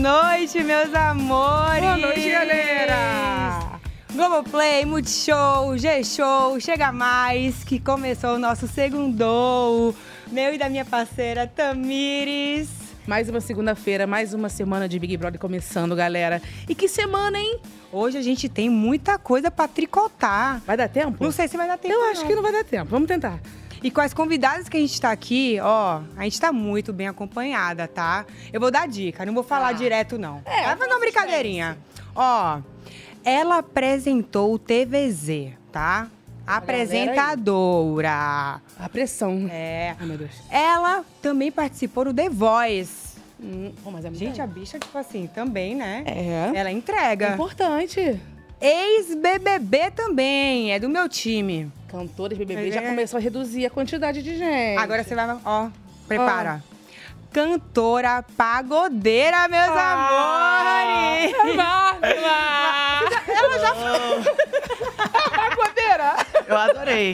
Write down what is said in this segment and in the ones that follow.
noite, meus amores! Boa noite, galera! Globoplay, Multishow, G-Show, Chega Mais, que começou o nosso segundo, meu e da minha parceira Tamires. Mais uma segunda-feira, mais uma semana de Big Brother começando, galera. E que semana, hein? Hoje a gente tem muita coisa pra tricotar. Vai dar tempo? Não sei se vai dar tempo. Eu não. acho que não vai dar tempo. Vamos tentar. E com as convidadas que a gente tá aqui, ó, a gente tá muito bem acompanhada, tá? Eu vou dar dica, não vou falar direto, não. É, Vai fazer uma brincadeirinha. Ó, ela apresentou o TVZ, tá? Apresentadora. A pressão. É. Ai, meu Deus. Ela também participou do The Voice. Hum, mas é muito Gente, a bicha, tipo assim, também, né? É. Ela entrega. Importante. Ex-BBB também, é do meu time. Cantores BBB É. já começou a reduzir a quantidade de gente. Agora você vai, ó, prepara. Cantora pagodeira, meus amores! Ela já pagodeira! Eu adorei.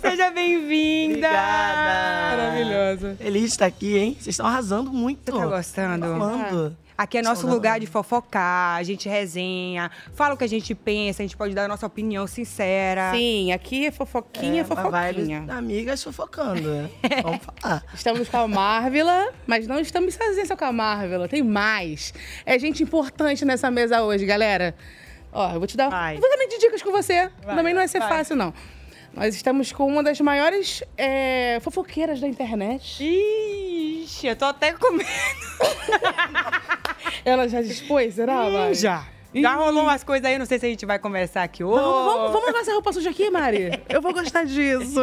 Seja bem-vinda! Obrigada. Maravilhosa. Feliz de estar aqui, hein? Vocês estão arrasando muito. Você tá gostando? Amando. Aqui é nosso lugar de fofocar, a gente resenha, fala o que a gente pensa, a gente pode dar a nossa opinião sincera. Sim, aqui é fofoquinha, vibe fofoquinha. amigas fofocando. né? Vamos falar. Estamos com a Marvila, mas não estamos sozinhos só com a Marvila. Tem mais. É gente importante nessa mesa hoje, galera. Ó, eu vou te dar Vai. vou também de dicas com você. Vai, também não vai ser vai. fácil, não. Nós estamos com uma das maiores é, fofoqueiras da internet. Ixi, eu tô até com medo. Ela já dispôs, será, Mari? Já. Já rolou umas coisas aí, não sei se a gente vai conversar aqui hoje. Vamos, vamos, vamos levar essa roupa suja aqui, Mari? Eu vou gostar disso.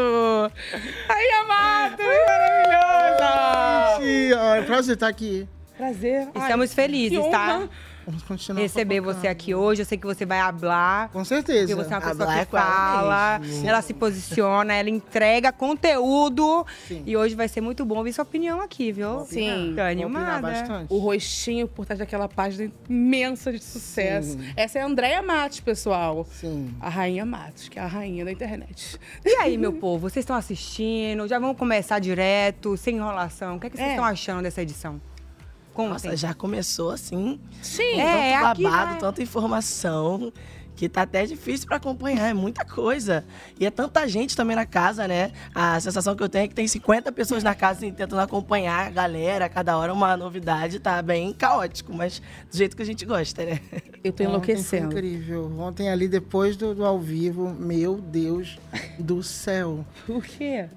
Aí, amada, maravilhosa! Gente, é um prazer estar aqui. Prazer. Ai, Estamos felizes, que tá? Vamos continuar Receber fofocando. você aqui hoje. Eu sei que você vai hablar. Com certeza. Porque você é uma pessoa Hablar que é fala, mesmo. ela se posiciona, ela entrega conteúdo. Sim. E hoje vai ser muito bom ouvir sua opinião aqui, viu? Sim. Tô animada. bastante. O rostinho por trás daquela página imensa de sucesso. Sim. Essa é a Andréia Matos, pessoal. Sim. A Rainha Matos, que é a rainha da internet. E aí, meu povo, vocês estão assistindo? Já vamos começar direto, sem enrolação. O que, é que vocês É. estão achando dessa edição? Contem. Nossa, já começou assim. Sim. É, tanto aqui babado, vai. tanta informação. Que tá até difícil pra acompanhar, é muita coisa. E é tanta gente também na casa, né? A sensação que eu tenho é que tem 50 pessoas na casa assim, tentando acompanhar a galera, cada hora uma novidade, tá bem caótico, mas do jeito que a gente gosta, né? Eu tô Ontem foi enlouquecendo. incrível. Ontem ali, depois do, do ao vivo, meu Deus do céu. O quê?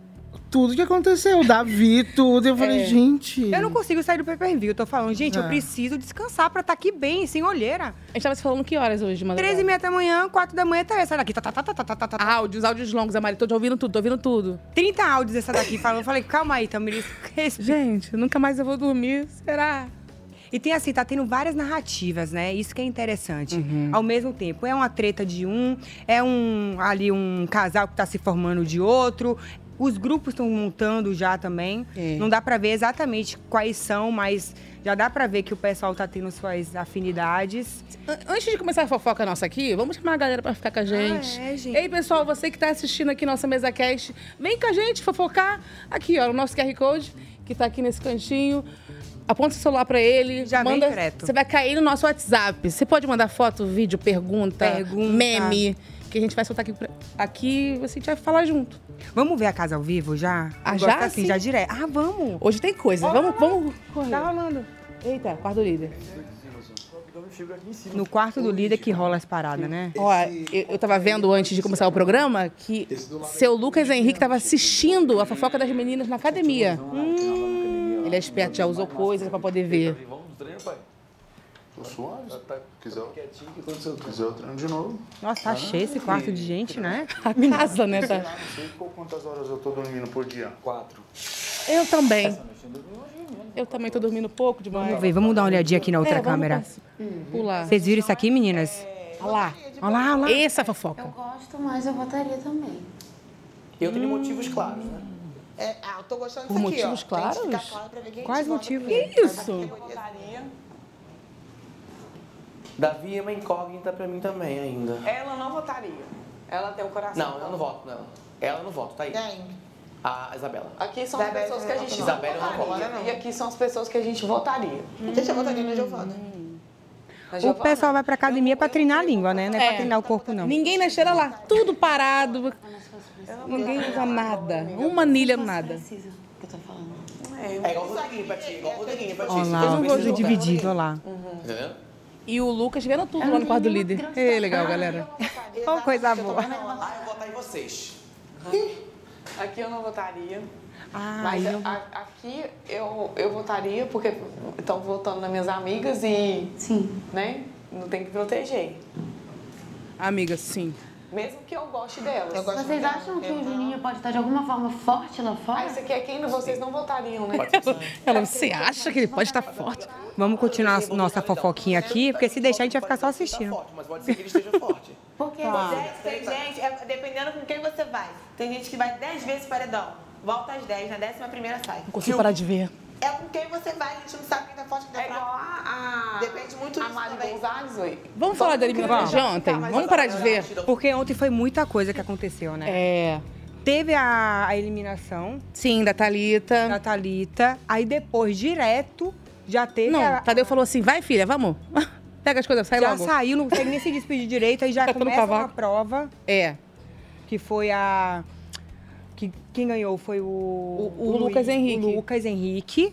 Tudo que aconteceu, Davi, tudo. Eu falei, É. gente... Eu não consigo sair do pay-per-view. Eu tô falando, gente, eu É. preciso descansar pra estar aqui bem, sem olheira. A gente tava se falando que horas hoje madrugada? 13 e meia da manhã, 4 da manhã, tá essa daqui. Tá, tá, tá, tá, tá, tá, tá. Áudios, áudios longos, a Mari. Tô ouvindo tudo, tô ouvindo tudo. 30 áudios essa daqui falando. Eu falei, calma aí, Tamiris. respeita. Gente, nunca mais eu vou dormir. Será? E tem assim, tá tendo várias narrativas, né? Isso que é interessante. Uhum. Ao mesmo tempo, é uma treta de um, é um ali um casal que tá se formando de outro. Os grupos estão montando já também. É. Não dá pra ver exatamente quais são, mas já dá pra ver que o pessoal tá tendo suas afinidades. An- Antes de começar a fofoca nossa aqui, vamos chamar a galera pra ficar com a gente. é, gente. Ei, pessoal, você que tá assistindo aqui nossa mesa cast, vem com a gente fofocar. Aqui, ó, o nosso QR Code, que tá aqui nesse cantinho. Aponta o celular pra ele. Já vem manda, direto. Você vai cair no nosso WhatsApp. Você pode mandar foto, vídeo, pergunta, Pergunta. meme, que a gente vai soltar aqui. Aqui você vai falar junto. Vamos ver a casa ao vivo já? Ah, Eu já? gosto assim, Sim. já direto. Ah, vamos! Hoje tem coisa. Vamos, vamos correr. Tá rolando. Eita, quarto líder. No quarto do líder que rola as paradas, né? Ó, eu, eu tava vendo antes de começar o programa que seu Lucas Henrique tava assistindo a fofoca das meninas na academia. Hum, ele é esperto, já usou coisas pra poder ver. Vamos no treino, pai? Tô suave. Se quiser, quietinho, o que quiser, eu treino de novo. Nossa, tá cheio esse quarto de gente, né? A casa, né? Tá? Não sei qual- quantas horas eu tô dormindo por dia. Quatro. Eu também. Eu também tô dormindo pouco demais. Vamos ver, vamos dar uma olhadinha aqui na outra É, câmera. Pular. Vocês viram isso aqui, meninas? Olha lá. Olha lá, olha lá. Essa é a fofoca. Eu gosto, mas eu votaria também. Eu tenho motivos claros, né? É, ah, eu tô gostando Por disso aqui, motivos ó. Tem que claros? ficar claro pra ver quem Quais motivos? Que isso? Davi é uma incógnita pra mim também ainda. Ela não votaria. Ela tem o coração. Não, eu não voto nela. Ela eu não voto, tá aí. Tem. A Isabela. Aqui são as pessoas que a gente Isabela eu não não votaria. E aqui são as pessoas que a gente votaria. Gente, eu votaria na Giovana. Na O pessoal vai pra academia pra treinar a língua, né? Não é, pra treinar o corpo, não. Ninguém na esteira lá, tudo parado. Ninguém usa nada. Uma anilha, nada. Precisa, que eu tô falando. É igual o Rodriguinho pra ti, igual o Rodriguinho pra ti. Olha lá, um tudo dividido, olha lá. Entendeu? E o Lucas vendo tudo lá no quarto do líder. É legal, galera. Olha coisa boa. Ah, eu vou votar em vocês. Aqui eu não votaria. Ah, Mas eu- a- aqui eu, eu votaria porque estão votando nas minhas amigas e, Sim. né, não tem que proteger. Amiga, sim. Mesmo que eu goste delas. Vocês acham que o Juninho pode estar de alguma forma forte lá fora? Ah, isso aqui é quem vocês não votariam, né? Ela, você acha que ele pode estar forte? Vamos continuar a nossa fofoquinha aqui, porque se deixar a gente vai ficar só assistindo. forte, mas pode ser que ele esteja forte. Porque Tem gente, é, dependendo com quem você vai. Tem gente que vai 10 vezes paredão. Volta às 10, na décima primeira sai. Não consigo parar de ver. É com quem você vai, a gente não sabe quem tá forte, quem tá É igual a, a, Depende muito a disso Mari também. Gonzalez, oi. Vamos falar da eliminação de ontem? Vamos parar de ver. Porque ontem foi muita coisa que aconteceu, né? É. Teve a, a eliminação Sim, da Thalita. da Thalita, aí depois, direto, já teve Não, a, Tadeu falou assim: vai, filha, vamos. Pega as coisas, sai já logo. saiu, não consegue nem se despedir direito, aí já Tá todo começa uma cavaco. prova, É. que foi a... Que, quem ganhou foi o... o Lucas Henrique. O Lucas Henrique.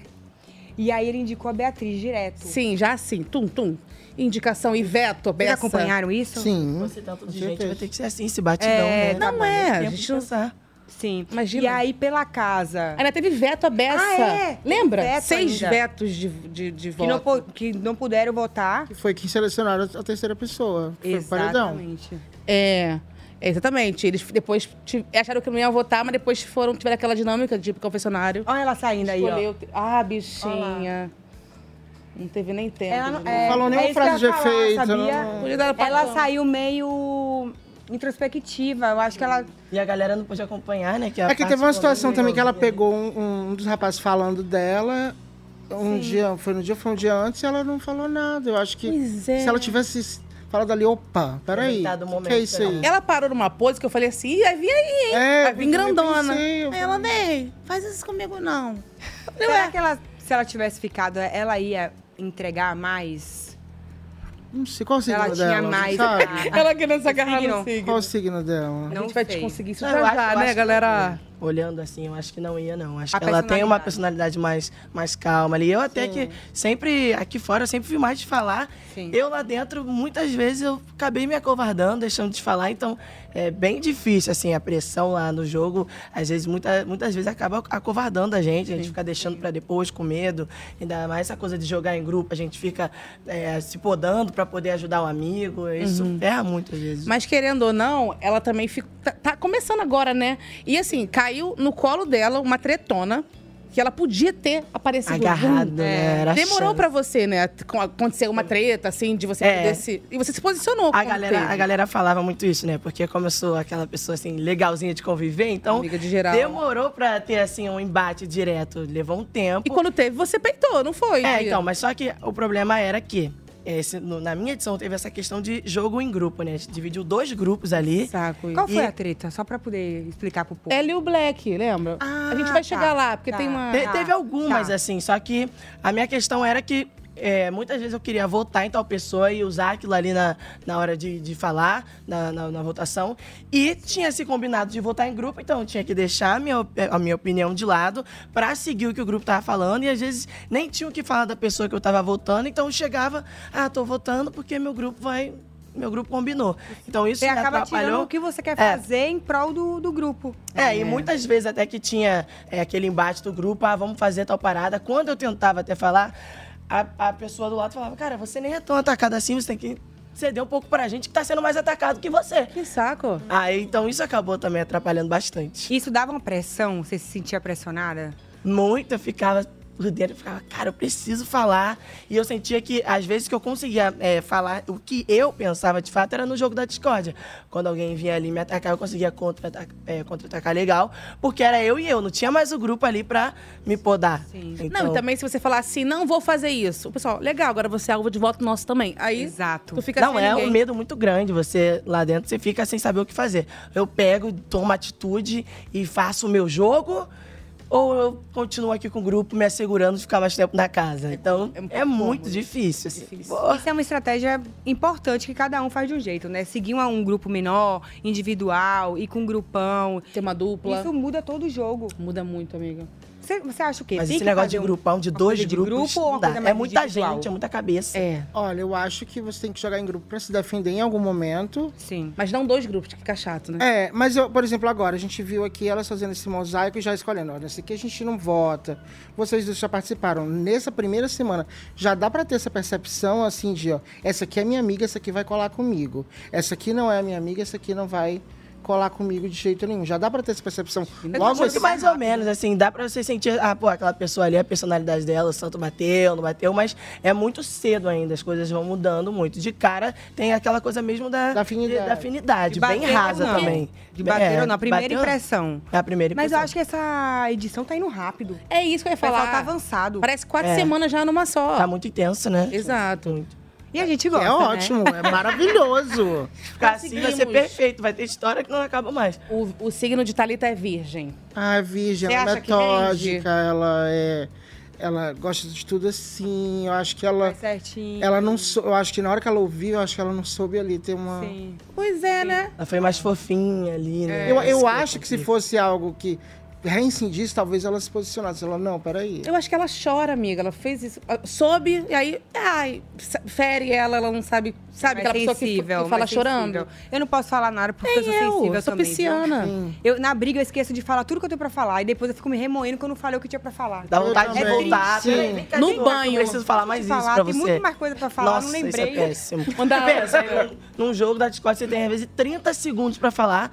E aí ele indicou a Beatriz direto. Sim, já assim, tum, tum. Indicação Iveto, Vocês Bessa. acompanharam isso? Sim. Você tanto de com gente vai ter que ser assim, esse batidão, É, né? não Mas é, a gente de não- pensar. Sim. Imagina. E aí, pela casa, Ainda teve veto a Bessa. Ah, é? Lembra? Veto Seis ainda. vetos de, de, de que não, voto. pu- que não puderam votar. Que foi quem selecionaram a terceira pessoa. Foi o paredão. Exatamente. É, exatamente. Eles depois ti- acharam que não iam votar, mas depois foram, tiveram aquela dinâmica de confessionário. Olha ela saindo aí, ó. Escolheu. Ah, bichinha. Não teve nem tempo. Ela não, é, Falou nem é frase de falar, efeito, sabia? não- Ela saiu meio introspectiva. Eu acho que ela. E a galera não pôde acompanhar, né? Que a É que teve uma situação também que ela pegou um, um dos rapazes falando dela. Um dia, foi no dia, foi um dia antes e ela não falou nada. Eu acho que Pois é. se ela tivesse falado ali, opa, peraí. O que, momento, que é isso aí? Ela parou numa pose que eu falei assim, Ih, vai vir aí, hein? É, vai vir eu grandona. pensei, eu Aí ela, Ney, faz isso comigo não. Será que ela, se ela tivesse ficado, ela ia entregar mais? Não sei qual o signo Ela tinha dela, mais. sabe? a- Ela querendo se agarrar signo. no signo. Qual o signo dela? A Não gente vai sei. conseguir isso Não, já né, que galera? não ia. Olhando assim, eu acho que não ia, não. Acho A que ela tem uma personalidade. mais, mais calma ali. Eu até que sempre, aqui fora, eu sempre vi mais de falar. Sim. Eu lá dentro, muitas vezes, eu acabei me acovardando, deixando de falar. Então, é bem difícil, assim, a pressão lá no jogo. Às vezes, muita, muitas vezes, acaba acovardando a gente. A gente fica deixando pra depois, com medo. Ainda mais essa coisa de jogar em grupo. A gente fica é, se podando pra poder ajudar um amigo. Isso ferra muito, às vezes. Mas querendo ou não, ela também fica, tá, tá começando agora, né? E assim, caiu no colo dela uma tretona que ela podia ter aparecido. Agarrado, né? Era Demorou pra você, né? Acontecer uma treta, assim, de você É. poder se... E você se posicionou. A galera, teve. a galera falava muito isso, né? Porque como eu sou aquela pessoa, assim, legalzinha de conviver, então... Amiga de geral. Demorou pra ter, assim, um embate direto. Levou um tempo. E quando teve, você peitou, não foi? É, então, mas só que o problema era que... esse- no- na minha edição teve essa questão de jogo em grupo, né? A gente dividiu dois grupos ali. Saco. Qual foi E- a treta? Só pra poder explicar pro povo. Ela e o Black, lembra? Ah, a gente vai tá, chegar lá, porque tá. tem uma... Te- Tá, teve algumas, tá. assim, só que a minha questão era que é, muitas vezes eu queria votar em tal pessoa e usar aquilo ali na, na hora de, de falar, na, na, na votação. E tinha se combinado de votar em grupo, então eu tinha que deixar a minha, a minha opinião de lado pra seguir o que o grupo tava falando. E às vezes nem tinha o que falar da pessoa que eu tava votando, então eu chegava, ah, tô votando porque meu grupo vai. Meu grupo combinou. Então isso Você acaba tirando atrapalhou. o que você quer É. fazer em prol do, do grupo. É, e muitas vezes até que tinha é, aquele embate do grupo, ah, vamos fazer tal parada. Quando eu tentava até falar, a, a pessoa do lado falava, cara, você nem é tão atacado assim, você tem que ceder um pouco pra gente que tá sendo mais atacado que você. Que saco. Aí, então isso acabou também atrapalhando bastante. Isso dava uma pressão? Você se sentia pressionada? Muito, eu ficava por dentro eu ficava, cara, eu preciso falar. E eu sentia que, às vezes, que eu conseguia é, falar o que eu pensava de fato era no jogo da discórdia. Quando alguém vinha ali me atacar, eu conseguia contra-atacar é, contra legal, porque era eu e eu, não tinha mais o grupo ali pra me podar. Sim. Então, Não, e também se você falar assim, não vou fazer isso. O pessoal, legal, agora você é alvo de voto nosso também. Aí Exato. tu fica Não, sem é ninguém. um medo muito grande. Você lá dentro, você fica sem saber o que fazer. Eu pego, tomo atitude e faço o meu jogo, ou eu continuo aqui com o grupo me assegurando de ficar mais tempo na casa. Então, é, muito difícil. assim. Isso é uma estratégia importante que cada um faz de um jeito, né? Seguir uma- um grupo menor, individual, ir com um grupão. Ter uma dupla. Isso muda todo o jogo. Muda muito, amiga. Você, você acha o quê? Mas Tem esse negócio de um- grupão, de dois de grupos, grupo não dá. é muita individual? gente, é muita cabeça. É. Olha, eu acho que você tem que jogar em grupo pra se defender em algum momento. Sim. Mas não dois grupos, que fica chato, né? É, mas eu, por exemplo, agora, a gente viu aqui elas fazendo esse mosaico e já escolhendo, olha, esse aqui a gente não vota. Vocês dois já participaram. Nessa primeira semana, já dá pra ter essa percepção, assim, de, ó, essa aqui é minha amiga, essa aqui vai colar comigo. Essa aqui não é minha amiga, essa aqui não vai colar comigo de jeito nenhum. Já dá pra ter essa percepção. Logo Muito assim, mais ou menos, assim, dá pra você sentir, ah, pô, aquela pessoa ali, a personalidade dela, o santo bateu, não bateu, mas é muito cedo ainda, as coisas vão mudando muito. De cara, tem aquela coisa mesmo da, Da afinidade. de- da afinidade, De bem bater ou rasa não. também. De bater É, ou não, a primeira bateu- impressão. É a primeira Mas impressão. eu acho que essa edição tá indo rápido. É isso que eu ia O falar. tá avançado. Parece quatro É. semanas já numa só. Tá muito intenso, né? Exato. E a gente que gosta, é né? ótimo, é maravilhoso. Ficar assim vai ser perfeito, vai ter história que não acaba mais. O, o signo de Thalita é virgem. Ah, virgem, Você ela é metódica, ela é. Ela gosta de tudo assim. Eu acho que ela. Vai certinho. Ela não sou, Eu acho que na hora que ela ouviu, eu acho que ela não soube ali ter uma. Sim. Pois é, né? Ela foi mais fofinha ali, né? Eu, eu Esse acho que se fosse algo que reincendisse, talvez ela se posicionasse. Ela, não, peraí. Eu acho que ela chora, amiga. Ela fez isso. ah, Soube, e aí, ai, fere ela, ela não sabe. Sabe Mais aquela pessoa que, sensível, que fala mais chorando? sensível. Eu não posso falar nada porque eu sou Nem eu, sensível eu sou também. pisciana. Eu, na briga, eu esqueço de falar tudo que eu tenho pra falar. E depois eu fico me remoendo que eu não falei o que tinha pra falar. Dá vontade de voltar. Sim. No gente, banho. Eu preciso falar mais isso falar, pra tem você. muito mais coisa pra falar, Nossa, não lembrei. Isso é péssimo. Mandar- Pensa, num, num jogo da Discord você tem às vezes 30 segundos pra falar.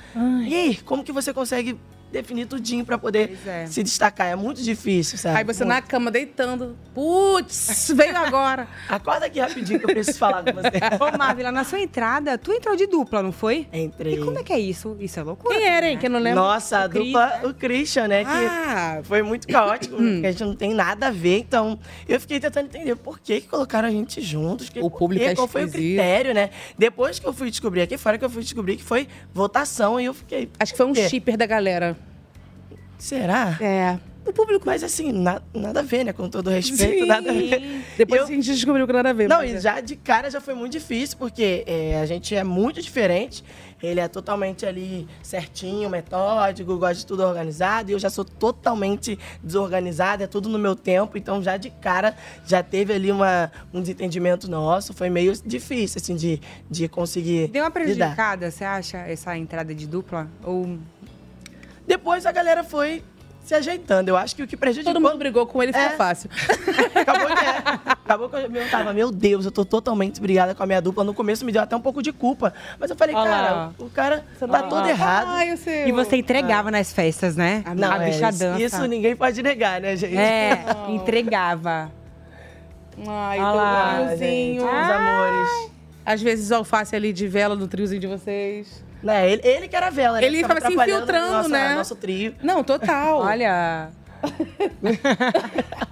E aí, como que você consegue definir tudinho pra poder é. se destacar? É muito difícil, sabe? Aí você Muito. na cama deitando. Putz, veio agora. Acorda aqui rapidinho que eu preciso falar com você. Ô, Marvila, na sua entrada, tu entrou de dupla, não foi? Entrei. E como é que é isso? Isso é loucura. Quem era, hein? né? Que eu não lembro. Nossa, a O Cris, dupla, né? o Christian, né? Que Ah, foi muito caótico, porque a gente não tem nada a ver. Então, eu fiquei tentando entender por que, que colocaram a gente juntos. que- O por público quê, é Qual foi o critério, né? Depois que eu fui descobrir aqui fora, que eu fui descobrir que foi votação e eu fiquei. acho que foi um É. shipper da galera. Será? É. O público, mas assim, na- nada a ver, né? Com todo respeito, nada a ver. Depois Eu- a gente descobriu que nada a ver. Não, e é. já de cara já foi muito difícil, porque é, a gente é muito diferente. Ele é totalmente ali certinho, metódico, gosta de tudo organizado. E eu já sou totalmente desorganizada, é tudo no meu tempo. Então, já de cara, já teve ali uma, um desentendimento nosso. Foi meio difícil, assim, de, de conseguir Deu uma lidar. prejudicada, você acha, essa entrada de dupla? Ou Depois a galera foi se ajeitando. Eu acho que o que prejudicou... Todo mundo brigou com ele, ficou É. fácil. Acabou que é. Acabou que eu eu tava, meu Deus, eu tô totalmente brigada com a minha dupla. No começo me deu até um pouco de culpa. Mas eu falei, Olha cara, o cara Você tá todo errado. Ai, eu sei. E você entregava nas festas, né? Não, a é, bicha isso- dança. Isso ninguém pode negar, né, gente? É, entregava. Ai, Olha teu Ah, triozinho. meus amores. Às vezes alface ali de vela no triozinho de vocês. Né, ele, ele que era a vela, né? Ele Ficava se infiltrando, nossa- né? Nosso trio. Não, total. Olha.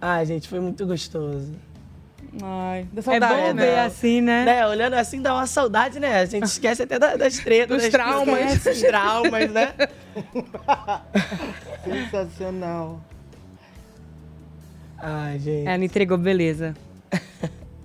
Ai, gente, foi muito gostoso. Ai, da É saudade. bom né? ver assim, né? Né, olhando assim dá uma saudade, né? A gente esquece até da- das tretas. Dos das- traumas. Dos traumas, né? Sensacional. Ai, gente. Ela entregou beleza.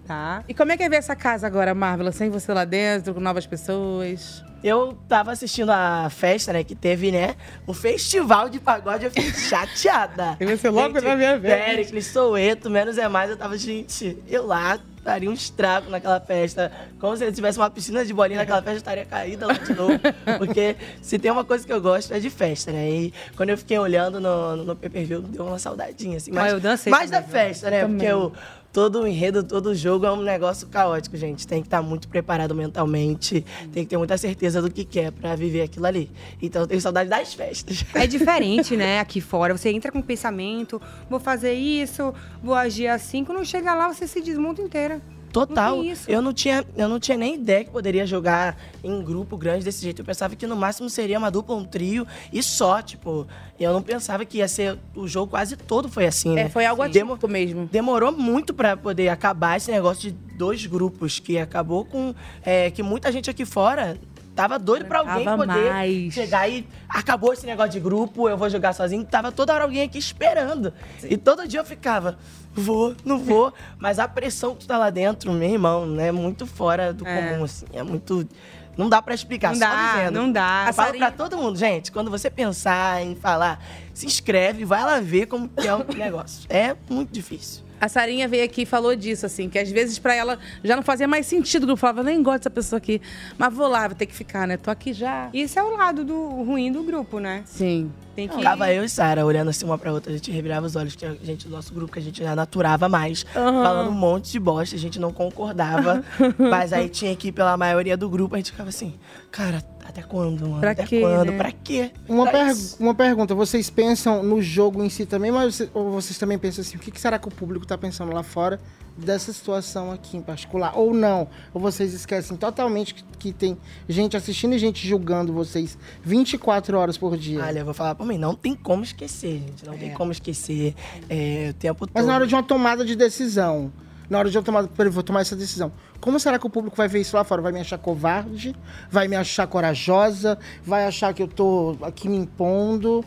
Tá? E como é que é ver essa casa agora, Marvel? Sem você lá dentro, com novas pessoas? Eu tava assistindo a festa, né, que teve, né, um festival de pagode, eu fiquei chateada. E você logo Gente, na minha vez. Pericles, Soueto, menos é mais, eu tava, gente, eu lá daria um estrago naquela festa. Como se eu tivesse uma piscina de bolinha naquela festa, eu estaria caída lá de novo. Porque se tem uma coisa que eu gosto é de festa, né? E quando eu fiquei olhando no, no, no pay-per-view, deu uma saudadinha, assim. Ah, Mas, eu dancei mais da também, festa, né? Porque o, todo o enredo, todo o jogo é um negócio caótico, gente. Tem que estar muito preparado mentalmente, tem que ter muita certeza do que quer pra viver aquilo ali. Então eu tenho saudade das festas. É diferente, né? Aqui fora, você entra com pensamento, vou fazer isso, vou agir assim. Quando chega lá, você se desmonta inteira. Total. Não. Eu não tinha, eu não tinha nem ideia que poderia jogar em grupo grande desse jeito. Eu pensava que no máximo seria uma dupla, um trio e só, tipo, eu não pensava que ia ser o jogo quase todo foi assim, né? É, foi algo Demo- atípico mesmo. Demorou muito pra poder acabar esse negócio de dois grupos, que acabou com é, que muita gente aqui fora tava doido pra alguém Tava poder mais. chegar e acabou esse negócio de grupo, eu vou jogar sozinho. Tava toda hora alguém aqui esperando. E todo dia eu ficava, vou, não vou. Mas a pressão que tá lá dentro, meu irmão, né, é muito fora do É. comum, assim. É muito. Não dá pra explicar, Não só dá, dizendo. não dá. Eu falo pra todo mundo, gente, quando você pensar em falar, se inscreve, vai lá ver como que é o negócio. É muito difícil. A Sarinha veio aqui e falou disso, assim, que às vezes pra ela já não fazia mais sentido. Eu falava, nem gosto dessa pessoa aqui. Mas vou lá, vou ter que ficar, né? Tô aqui já. Isso é o lado do ruim do grupo, né? Sim. Tem que. Ficava eu e Sara olhando assim uma pra outra, a gente revirava os olhos, que a gente, do nosso grupo, que a gente já naturava mais, falando um monte de bosta, a gente não concordava. mas aí tinha que ir pela maioria do grupo, a gente ficava assim, cara, até quando, mano? Pra até quê, quando? né? Pra quê? Uma, Pra per- isso. uma pergunta, vocês pensam no jogo em si também, mas você- ou vocês também pensam assim, o que que será que o público tá pensando lá fora dessa situação aqui em particular? Ou não? Ou vocês esquecem totalmente que, que tem gente assistindo e gente julgando vocês 24 horas por dia? Olha, eu vou falar mim, não tem como esquecer, gente. Não tem como esquecer é, o tempo Mas todo. na hora de uma tomada de decisão, na hora de eu tomar, peraí, vou tomar essa decisão. Como será que o público vai ver isso lá fora? Vai me achar covarde? Vai me achar corajosa? Vai achar que eu tô aqui me impondo?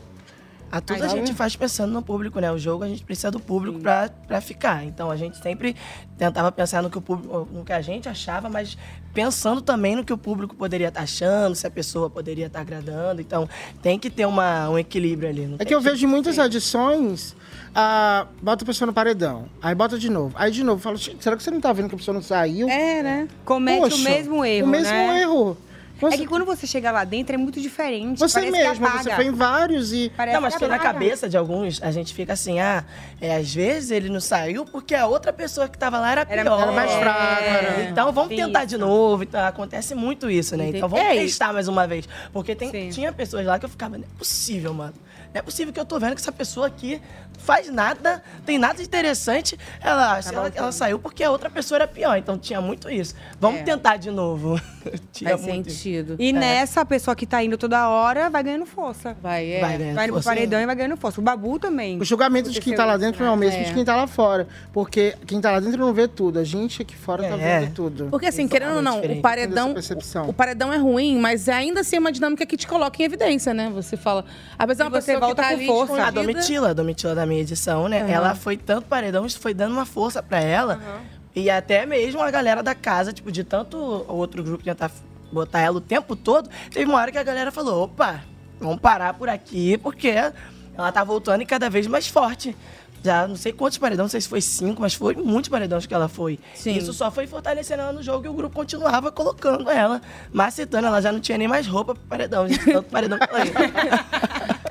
A tudo a gente sabe? faz pensando no público, né? O jogo a gente precisa do público pra, pra ficar. Então a gente sempre tentava pensar no que o público, no que a gente achava, mas pensando também no que o público poderia estar achando, se a pessoa poderia estar agradando. Então tem que ter uma, um equilíbrio ali. não É que eu jeito. vejo muitas edições, ah, bota a pessoa no paredão, aí bota de novo, aí de novo, fala, "Gente, será que você não tá vendo que a pessoa não saiu? É, né? Comete Poxa, o mesmo erro, O mesmo né? erro. É Você, que quando você chega lá dentro é muito diferente. você que você foi em vários e... Parece Não, mas que na cabeça de alguns a gente fica assim, ah, é, às vezes ele não saiu porque a outra pessoa que tava lá era Era- pior. era mais fraca, era- Então vamos tentar de isso. novo. Então acontece muito isso, né? Então vamos É, testar mais uma vez. Porque tem- tinha pessoas lá que eu ficava, não é possível, mano. Não é possível que eu tô vendo que essa pessoa aqui faz nada, tem nada de interessante. Ela, se ela, ela saiu porque a outra pessoa era pior. Então tinha muito isso. Vamos É. tentar de novo. tinha Faz muito isso. sentido. E nessa, a pessoa que tá indo toda hora vai ganhando força. Vai, é. Vai ganhando Vai indo pro força. paredão e vai ganhando força. O Babu também. O julgamento de quem tá lá dentro não é o mesmo É. de quem tá lá fora. Porque quem tá lá dentro não vê tudo. A gente aqui fora tá É. vendo tudo. Porque assim, querendo ou não, diferente. o paredão, percepção. o paredão é ruim, mas ainda assim é uma dinâmica que te coloca em evidência, né? Você fala, às vezes é uma E você pessoa volta que tá com ali força. A. Domitila, a Domitila da minha edição, né? Ela foi tanto paredão, isso foi dando uma força pra ela. E até mesmo a galera da casa, tipo, de tanto outro grupo tentar botar ela o tempo todo, teve uma hora que a galera falou: opa, vamos parar por aqui, porque ela tá voltando e cada vez mais forte. Já não sei quantos paredões, não sei se foi cinco, mas foi muitos paredões que ela foi. Sim. Isso só foi fortalecendo ela no jogo e o grupo continuava colocando ela, macetando. Ela já não tinha nem mais roupa pro paredão, gente. Tanto paredão que ela ia.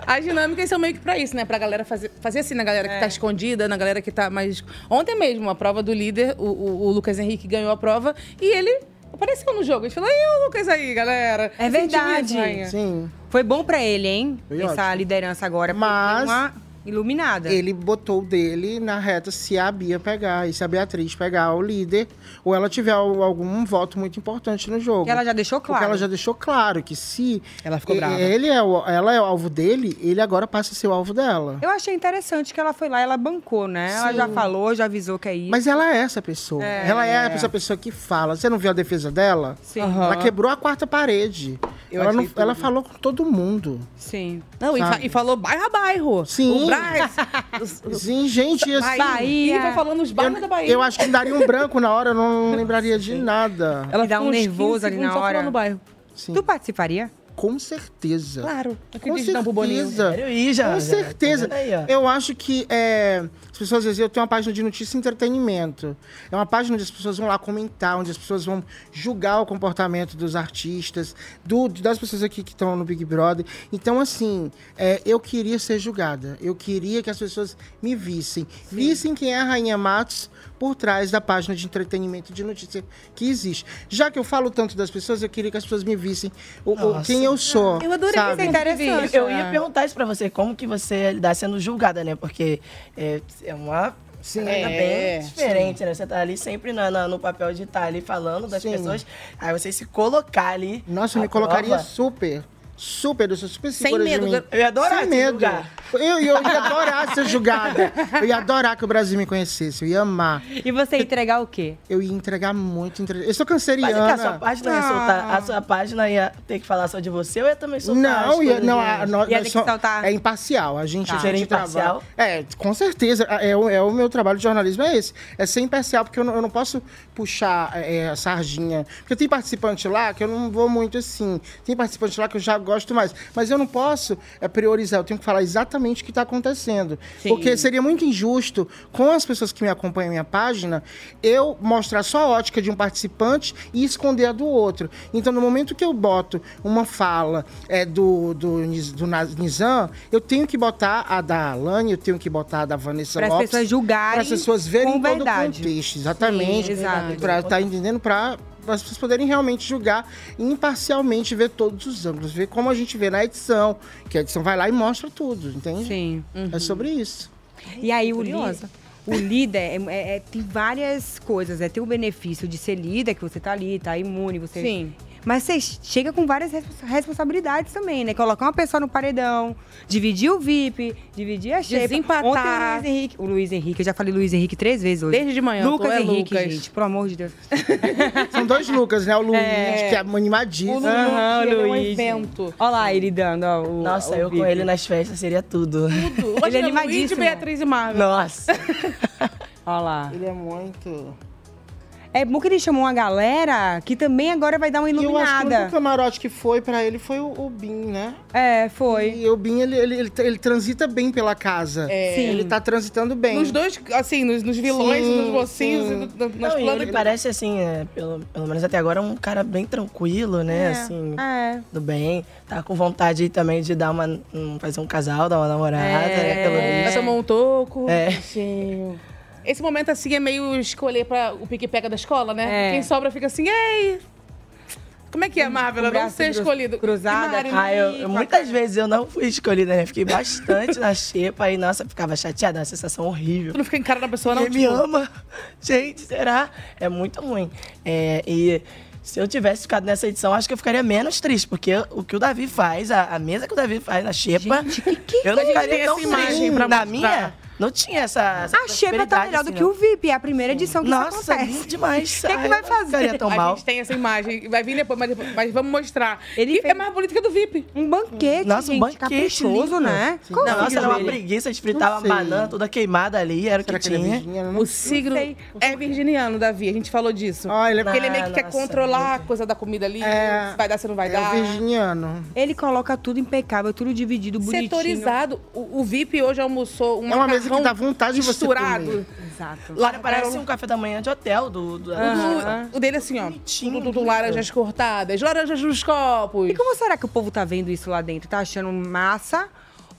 As dinâmicas são meio que pra isso, né? Pra galera fazer, fazer assim, na galera que tá escondida, na galera que tá mais. Ontem mesmo, a prova do líder, o, o- o Lucas Henrique ganhou a prova e ele apareceu no jogo. A gente falou, e o Lucas aí, galera? É verdade. Sim. Foi bom pra ele, hein? Foi Essa ótimo. liderança agora. Mas- uma iluminada. Ele botou o dele na reta se a Bia pegar e se a Beatriz pegar o líder, ou ela tiver al- algum voto muito importante no jogo. Que ela já deixou Porque claro. ela já deixou claro que se Ela ficou brava. ele é o, ela é o alvo dele, ele agora passa a ser o alvo dela. Eu achei interessante que ela foi lá ela bancou, né? Ela Sim. já falou, já avisou que é isso. Mas ela é essa pessoa. Ela é essa pessoa que fala. Você não viu a defesa dela? Sim. Ela quebrou a quarta parede. Eu Ela, achei não- ela falou com todo mundo. Sim. Não, e, fa- e falou bairro a bairro. Sim. O Braz. Sim, gente, e assim, Bahia. E foi falando os bairros da Bahia. eu acho que daria um branco na hora, eu não lembraria de nada. Ela E dá um uns 15 nervoso ali na só hora. falando bairro. Sim. Tu participaria? Com certeza. Claro. Com certeza. Ir já. Com já. certeza. Tá aí. Eu acho que é, as pessoas às vezes eu tenho uma página de notícia e entretenimento. É uma página onde as pessoas vão lá comentar, onde as pessoas vão julgar o comportamento dos artistas, do, das pessoas aqui que estão no Big Brother. Então, assim, é, eu queria ser julgada. Eu queria que as pessoas me vissem. Vissem quem é a Rainha Matos por trás da página de entretenimento de notícia que existe. Já que eu falo tanto das pessoas, eu queria que as pessoas me vissem o- o- quem eu sou. Eu adorei sabe? esse interessante. Eu ia perguntar isso pra você, como que você está sendo julgada, né? Porque é, é uma cena É, bem diferente, né? Você tá ali sempre na- na- no papel de estar ali falando das Sim. pessoas, aí você se colocar ali. Nossa, eu me colocaria prova. super. Super, eu sou super Sem segura medo, de mim. eu ia adorar Sem medo. julgar. Eu, eu ia adorar ser julgada. Eu ia adorar que o Brasil me conhecesse. Eu ia amar. E você ia entregar o quê? Eu ia entregar muito. entre- Eu sou Mas é canceriana. a sua página ia soltar, a sua página ia ter que falar só de você ou ia também soltar Não, ia, não, a, nós, Ia nós soltar. é imparcial. A gente, Tá. a gente imparcial? trabalha- É, com certeza. É, o- é o meu trabalho de jornalismo é esse. É ser imparcial, porque eu não, eu não posso puxar é, a sardinha. Porque tem participante lá que eu não vou muito assim. Tem participante lá que eu já gosto mais. Mas eu não posso é, priorizar. Eu tenho que falar exatamente o que está acontecendo. Porque seria muito injusto com as pessoas que me acompanham na minha página eu mostrar só a ótica de um participante e esconder a do outro. Então, no momento que eu boto uma fala é, do, do, do Na- Nizam, eu tenho que botar a da Alane, eu tenho que botar a da Vanessa Para as Lopes. pessoas julgarem Para as pessoas verem todo o verdade. contexto. Exatamente. Sim. Para estar entendendo, para as pessoas poderem realmente julgar e imparcialmente ver todos os ângulos. Ver como a gente vê na edição, que a edição vai lá e mostra tudo, entende? Sim. É sobre isso. E aí o, Curiosa. o líder é- é- é- tem várias coisas. É ter o benefício de ser líder, que você tá ali, tá imune, você. Sim. Mas você chega com várias responsa- responsabilidades também, né? Colocar uma pessoa no paredão, dividir o VIP, dividir a xepa. Desempatar. Ontem o Luiz Henrique, o Luiz Henrique, eu já falei Luiz Henrique três vezes hoje. Desde de manhã, Lucas é Henrique, Lucas. gente, pelo amor de Deus. São dois Lucas, né? O Luiz, que é O animadíssimo. Lulu, Aham, que ele é um Luiz. evento. Olha lá ele dando, ó, o Nossa, o eu com VIP. ele nas festas seria tudo. Hoje Ele é é Luiz de animadíssimo. Beatriz e Marvel. Nossa. Olha lá. Ele é muito. É bom que ele chamou uma galera que também agora vai dar uma E eu acho que o iluminada. único camarote que foi pra ele foi o, o Bin, né? É, foi. E o Bin, ele, ele, ele, ele transita bem pela casa. É. Sim. Ele tá transitando bem. Nos dois, assim, nos, nos vilões, Sim, nos mocinhos, sim. e no- no- nas Não, planas. ele parece assim, é, pelo, pelo menos até agora, um cara bem tranquilo, né? Assim, É. do bem. Tá com vontade também de dar uma. um- fazer um casal, dar uma namorada, É. né? Pelo Vai visto. tomar um toco. É. bichinho. Esse momento, assim, é meio escolher pra o pique-pega da escola, né? É. Quem sobra fica assim, ei! Como é que é, Marvel? Não ser escolhido. cruzado. Mari, Ah, eu, eu- muitas vezes eu não fui escolhida, né? Fiquei bastante na xepa e, nossa, ficava chateada, uma sensação horrível. Tu não fica em cara da pessoa, não? Me tipo, ama. Gente, será? É muito ruim. É, e se eu tivesse ficado nessa edição, acho que eu ficaria menos triste, porque o que o Davi faz, a, a mesa que o Davi faz na xepa, eu não A gente tem ficaria tão essa imagem triste. pra Na mostrar. minha, não tinha essa, essa A Xepa tá melhor do assim, que não. o VIP. É a primeira edição que Nossa, isso acontece. demais. O que, que Ai, vai fazer? tão a mal. gente tem essa imagem. Vai vir depois, mas, mas vamos mostrar. Ele E fez- é mais bonito que do VIP. Um banquete, Nossa, um gente, banquete caprichoso, lindo. né? Qual Não, nossa, era uma preguiça, a gente fritava Não sei. banana toda queimada ali, era o que que é tinha. não O signo é virginiano, Davi. A gente falou disso. Ah, ele é, Porque ele meio que quer Nossa, controlar a coisa da comida ali. É. Se vai dar, se não vai é dar. o virginiano. Ele coloca tudo impecável, tudo dividido, bonitinho. Setorizado. O, o VIP hoje almoçou um É uma que dá vontade de você misturado. comer. Exato. Lá parece um café da manhã de hotel do. do Aham. O dele assim, ó. Bonitinho, tudo bonito. laranjas cortadas, laranjas nos copos. E como será que o povo tá vendo isso lá dentro? Tá achando massa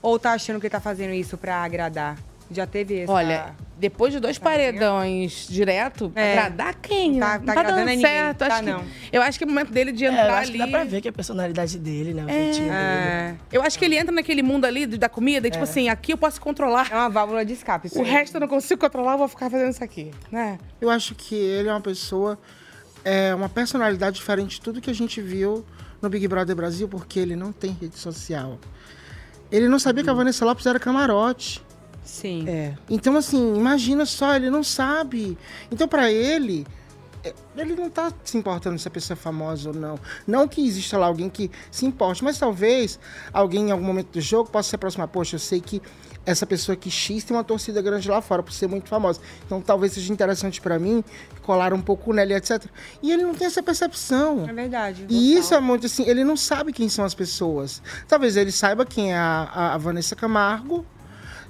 ou tá achando que tá fazendo isso pra agradar? Já teve essa... Olha, depois de dois paredões direto, É. agradar quem? Tá- Não tá tá, agradando dando a ninguém. certo. Tá, acho que- não. eu acho que é o momento dele de É, eu entrar acho que ali. dá pra ver que é a personalidade dele, né? O jeitinho dele. É, Eu acho que ele entra naquele mundo ali da comida e, tipo assim, aqui eu posso controlar. é uma válvula de escape. O resto eu não consigo controlar, eu vou ficar fazendo isso aqui, né? Eu acho que ele é uma pessoa, é uma personalidade diferente de tudo que a gente viu no Big Brother Brasil, porque ele não tem rede social. Ele não sabia que a Vanessa Lopes era camarote. Sim. É. Então, assim, imagina só, ele não sabe. Então, pra ele, é, ele não tá se importando se a pessoa é famosa ou não. Não que exista lá alguém que se importe, mas talvez alguém em algum momento do jogo possa se aproximar. Poxa, eu sei que essa pessoa que X tem uma torcida grande lá fora por ser muito famosa. Então, talvez seja interessante pra mim colar um pouco nela, etc. E ele não tem essa percepção. É verdade. E isso é muito assim, ele não sabe quem são as pessoas. Talvez ele saiba quem é a- a Vanessa Camargo.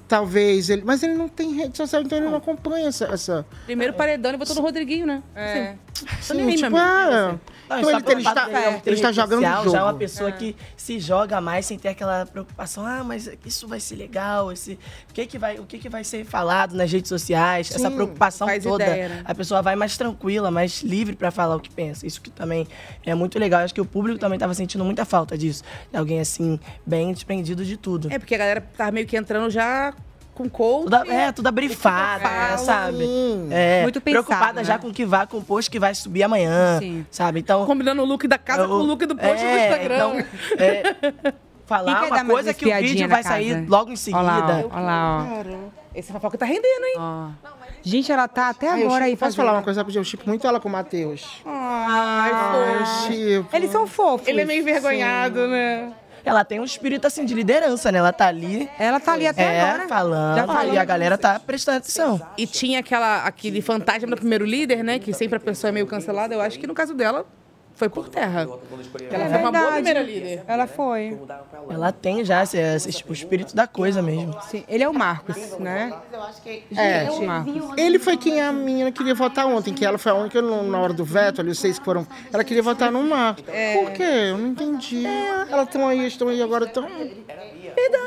Talvez ele. Mas ele não tem rede social, então ele não acompanha essa. essa Primeiro paredão, ele botou no Rodriguinho, né? É. Assim, sim, aí, tipo, ah, você. Não, Então ele, ele está, ele está rede jogando social, jogo. Já é uma pessoa que se joga mais sem ter aquela preocupação. Ah, mas isso vai ser legal. Esse, o, que, que, vai, o que, que vai ser falado nas redes sociais? Essa Sim, preocupação faz toda. ideia, né? A pessoa vai mais tranquila, mais livre pra falar o que pensa. Isso que também é muito legal. Acho que o público também tava sentindo muita falta disso. De alguém assim, bem desprendido de tudo. É porque a galera tava meio que entrando já com coach. Toda, é, toda brifada, fala. sabe? É, Muito pensado, preocupada né? já com o que vai, com o post que vai subir amanhã, sabe? Então... Combinando o look da casa com o look do post do Instagram. Então, é, falar uma coisa que o vídeo vai sair casa? logo em seguida. Olha lá, ó, olha lá, ó. Esse fofoca tá rendendo, hein? Gente, ela tá até Ai, eu agora aí Posso falar uma coisa rapidinho? Eu chipo muito ela com o Matheus. Ai, eu fofo. chipo. Eles são fofos. Ele é meio envergonhado, Sim. né? Ela tem um espírito assim de liderança, né? Ela tá ali. Ela tá ali até é, agora. falando. Já falou. E a galera tá prestando atenção. E tinha aquela, aquele fantasma do primeiro líder, né? Que sempre a pessoa é meio cancelada. Eu acho que no caso dela foi por terra. Ela É foi uma boa verdade. primeira líder. Ela foi. Ela tem já esse, esse- o espírito da coisa mesmo. Sim, ele é o Marcos, né? É, Gente, Marcos. ele foi quem a menina queria votar ontem, que ela foi a única no- na hora do veto, ali os seis que foram. Ela queria votar no Marcos. Por quê? Eu não entendi. Elas estão aí, estão aí agora, estão.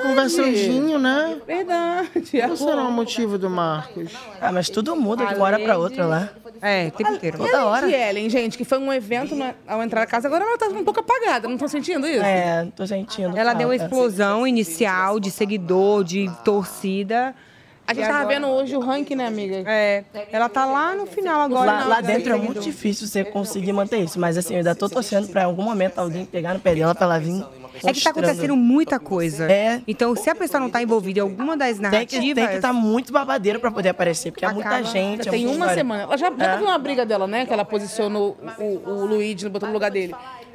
Conversandinho, né? Verdade. Qual será o motivo do Marcos? Ah, mas tudo muda de uma hora pra outra lá. É, o tempo inteiro. Toda hora. E Ellen, gente, que foi um evento né, ao entrar na casa, agora ela tá um pouco apagada. Não estão sentindo isso? É, tô sentindo. Ela deu uma falta. explosão inicial de seguidor, de torcida. A gente E tava agora- vendo hoje o ranking, né, amiga? É, ela tá lá no final agora. Lá, lá de dentro é muito difícil você conseguir manter isso. Mas assim, eu ainda tô torcendo pra em algum momento alguém pegar no pé dela pra ela vir. É que tá acontecendo muita coisa. É. Então, se a pessoa não tá envolvida em alguma das Tem narrativas... que tem que estar muito babadeiro pra poder aparecer, porque é muita Acaba- gente. é Tem muita uma história. semana. Ela já, já teve uma briga dela, né? Que ela posicionou o, o Luigi, botou no lugar dele.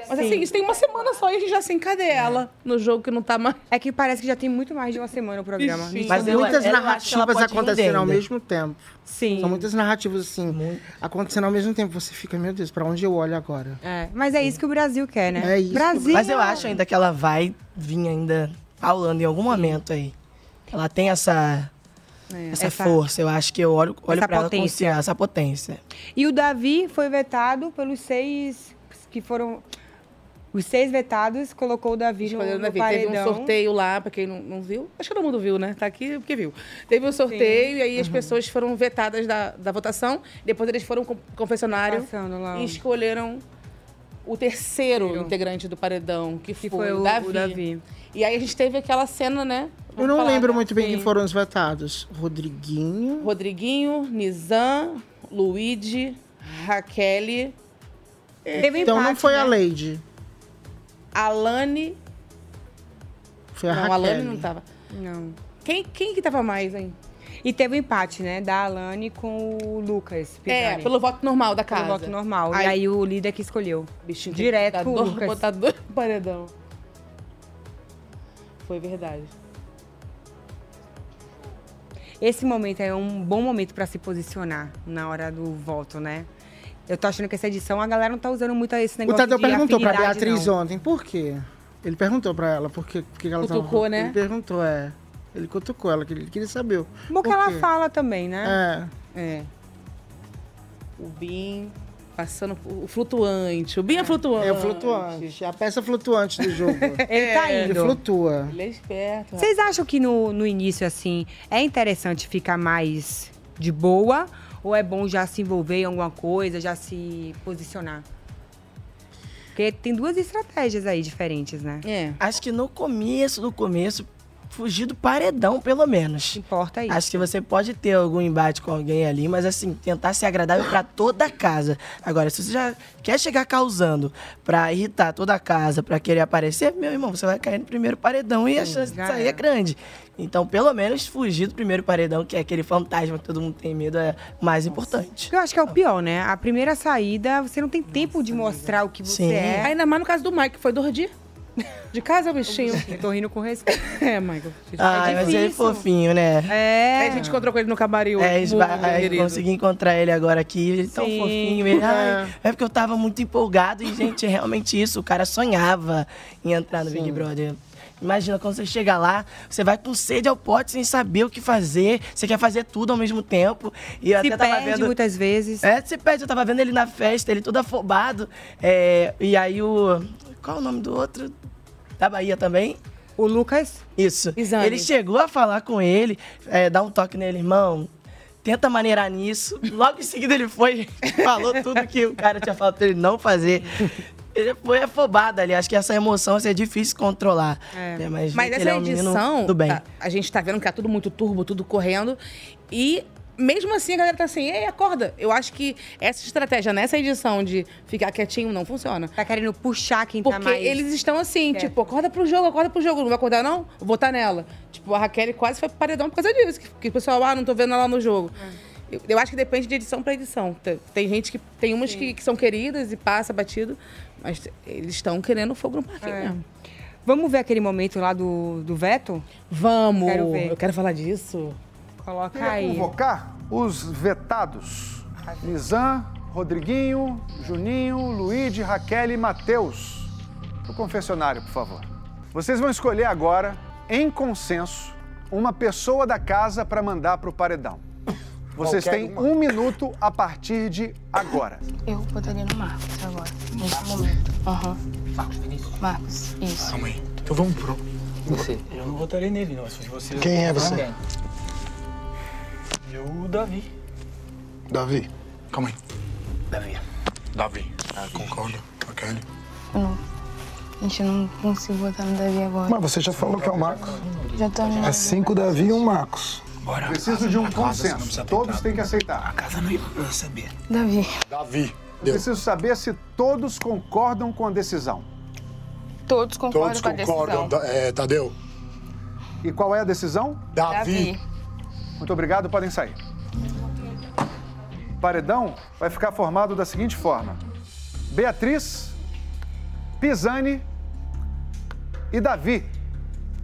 Mas assim, isso tem uma semana só e a gente já sem cadê ela no jogo que não tá mais. É que parece que já tem muito mais de uma semana o programa. Ixi. Mas eu- muitas eu narrativas acontecendo ao mesmo tempo. Sim. São muitas narrativas assim, acontecendo ao mesmo tempo. Você fica, meu Deus, pra onde eu olho agora? É, mas é isso que o Brasil quer, né? É isso. Brasil. Mas eu acho ainda que ela vai vir ainda falando em algum momento aí. Ela tem essa, essa, Essa- força. Eu acho que eu olho, olho essa pra ela com potência. essa potência. E o Davi foi vetado pelos seis que foram. Os seis vetados colocou o Davi no, no Davi. Teve um paredão. sorteio lá, pra quem não, não viu. Acho que todo mundo viu, né? Tá aqui porque viu. Teve um sorteio e aí Uhum. as pessoas foram vetadas da, da votação. Depois eles foram com confessionário e escolheram o terceiro integrante do paredão, que, Que foi, foi o- Davi. o Davi. E aí a gente teve aquela cena, né? Eu Vamos não falar, lembro né? muito bem Sim. quem foram os vetados. Rodriguinho. Rodriguinho, Nizam, Luigi, Raquel, Teve então não empate, foi né? a Lady. Alane. Foi a não, Raquel. Alane não tava. Não. Quem, quem que tava mais, hein? E teve o empate, né? Da Alane com o Lucas. É, pelo voto normal da Pelo casa. voto normal. Aí- E aí o líder que escolheu. Bichinho Direto pro dois- Lucas. botar dois paredão. Foi verdade. Esse momento é um bom momento pra se posicionar na hora do voto, né? Eu tô achando que essa edição a galera não tá usando muito esse O negócio Tadeu de perguntou pra Beatriz não. ontem, por quê? Ele perguntou pra ela por quê, por que ela Cutucou, tava... né? Ele perguntou, é. Ele cutucou ela, que ele queria saber. o Bom que ela fala também, né? É. É. O Bim passando o flutuante. O Bim é flutuante. É o flutuante, a peça flutuante do jogo. Ele tá Ele indo. flutua. Ele é esperto. Vocês acham que no, no início, assim, é interessante ficar mais de boa? Ou é bom já se envolver em alguma coisa, já se posicionar? Porque tem duas estratégias aí diferentes, né? É. Acho que no começo do começo, fugir do paredão, pelo menos. Importa isso. Acho que você pode ter algum embate com alguém ali, mas assim, tentar ser agradável pra toda a casa. Agora, se você já quer chegar causando pra irritar toda a casa, pra querer aparecer, meu irmão, você vai cair no primeiro paredão e a chance de sair é. é grande. Então, pelo menos fugir do primeiro paredão, que é aquele fantasma que todo mundo tem medo, é mais importante. Eu acho que é o pior, né? A primeira saída, você não tem tempo de mostrar o que você Sim. é. Ainda mais no caso do Mike, foi dois dias. De casa, bichinho. Eu tô rindo com respeito. é, Michael. Ai, mas ele é fofinho, né? É. Aí a gente encontrou com ele no hoje. É, consegui encontrar ele agora aqui, ele tão Sim. fofinho. Ele, ai, é porque eu tava muito empolgado e, gente, é realmente isso. O cara sonhava em entrar no Big Brother. Imagina, quando você chega lá, você vai com sede ao pote sem saber o que fazer. Você quer fazer tudo ao mesmo tempo. E eu Se até tava perde vendo... muitas vezes. É, se perde. Eu tava vendo ele na festa, ele todo afobado. É, e aí o... Qual é o nome do outro? Da Bahia também? O Lucas? Isso. Ele chegou a falar com ele, é, dar um toque nele, irmão. Tenta maneirar nisso. Logo em seguida ele foi, falou tudo que o cara tinha falado pra ele não fazer. Ele foi afobado ali. Acho que essa emoção assim, é difícil controlar. É, mas Mas ele essa é um edição, do bem. A, a gente tá vendo que tá tudo muito turbo, tudo correndo. E mesmo assim a galera tá assim, ei, acorda. Eu acho que essa estratégia nessa edição de ficar quietinho não funciona. Tá querendo puxar quem Porque tá mais... eles estão assim, quieto. tipo, acorda pro jogo, acorda pro jogo. Não vai acordar, não? Vou votar nela. Tipo, a Raquel quase foi pro paredão por causa disso. Que, que o pessoal, ah, não tô vendo ela no jogo. Eu, eu acho que depende de edição pra edição. Tem, tem gente que. Tem umas que, que são queridas e passa batido, mas eles estão querendo fogo no parquinho É. mesmo. Vamos ver aquele momento lá do, do veto? Vamos! Quero. Eu quero falar disso. Coloca Queria aí. convocar os vetados. Nizam, Rodriguinho, Juninho, Luíde, Raquel e Matheus. O confessionário, por favor. Vocês vão escolher agora, em consenso, uma pessoa da casa para mandar para o paredão. Vocês Qualquer têm uma. um minuto a partir de agora. Eu botaria no Marcos agora, nesse momento. Aham. Marcos Vinícius? Marcos, isso. Calma aí. Então vamos pro. Você. Eu não votaria nele, não. Se fosse você. Quem é você? Eu, o Davi. Davi. Calma aí. Davi. Davi. Concorda com a Kelly? Eu não. Gente, eu não consigo votar no Davi agora. Mas você já falou que é o Marcos. Já tô É cinco Davi e um Marcos. Bora. Preciso de um consenso. Todos têm que aceitar. A casa não ia saber. Davi. Davi. Eu preciso saber se todos concordam com a decisão. Todos concordam Todos com a decisão. concordam, É, Tadeu. E qual é a decisão? Davi. Muito obrigado, podem sair. O paredão vai ficar formado da seguinte forma: Beatriz, Pisani e Davi.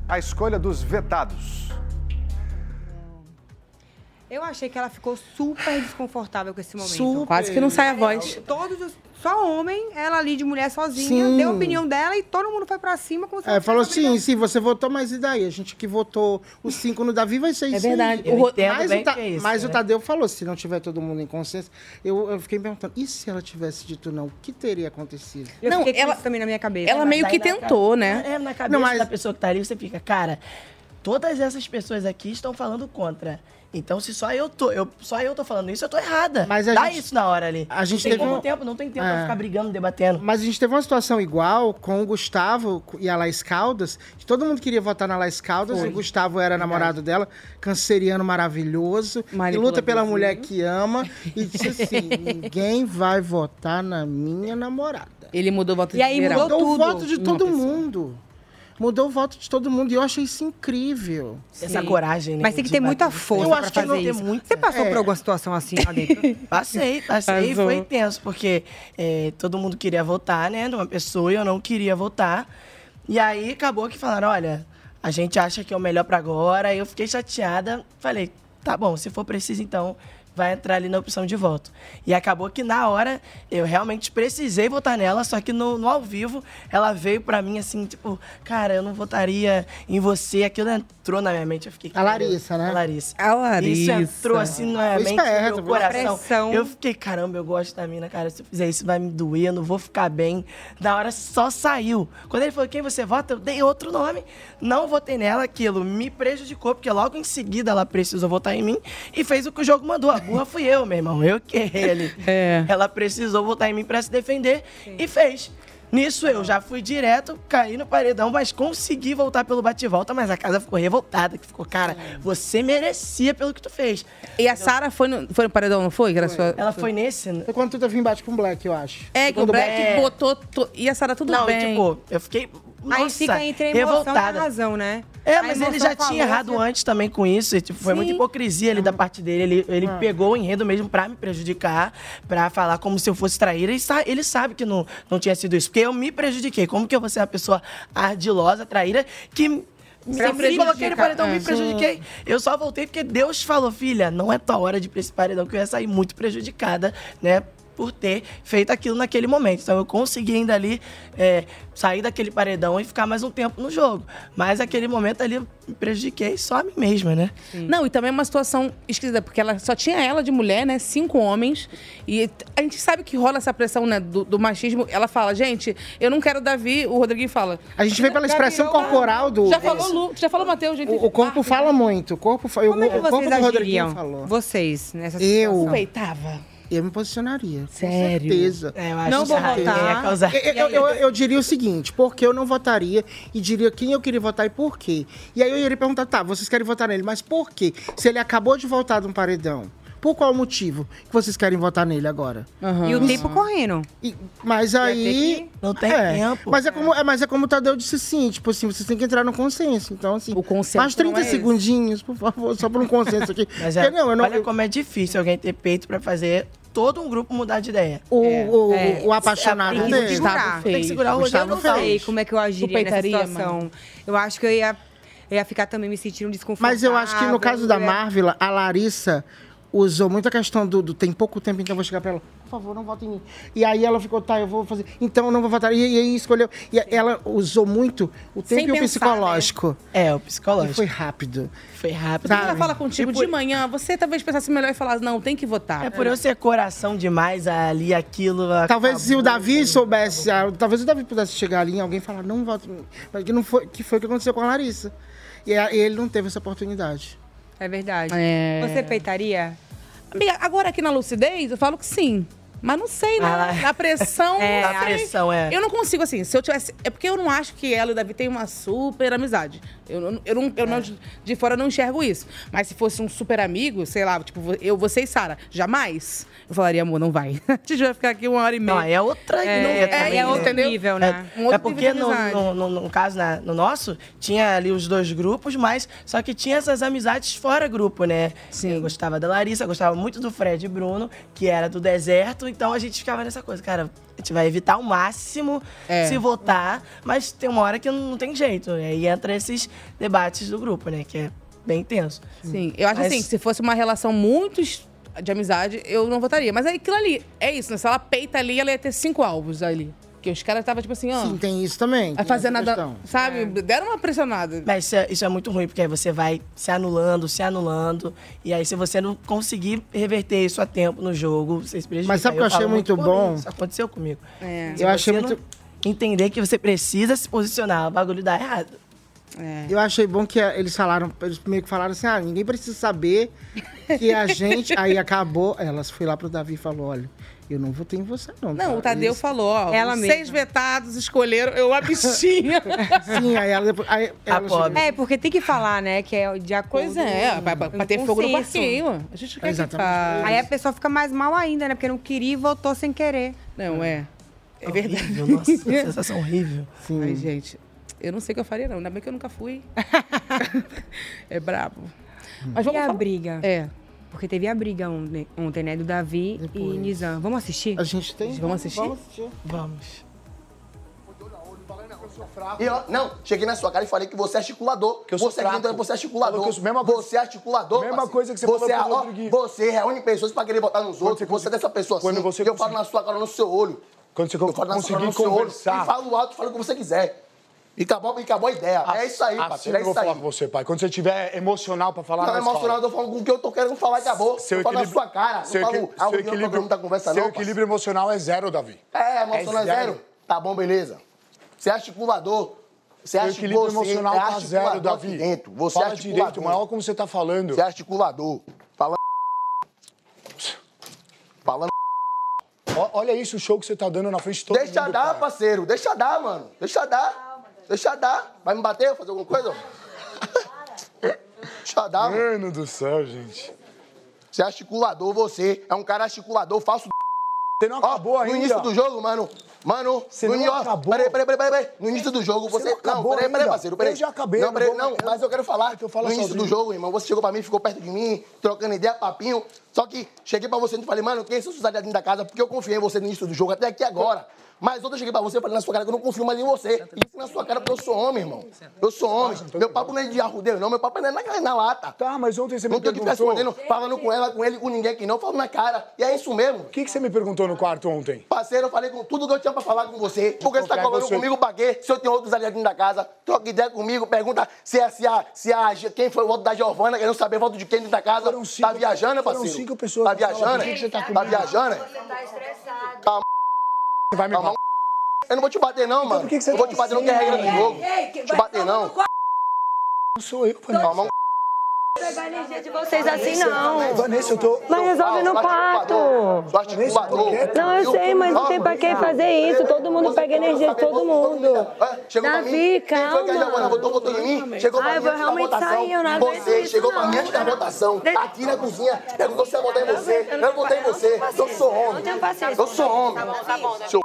A escolha dos vetados. Eu achei que ela ficou super desconfortável com esse momento. Super. Quase que não sai a voz. Todos os, só homem, ela ali de mulher sozinha, Sim. deu a opinião dela e todo mundo foi pra cima como se É, ela falou assim, sim, você votou, mas e daí? A gente que votou os cinco no Davi vai ser isso verdade. aí. Eu O Ro- entendo mas bem o, Ta- que é isso, mas né? o Tadeu falou, se não tiver todo mundo em consenso, eu, eu fiquei me perguntando, e se ela tivesse dito não, o que teria acontecido? Eu Não, fiquei com ela- também na minha cabeça. ela meio que tentou, cabe- né? É, na cabeça Não, mas- da pessoa que tá ali, você fica, cara, todas essas pessoas aqui estão falando contra. Então, se só eu tô, eu, só eu tô falando isso, eu tô errada. Mas a Dá gente- isso na hora ali. a gente não tem teve como um- tempo, não tem tempo É. pra ficar brigando, debatendo. Mas a gente teve uma situação igual com o Gustavo e a Laís Caldas, que todo mundo queria votar na Laís Caldas, Foi. o Gustavo era namorado dela, canceriano maravilhoso, que luta pela mulher que ama, e disse assim, ninguém vai votar na minha namorada. Ele mudou o voto E aí geral. mudou Mudou o tudo voto de todo pessoa. mundo. Mudou o voto de todo mundo e eu achei isso incrível. Essa Sim. coragem, né? Mas tem que de ter muita força Eu pra acho que fazer não tem isso. muita. Você passou É. por alguma situação assim lá dentro? Passei, passei, Arrasou. foi tenso, porque é, todo mundo queria votar, né, numa pessoa e eu não queria votar. E aí acabou que falaram, olha, a gente acha que é o melhor pra agora. Aí eu fiquei chateada, falei, tá bom, se for preciso então, vai entrar ali na opção de voto. E acabou que na hora eu realmente precisei votar nela, só que no, no ao vivo ela veio pra mim assim, tipo, cara, eu não votaria em você. Aquilo entrou na minha mente, eu fiquei... A Larissa, né? A Larissa. A Larissa. Isso entrou assim na Foi mente, esperta, no meu coração. pressão. Eu fiquei, caramba, eu gosto da mina, cara. Se eu fizer isso, vai me doer, eu não vou ficar bem. Da hora só saiu. Quando ele falou quem você vota, eu dei outro nome. Não votei nela, aquilo me prejudicou, porque logo em seguida ela precisou votar em mim e fez o que o jogo mandou. A burra fui eu, meu irmão. Eu que errei ali. É. Ela precisou votar em mim pra se defender e fez. Nisso eu já fui direto, caí no paredão, mas consegui voltar pelo bate-volta, mas a casa ficou revoltada, que ficou, cara, você merecia pelo que tu fez. E a Sara foi no, foi no paredão, não foi? Era sua- Ela foi nesse, Foi quando tu teve embate com o Black, eu acho. É, que o Black é- botou... to- E a Sara tudo não, bem. tipo, eu fiquei. Aí Nossa, fica entre a emoção revoltada. e a razão, né? É, mas ele já falou, tinha errado assim, antes também com isso. E, tipo, foi muita Sim. hipocrisia ali da parte dele. Ele, ele pegou o enredo mesmo pra me prejudicar, pra falar como se eu fosse traíra. E sa- ele sabe que não, não tinha sido isso. Porque eu me prejudiquei. Como que eu vou ser uma pessoa ardilosa, traíra, que. me coloquei no paredão, É. me prejudiquei. Eu só voltei porque Deus falou, filha, não é tua hora de ir pra esse paredão, que eu ia sair muito prejudicada, né? Por ter feito aquilo naquele momento. Então eu consegui ainda ali é, sair daquele paredão e ficar mais um tempo no jogo. Mas aquele momento ali eu me prejudiquei só a mim mesma, né? Não, e também é uma situação esquisita, porque ela só tinha ela de mulher, né? Cinco homens. E a gente sabe que rola essa pressão, né? Do, do machismo. Ela fala, gente, eu não quero Davi. O Rodriguinho fala. A gente vê pela expressão corporal do- Já falou. Lu, já falou Matheus, gente. O, o corpo fala muito. O corpo, Como é que o, o corpo vocês do Rodriguinho falou. Vocês, nessa Eu. situação? Eu me posicionaria. Sério? Com certeza. É, eu acho Não que vou votar. causar- Eu, eu, eu- eu diria o seguinte, porque eu não votaria e diria quem eu queria votar e por quê. E aí eu iria perguntar, tá, vocês querem votar nele, mas por quê? Se ele acabou de voltar de um paredão, por qual motivo que vocês querem votar nele agora? E o tempo correndo. E- mas aí. que- Não tem é, tempo. Mas é, como, é, mas é como o Tadeu disse assim, tipo assim, vocês têm que entrar no consenso. Então, assim, O consenso faz 30 não é esse. segundinhos, por favor, só por um consenso aqui. Mas é, Porque, não, eu não, olha eu- como é difícil alguém ter peito pra fazer todo um grupo mudar de ideia. o, É, o, é. o apaixonado Tem que dele. segurar. Tem que segurar o Gustavo. Eu fez. não sei como é que eu agiria nessa situação. Eu acho que eu ia, eu ia ficar também me sentindo desconfortável. Mas eu acho que no caso da Marvel, a Larissa usou muito a questão do, do tem pouco tempo, então eu vou chegar pra ela, por favor, não vote em mim. E aí ela ficou, tá, eu vou fazer, então eu não vou votar. E, e aí escolheu. E ela usou muito o tempo Sem e o pensar, psicológico. É, o E psicológico. foi rápido. Foi rápido. Sabe? Ela fala contigo de manhã, você talvez pensasse melhor e falasse, não, tem que votar. É por eu ser coração demais ali, aquilo. Talvez se o. Davi soubesse, talvez o Davi pudesse chegar ali e alguém falar, não vote em mim. Mas que, não foi, que foi o que aconteceu com a Larissa. E a- ele não teve essa oportunidade. É verdade. É. Você peitaria? Amiga, agora aqui na lucidez, eu falo que sim. Mas não sei, né? Ah, Na pressão. É, não a sei. pressão, é. Eu não consigo, assim, se eu tivesse. É porque eu não acho que ela e o Davi têm uma super amizade. Eu, não- eu, não, eu não, de fora não enxergo isso. Mas se fosse um super amigo, sei lá, tipo, eu, você e Sara, jamais. Eu falaria, amor, não vai. A gente vai ficar aqui uma hora e meia. Não, é outra É, ideia é, também, é outro né? nível, né? Um outro é porque nível de no, no, no- no caso, na- no nosso, tinha ali os dois grupos, mas só que tinha essas amizades fora grupo, né? Sim. Eu gostava da Larissa, eu gostava muito do Fred e Bruno, que era do deserto, então a gente ficava nessa coisa, cara, a gente vai evitar ao máximo É. se votar, mas tem uma hora que não, tem jeito. E aí entra esses debates do grupo, né? Que é bem intenso. Sim, eu acho Mas- assim, que se fosse uma relação muito de amizade, eu não votaria. Mas aí aquilo ali, é isso, né? Se ela peita ali, ela ia ter cinco alvos ali. Porque os caras estavam, tipo assim, ó. Sim, tem isso também. Vai tem fazer nada. questão. Sabe? Deram uma pressionada. Mas isso é, isso é muito ruim, porque aí você vai se anulando, se anulando. E aí, se você não conseguir reverter isso a tempo no jogo, você se prejudica. Mas sabe o que eu achei falo muito por bom? mim, Isso aconteceu comigo. É. Eu achei muito- Entender que você precisa se posicionar, o bagulho dá errado. É. Eu achei bom que eh, eles falaram, eles meio que falaram assim, ah, ninguém precisa saber que a gente. Aí acabou, elas foi lá pro Davi e falou: olha, eu não votei em você, não. Não, o Tadeu Eles- falou, ó. Ela os mesma. seis vetados escolheram, eu a bichinha. Sim, aí ela depois. Aí ela pobre. chegou- É, porque tem que falar, né? Que é de acordo pois é, pra, pra- pra ter fogo no parquinho. A gente quer que Exatamente. Aí a pessoa fica mais mal ainda, né? Porque não queria e votou sem querer. Não, é. É verdade. Horrível, nossa, sensação horrível. Sim. Ai, gente, eu não sei o que eu faria, não. Ainda bem que eu nunca fui. é brabo. Mas E vamos a falar. briga? É. Porque teve a briga ontem, ontem né? Do Davi e Depois. Nizam. Vamos assistir? A gente tem. Vamos assistir? Vamos assistir. Vamos. E eu, não, cheguei na sua cara e falei que você é articulador. Que eu sou você fraco. que você é articulador. Eu sou- mesma você é articulador. Mesma parceiro. coisa que você você falou pro ó, Rodriguinho. Você reúne pessoas pra querer botar nos outros. você Você, é dessa pessoa quando assim. você eu falo na sua cara, no seu olho. Quando você Eu falo na sua cara, no seu olho. E falo alto, fala o que você quiser. E acabou, e acabou a ideia. é isso aí, assim parceiro. É eu vou isso aí. falar com você, pai. Quando você tiver emocional pra falar, Não é nós fala. eu tô falando com o que eu tô querendo falar e acabou. Seu eu falo na sua cara. Seu, não falo, seu equilíbrio, da conversa seu não, equilíbrio emocional é zero, Davi. É, emocional é zero? Tá bom, beleza. Você é articulador. Você Seu equilíbrio você emocional é tá zero, Davi. dentro. Você Fala é articulador. direito, mas olha como você tá falando. Você é articulador. Falando... Falando... Olha isso, o show que você tá dando na frente de todo Deixa mundo. dar, cara. parceiro. Deixa dar, mano. Deixa dar. Deixa dar. Vai me bater? Fazer alguma coisa? Deixa dar, mano. Do céu, gente. Você é articulador, você. É um cara articulador, falso Você não acabou No ainda. início do jogo, mano. Mano, Você no não início. acabou. Peraí, peraí, peraí, peraí. No início do jogo, Você não acabou peraí, peraí, ainda. parceiro, peraí. Eu já acabei, Não, eu peraí, não não, mas eu quero falar. Então fala no início sozinho. do jogo, irmão, você chegou pra mim, ficou perto de mim, trocando ideia, papinho. Só que cheguei pra você e falei, mano, quem são seus aliados da casa? Porque eu confiei em você no início do jogo, até aqui agora. Mas ontem eu cheguei pra você e falei na sua cara que eu não confio mais em você. Isso na sua cara porque eu sou homem, irmão. Eu sou homem. Meu papo não é de arrudeio, não. Meu papo é na, na lata. Tá, mas ontem você me Não tô aqui perguntou... escondendo, falando com ela, com ele, com ninguém aqui não. Falo na cara. E é isso mesmo. O que, que você me perguntou no quarto ontem? Parceiro, eu falei com tudo que eu tinha pra falar com você. Porque você tá você- comigo pra quê? Se eu tenho outros aliados da casa, troca ideia comigo, pergunta se a, se a, se a, quem foi o voto da Giovana, querendo saber o voto de quem dentro da casa. tá viajando, foram parceiro? cinco pessoas Tá viajando? você tá Tá viajando? tá estressado. Calma. Vai me Calma. Eu não vou te bater, não, mano. por que que você eu vou tá te bater, não tem assim, regra do mano? jogo. Ei, que- Te bater, não. Não sou eu, Vanessa. Calma. Pegar a energia de vocês assim, não. Vanessa, eu tô... Mas resolve no quarto. Sou articulador. Não, eu sei, mas não tem pra que fazer isso. Todo mundo pega energia de todo mundo. Chegou pra mim. Davi, Quem foi que a calma. votou, votou em mim? Chegou pra mim eu vou antes da realmente votação. eu Você chegou pra mim antes da votação. Aqui na cozinha. Perguntou se ia votar em você. Eu não votei em você. Eu sou homem. Eu sou homem. Tá bom, tá bom. Seu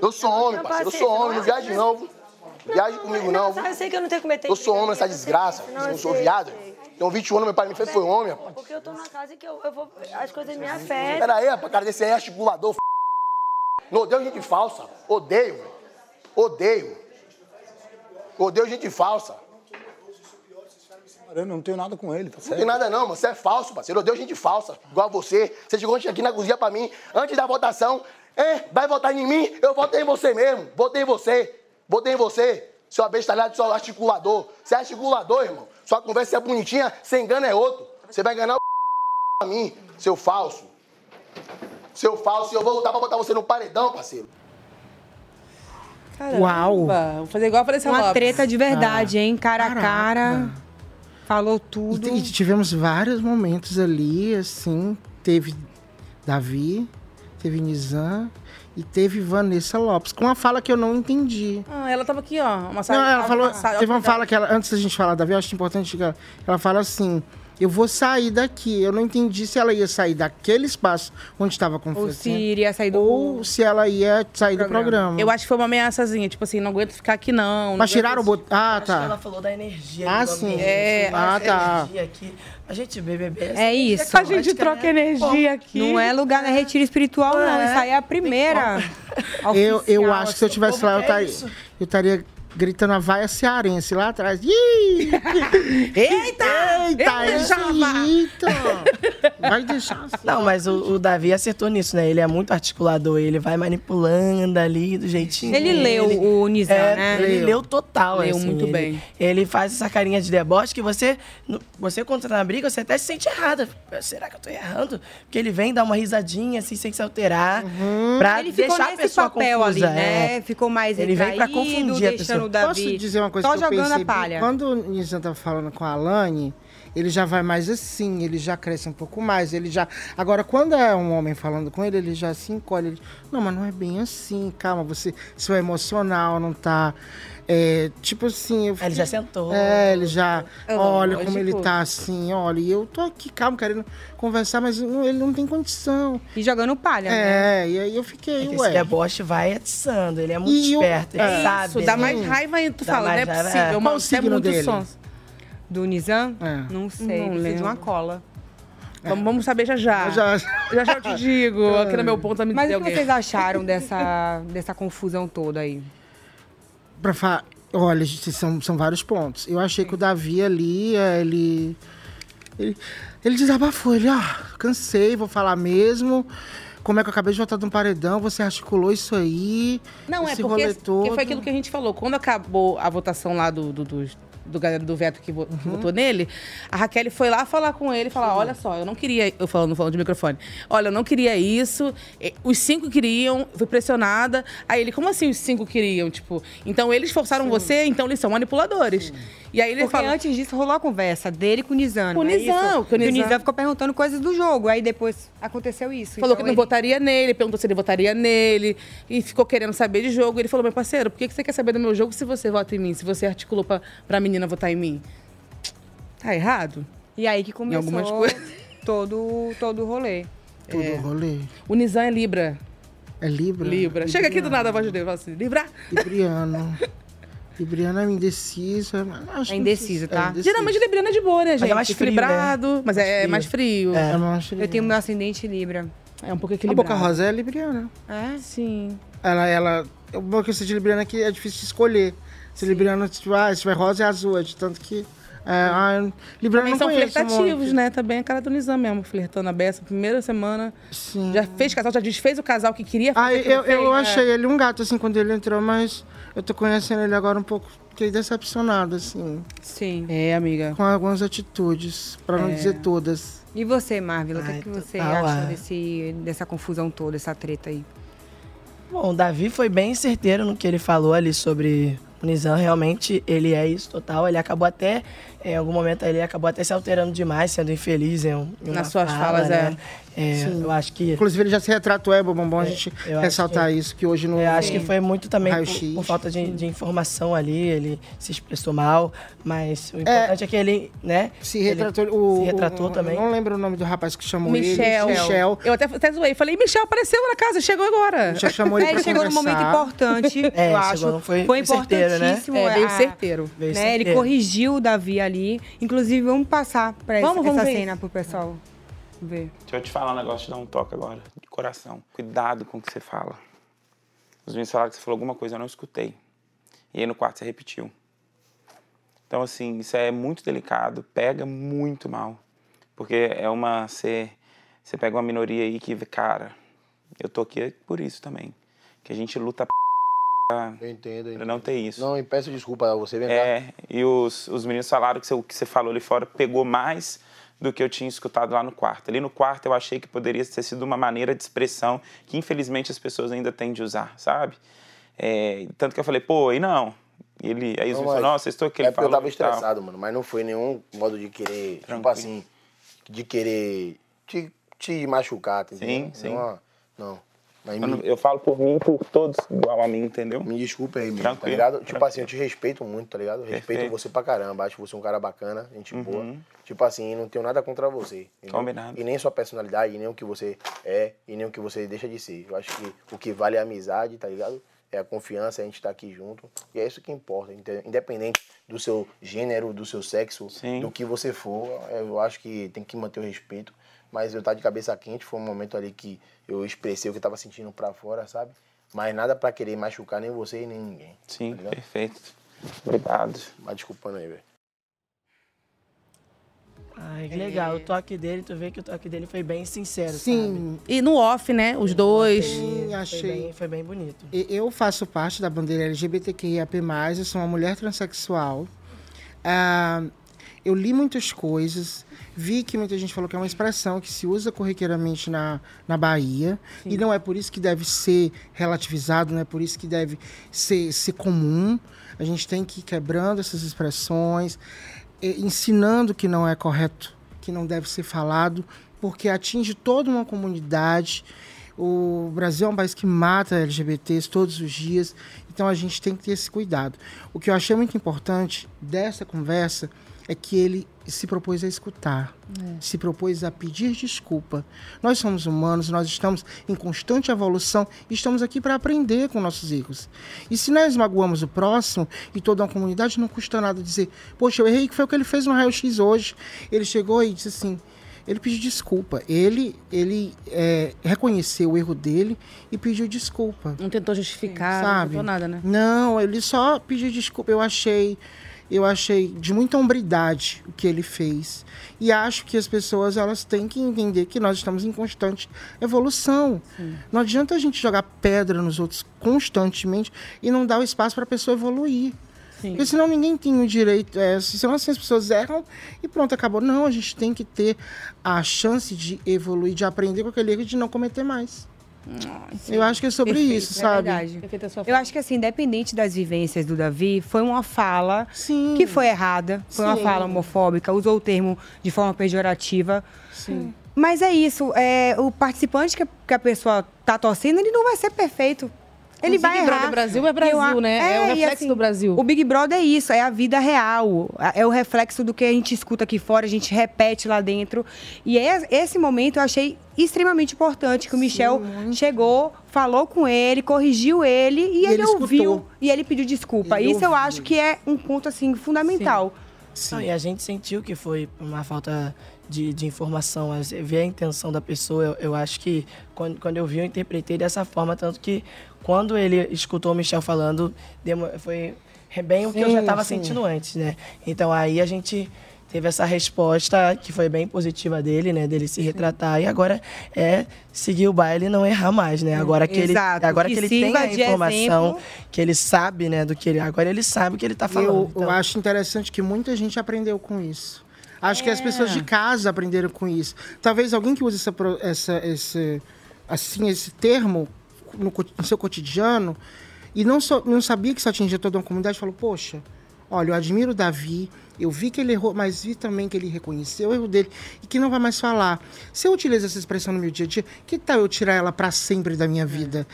Eu sou homem, parceiro. Eu sou homem. Não viaje não. Viaje comigo não. viu? Eu sei que eu não tenho que meter Eu sou homem nessa desgraça. Eu não sou viado. Tenho 21 anos, meu pai me fez foi homem, rapaz. Porque eu tô na casa e que eu, eu vou. As coisas me afetam. Pera aí, rapaz, cara desse aí é articulador. f***. Não odeio gente falsa. Odeio, velho. Odeio. Odeio gente falsa. Eu não tenho nada com ele, tá Não certo? tem nada não, mano. Você é falso, parceiro. Eu odeio gente falsa, igual você. Você chegou aqui na cozinha pra mim, antes da votação. É, vai votar em mim? Eu votei em você mesmo. Votei em você. Votei em você. Seu abestalhado, seu articulador. Você é articulador, irmão. Sua conversa é bonitinha, você engana é outro. Você vai enganar o a mim, seu falso. Seu falso. E eu vou lutar pra botar você no paredão, parceiro. Uau. Vou fazer igual a Vanessa Uma Lopes. treta de verdade, Ah, hein? Cara a caraca. cara. Falou tudo. E tivemos vários momentos ali, assim. Teve Davi, teve Nizam e teve Vanessa Lopes, com uma fala que eu não entendi. Ah, ela tava aqui, ó. Uma Não, ela falou. sa- Teve uma fala que ela, antes da gente falar da Davi, eu acho importante que ela, ela fala assim. Eu vou sair daqui. Eu não entendi se ela ia sair daquele espaço onde estava com Ou se iria sair do Ou se ela ia sair do programa. Eu acho que foi uma ameaçazinha, tipo assim, não aguento ficar aqui não. não Mas tiraram o aguento- bot... Ah, Acho que ela tá. falou da energia. Ah, do sim. É. Ah, tá. energia aqui. A gente BBB. É isso. A gente troca energia aqui. Não é lugar, não é retiro espiritual, não. É. Isso aí é a primeira. Eu, eu acho que se eu assim. tivesse lá, eu é eu estaria gritando a vaia cearense lá atrás. Ih! Eita! Eita, Vai deixar assim. Não, mas o, o Davi acertou nisso, né? Ele é muito articulador, ele vai manipulando ali do jeitinho. Ele leu dele. o Nizam, É, né? Ele Leu. leu total, Leu assim, muito ele- bem. Ele faz essa carinha de deboche que você, você quando tá na briga, você até se sente errada. Será que eu tô errando? Porque ele vem dar uma risadinha, assim, sem se alterar, pra Ele ficou deixar a pessoa papel confusa. ali, né? é. Ficou mais Ele vem pra confundir a pessoa. o Davi Posso dizer uma coisa só que eu jogando percebi? a palha. Quando o Nizam tá falando com a Alane, ele já vai mais assim, ele já cresce um pouco mais, ele já... Agora, quando é um homem falando com ele, ele já se encolhe. Ele... Não, mas não é bem assim, calma, você... Seu emocional não tá... é, tipo assim... Eu... Ele já sentou. É, ele já... É olha como ele tá assim, olha, e eu tô aqui, calma, querendo conversar, mas não- ele não tem condição. E jogando palha, né? É, e aí eu fiquei, É que ué... esse deboche vai atiçando, ele é muito E esperto, ele é. sabe. Isso, dá né? mais raiva ainda. Tu Dá fala, não é raiva, possível. é. Qual o você é signo muito dele? sons. Do Nizam? É. Não sei, Não precisa de uma cola. Vamos, vamos saber já já. Já- Já já eu te digo. Aqui no meu ponto tá me Mas o que alguém. vocês acharam dessa, dessa confusão toda aí? Pra falar. Olha, gente, são, são vários pontos. Eu achei que o Davi ali, é, ele. Ele, ele desabafou, ele, ó, cansei, vou falar mesmo. Como é que eu acabei de voltar de um paredão, você articulou isso aí. Não, é porque, rolê porque foi aquilo que a gente falou. Quando acabou a votação lá do, do, do, do do veto que, Uhum. votou nele, a Raquel foi lá falar com ele e falar: olha só, eu não queria. Eu falando, falando de microfone, olha, eu não queria isso. Os cinco queriam, fui pressionada. Aí ele, como assim os cinco queriam? Tipo, então eles forçaram você, então eles são manipuladores. E aí ele Porque falou. antes disso rolou a conversa dele com o Nizam. Com o não é Nizam, que o E o Nizam- Nizam ficou perguntando coisas do jogo. Aí depois aconteceu isso. Falou Então que não ele- votaria nele, perguntou se ele votaria nele, e ficou querendo saber de jogo. Ele falou, meu parceiro, por que você quer saber do meu jogo se você vota em mim? Se você articulou pra, pra menina votar em mim? Tá errado? E aí que começou algumas coisas. todo, todo o rolê. Todo É. o rolê. O Nizam é Libra. É Libra? Libra. Chega aqui do nada a voz de Deus, fala assim, Libra. Libriano. Libriana é indecisa. mas acho É indeciso, tá? É. Geralmente Libriana é de boa, né, Mas gente? é mais frio, Equilibrado, né? mas Mais é frio. mais frio. É, mais Eu tenho meu ascendente Libra. É um pouco A equilibrado. Boca Rosa é Libriana. É? Sim. Ela, ela. O bom que eu sei de Libriana é que é difícil de escolher. Se Libriana, tipo, ah, se tiver rosa é azul, é de tanto que. É, ah, Libriana Também não são flertativos, muito. né? Também é cara do Nizam mesmo, flertando a beça. Primeira semana. Sim. Já fez casal, já desfez o casal que queria Ah, fazer. que eu, não fez, eu né? achei ele um gato, assim, quando ele entrou, mas eu tô conhecendo ele agora um pouco. Fiquei decepcionada, assim. Sim. É, amiga. Com algumas atitudes, pra não É. dizer todas. E você, Marvel, o que, é que você total, acha é. desse, dessa confusão toda, essa treta aí? Bom, o Davi foi bem certeiro no que ele falou ali sobre o Nizam. Realmente, ele é isso total. Ele acabou até, em algum momento, ele acabou até se alterando demais, sendo infeliz em, um- Nas suas fala, falas, né? é. É, Sim. eu acho que... Inclusive, ele já se retratou, é bom, bom a gente eu acho ressaltar que- isso, que hoje não. Eu acho que foi muito também por, por falta de, de informação ali, ele se expressou mal, mas o importante é, que ele, né? Se ele retratou. O, se retratou o- também. Eu não lembro o nome do rapaz que chamou Michel. ele. Michel. Eu até, até zoei. Falei, Michel apareceu na casa, chegou agora. Já chamou ele É, pra ele chegou num momento importante, É, eu acho. chegou, foi- foi foi certeiro, né? importantíssimo. É, veio certeiro. Veio né, Ele certeiro. corrigiu o Davi ali. Inclusive, vamos passar pra essa, Vamos, vamos essa ver cena isso. pro pessoal ver. Deixa eu te falar um negócio, te dar um toque agora, de coração. Cuidado com o que você fala. Os meninos falaram que você falou alguma coisa, eu não escutei. E aí no quarto você repetiu. Então, assim, isso é muito delicado, pega muito mal. Porque é uma. Você, você pega uma minoria aí que, cara, eu tô aqui por isso também. Que a gente luta pra, Eu entendo, eu não ter isso. Não, e peço desculpa a você, vem cá. É, e os, os meninos falaram que o que você falou ali fora pegou mais do que eu tinha escutado lá no quarto. Ali no quarto eu achei que poderia ter sido uma maneira de expressão que infelizmente as pessoas ainda têm de usar, sabe? É, tanto que eu falei, pô, e não? E ele, aí Não, mas nossa, estou aqui, É porque eu falou tava estressado, mano. Mas não foi nenhum modo de querer, tipo Tranquilo. assim, de querer te, te machucar, tá Sim, sim. Não, não. Mas Eu, me, eu falo por mim e por todos igual a mim, entendeu? me desculpa aí, mesmo, tá ligado? Tipo tranquilo. assim, eu te respeito muito, tá ligado? Respeito Perfeito. você pra caramba. Acho você um cara bacana, gente boa. Uhum. Tipo assim, não tenho nada contra você. entendeu? Combinado. E nem sua personalidade, e nem o que você é, e nem o que você deixa de ser. Eu acho que o que vale é a amizade, tá ligado? É a confiança, a gente tá aqui junto. E é isso que importa. Independente do seu gênero, do seu sexo, do que você for, eu acho que tem que manter o respeito. Mas eu tá de cabeça quente, foi um momento ali que eu expressei o que eu tava sentindo pra fora, sabe? Mas nada pra querer machucar nem você e nem ninguém. Sim, tá perfeito. Obrigado. Mas desculpando aí, velho. Ai, que legal. O toque dele, tu vê que o toque dele foi bem sincero, Sim. E no off, né? Os dois. Sim, Foi achei. bem, foi bem bonito. Eu faço parte da bandeira LGBTQIAP+, eu sou uma mulher transexual. Ah, eu li muitas coisas, vi que muita gente falou que é uma expressão que se usa corriqueiramente na, na Bahia, e não é por isso que deve ser relativizado, não é por isso que deve ser, ser comum. A gente tem que ir quebrando essas expressões, e ensinando que não é correto, que não deve ser falado, porque atinge toda uma comunidade. O Brasil é um país que mata LGBTs todos os dias, então a gente tem que ter esse cuidado. O que eu achei muito importante dessa conversa é que ele se propôs a escutar, se propôs a pedir desculpa. Nós somos humanos, nós estamos em constante evolução e estamos aqui para aprender com nossos erros. E se nós magoamos o próximo e toda uma comunidade, não custa nada dizer, poxa, eu errei, que foi o que ele fez no raio-x hoje. Ele chegou e disse assim, ele pediu desculpa. Ele, ele é, reconheceu o erro dele e pediu desculpa. Não tentou justificar, não Sabe? tentou nada, né? Não, ele só pediu desculpa. Eu achei, eu achei de muita hombridade o que ele fez. E acho que as pessoas elas têm que entender que nós estamos em constante evolução. Não adianta a gente jogar pedra nos outros constantemente e não dar o espaço para a pessoa evoluir. Porque senão ninguém tem o direito. É, senão assim, as pessoas erram e pronto, acabou. Não, a gente tem que ter a chance de evoluir, de aprender com aquele erro e de não cometer mais. Eu acho que é sobre Perfeito, isso, é sabe? verdade. Eu acho que assim, independente das vivências do Davi, foi uma fala que foi errada, foi uma Sim. fala homofóbica, usou o termo de forma pejorativa. Sim. Mas é isso, é, o participante que a, que a pessoa tá torcendo, ele não vai ser perfeito. Ele O vai Big errar. Brother Brasil é Brasil, Eu né? É o e reflexo do Brasil. O Big Brother é isso, é a vida real. É o reflexo do que a gente escuta aqui fora, a gente repete lá dentro. E é- esse momento eu achei extremamente importante que o Michel chegou, falou com ele, corrigiu ele e, E ele, ele ouviu e ele pediu desculpa. Ele isso eu ouviu. acho que é um ponto assim fundamental. Não, e a gente sentiu que foi uma falta de, de informação. Vê a intenção da pessoa. Eu, eu acho que quando, quando eu vi, eu interpretei dessa forma. Tanto que quando ele escutou o Michel falando, foi bem o que eu já Sim, estava sim. sentindo antes, né? Então aí a gente teve essa resposta que foi bem positiva dele, né? Dele se retratar. E agora é seguir o baile e não errar mais, né? Agora que ele, Exato, agora que que ele tem a de informação, exemplo. que ele sabe, né? Do que ele, agora ele sabe o que ele tá falando. Eu, eu acho interessante que muita gente aprendeu com isso. Acho que as pessoas de casa aprenderam com isso. Talvez alguém que use essa, essa, esse, assim, esse termo no, no seu cotidiano e não, só, não sabia que isso atingia toda uma comunidade, falou, poxa, olha, eu admiro o Davi, eu vi que ele errou, mas vi também que ele reconheceu o erro dele e que não vai mais falar. Se eu utilizo essa expressão no meu dia a dia, que tal eu tirar ela para sempre da minha vida?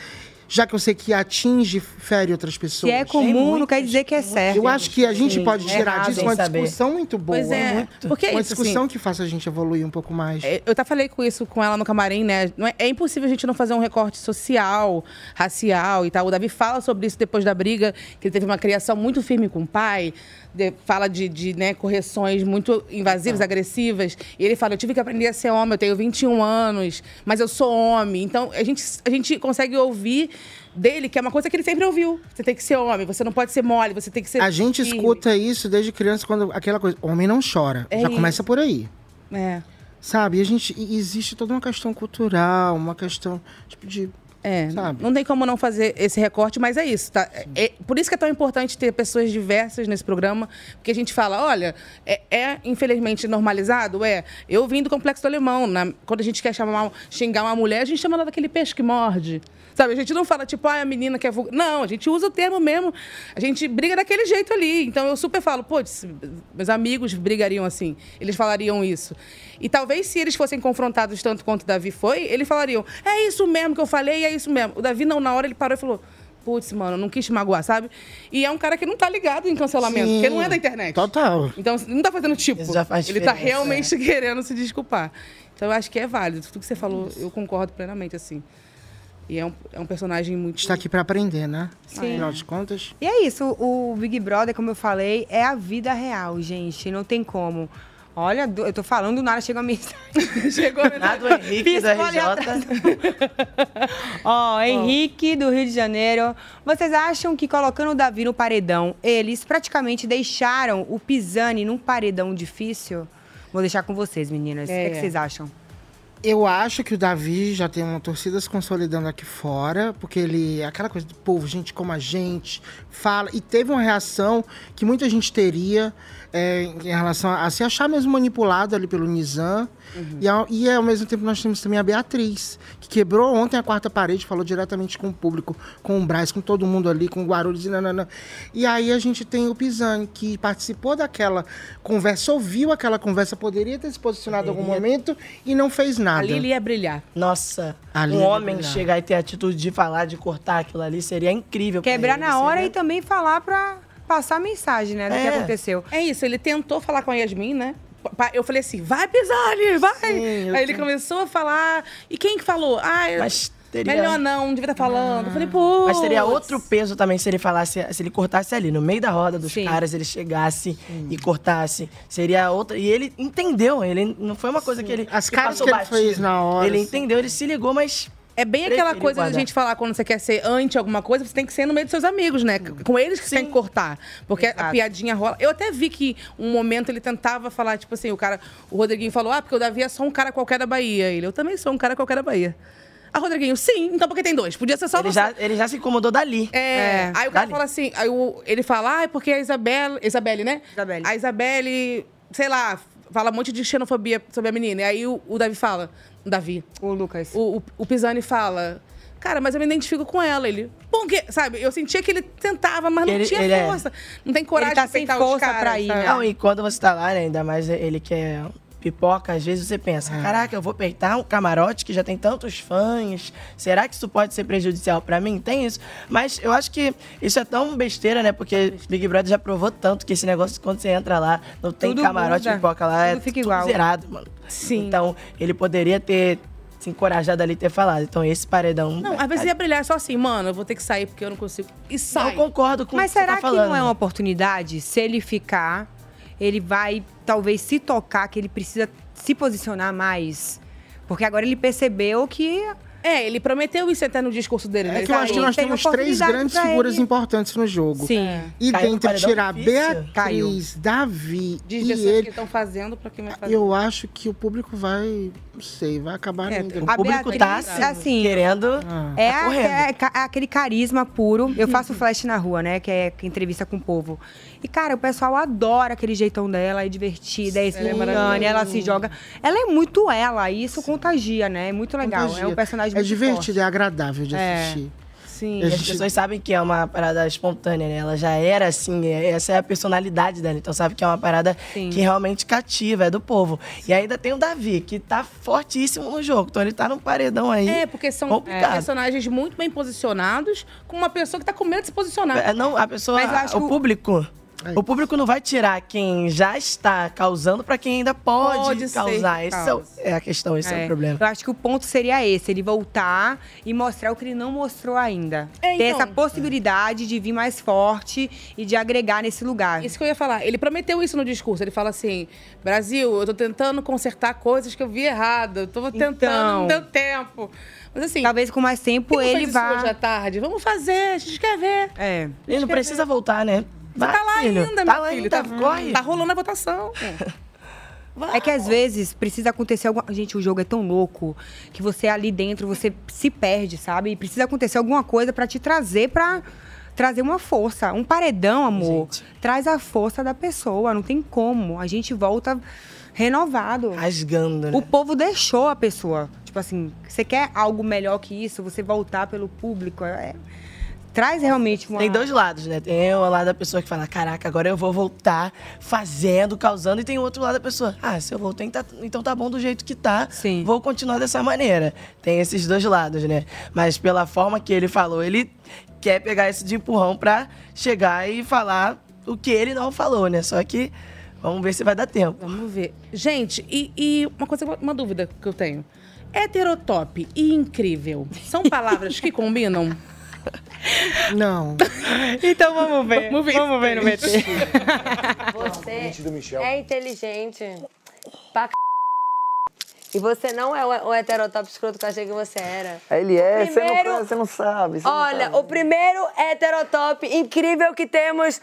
Já que eu sei que atinge, fere outras pessoas. Se é comum, não quer dizer que é certo. Eu acho que a gente Sim, pode é tirar disso uma saber. discussão muito boa. Pois é, Muito. porque é uma isso, discussão assim, que faça a gente evoluir um pouco mais. É, Eu até falei com isso com ela no camarim, né? Não é, é impossível a gente não fazer um recorte social, racial e tal. O Davi fala sobre isso depois da briga, que ele teve uma criação muito firme com o pai, de- fala de, de, né, correções muito invasivas, agressivas. E ele fala: Eu tive que aprender a ser homem, eu tenho 21 anos, mas eu sou homem. Então a gente, a gente consegue ouvir dele, que é uma coisa que ele sempre ouviu. Você tem que ser homem, você não pode ser mole, você tem que ser. A gente firme. escuta isso desde criança, quando aquela coisa, homem não chora. É Já isso. começa por aí. É. Sabe? E a gente, e existe toda uma questão cultural, uma questão tipo de. É, não tem como não fazer esse recorte, mas é isso, tá? É, é- por isso que é tão importante ter pessoas diversas nesse programa, porque a gente fala, olha, é, é, infelizmente normalizado? É. Eu vim do complexo do alemão, na- quando a gente quer chamar, xingar uma mulher, a gente chama ela daquele peixe que morde. Sabe, a gente não fala, tipo, ah, a menina que é vulgar. Não, a gente usa o termo mesmo. A gente briga daquele jeito ali. Então eu super falo, pô, meus amigos brigariam assim. Eles falariam isso. E talvez se eles fossem confrontados tanto quanto o Davi foi, eles falariam, é isso mesmo que eu falei, é isso mesmo. O Davi não, na hora ele parou e falou. Putz, mano, não quis te magoar, sabe? E é um cara que não tá ligado em cancelamento, Sim, porque não é da internet. Total. Então, não tá fazendo tipo. Isso já faz ele tá realmente querendo se desculpar. Então, eu acho que é válido. Tudo que você falou, eu concordo plenamente, assim. E é um, é um personagem muito. Está aqui para aprender, né? Sim. Afinal de contas. E é isso, o Big Brother, como eu falei, é a vida real, gente. Não tem como. Olha, eu tô falando, do nada chega a mensagem. Chegou a Nada do Henrique ali RJ. Ó, Henrique do Rio de Janeiro. Vocês acham que colocando o Davi no paredão, eles praticamente deixaram o Pisani num paredão difícil? Vou deixar com vocês, meninas. O que, é que É. vocês acham? Eu acho que o Davi já tem uma torcida se consolidando aqui fora, porque ele. Aquela coisa do povo, gente como a gente, fala. E teve uma reação que muita gente teria é, em relação a, a se achar mesmo manipulado ali pelo Nizam. E, ao, e ao mesmo tempo nós temos também a Beatriz, que quebrou ontem a quarta parede, falou diretamente com o público, com o Braz, com todo mundo ali, com o Guarulhos e nananã. E aí a gente tem o Pisani, que participou daquela conversa, ouviu aquela conversa, poderia ter se posicionado em algum momento e não fez nada. Ali ele ia brilhar. Nossa, Ali um homem brilhar. chegar e ter a atitude de falar, de cortar aquilo ali, seria incrível. Quebrar ele, na hora seria- e também falar pra passar a mensagem, né? Do que É. aconteceu. É isso, ele tentou falar com a Yasmin, né? Eu falei assim, vai Pisani, vai! eu Aí ele tô- começou a falar. E quem que falou? Ah, eu- Mas teria- melhor não, não devia estar falando. Eu falei, pô. Mas teria outro peso também se ele falasse, se ele cortasse ali, no meio da roda dos caras, ele chegasse e cortasse. Seria outra. E ele entendeu, ele não foi uma coisa que ele. As que caras passou que ele batido. fez na hora, Ele assim. entendeu, ele se ligou, mas. É bem aquela preferiu coisa da guardar. gente falar quando você quer ser anti alguma coisa, você tem que ser no meio dos seus amigos, né? Com eles que você tem que cortar. Porque a piadinha rola. Eu até vi que um momento ele tentava falar, tipo assim, o cara, o Rodriguinho falou: ah, porque o Davi é só um cara qualquer da Bahia. Ele, eu também sou um cara qualquer da Bahia. Ah, Rodriguinho, sim, então por que tem dois? Podia ser só Ele você. já, ele já se incomodou dali. É. Aí o cara fala assim, aí o- ele fala, ah, é porque a Isabela. Isabelle, né? Isabelle. A Isabelle, sei lá, fala um monte de xenofobia sobre a menina. E aí o, o Davi fala. O Davi. O Lucas. O, o, o Pisani fala. Cara, mas eu me identifico com ela. Ele. Por quê? Sabe? Eu sentia que ele tentava, mas não Ele- tinha ele é- força. Não tem coragem Ele tá de sem os força caras, pra ir, né? Não, e quando você tá lá, né, ainda mais ele que é pipoca, às vezes você pensa, caraca, eu vou peitar um camarote que já tem tantos fãs, será que isso pode ser prejudicial pra mim? Tem isso. Mas eu acho que isso é tão besteira, né? Porque Big Brother já provou tanto que esse negócio, quando você entra lá, não tem Tudo camarote, muda. pipoca lá, é Tudo fica tudo zerado, mano. Sim. Então, ele poderia ter se encorajado ali e ter falado. Então, esse paredão... Não, às vezes ia brilhar só assim, mano, eu vou ter que sair porque eu não consigo. E sai. Eu concordo com Mas o que você será tá que falando. não é uma oportunidade? Se ele ficar, ele vai talvez se tocar que ele precisa se posicionar mais. Porque agora ele percebeu que. É, ele prometeu isso até no discurso dele, né? É que eu acho que nós temos três grandes figuras ele. importantes no jogo. Sim. E Caiu no dentre tirar difícil. Beatriz, Davi Diz e ele, que estão fazendo pra quem vai fazer. eu acho que o público vai, não sei, vai acabar É, indo. A Beatriz, assim, querendo. É, tá é ca- aquele carisma puro. Eu faço flash na rua, né? Que é entrevista com o povo. E, cara, o pessoal adora aquele jeitão dela, é divertida, é espontânea, maravilhosa. ela se joga. Ela é muito ela, e isso contagia, né? É muito legal. É Contagia. um personagem É muito divertido, é agradável de É. assistir. Sim. As pessoas sabem que é uma parada espontânea, né? Ela já era assim, é- essa é a personalidade dela. Então sabe que é uma parada que realmente cativa, é do povo. E ainda tem o Davi, que tá fortíssimo no jogo. Então ele tá num paredão aí. É, porque são complicado. personagens muito bem posicionados, com uma pessoa que tá com medo de se posicionar. É, não, a pessoa, Mas eu acho o que o- público. O público não vai tirar quem já está causando pra quem ainda pode, Pode causar. Esse é, cause. é a questão, esse é. o problema. Eu acho que o ponto seria esse, ele voltar e mostrar o que ele não mostrou ainda. É, Ter então. essa possibilidade de vir mais forte e de agregar nesse lugar. Isso que eu ia falar. Ele prometeu isso no discurso. Ele fala assim: Brasil, eu tô tentando consertar coisas que eu vi errado. Eu tô tentando, Então. não deu tempo. Mas assim. Talvez com mais tempo ele vá. hoje à tarde. Vamos fazer, a gente quer ver. É. Ele não precisa voltar, né? Você tá lá filho. ainda, Tá meu lá filho. ainda, tá, corre. tá rolando a votação. É que às vezes precisa acontecer alguma. Gente, o jogo é tão louco que você ali dentro você se perde, sabe? E precisa acontecer alguma coisa pra te trazer pra trazer uma força. Um paredão, amor, traz a força da pessoa. Não tem como. A gente volta renovado. Rasgando, né? O povo deixou a pessoa. Tipo assim, você quer algo melhor que isso? Você voltar pelo público. é- Traz realmente uma. Tem dois lados, né? Tem o lado da pessoa que fala, caraca, agora eu vou voltar fazendo, causando. E tem o outro lado da pessoa, ah, se eu voltei, tá- então tá bom do jeito que tá. Sim. Vou continuar dessa maneira. Tem esses dois lados, né? Mas pela forma que ele falou, ele quer pegar isso de empurrão pra chegar e falar o que ele não falou, né? Só que vamos ver se vai dar tempo. Vamos ver. Gente, e, e uma coisa, uma dúvida que eu tenho. Heterotop e incrível são palavras que combinam? Não. então vamos ver. Vamos ver, Vamos ver no VT. Você é inteligente pra c... E você não é o, o heterotop escroto que eu achei que você era. Ele é, você Primeiro- não, você não sabe. você não Olha, sabe. o primeiro heterotop incrível que temos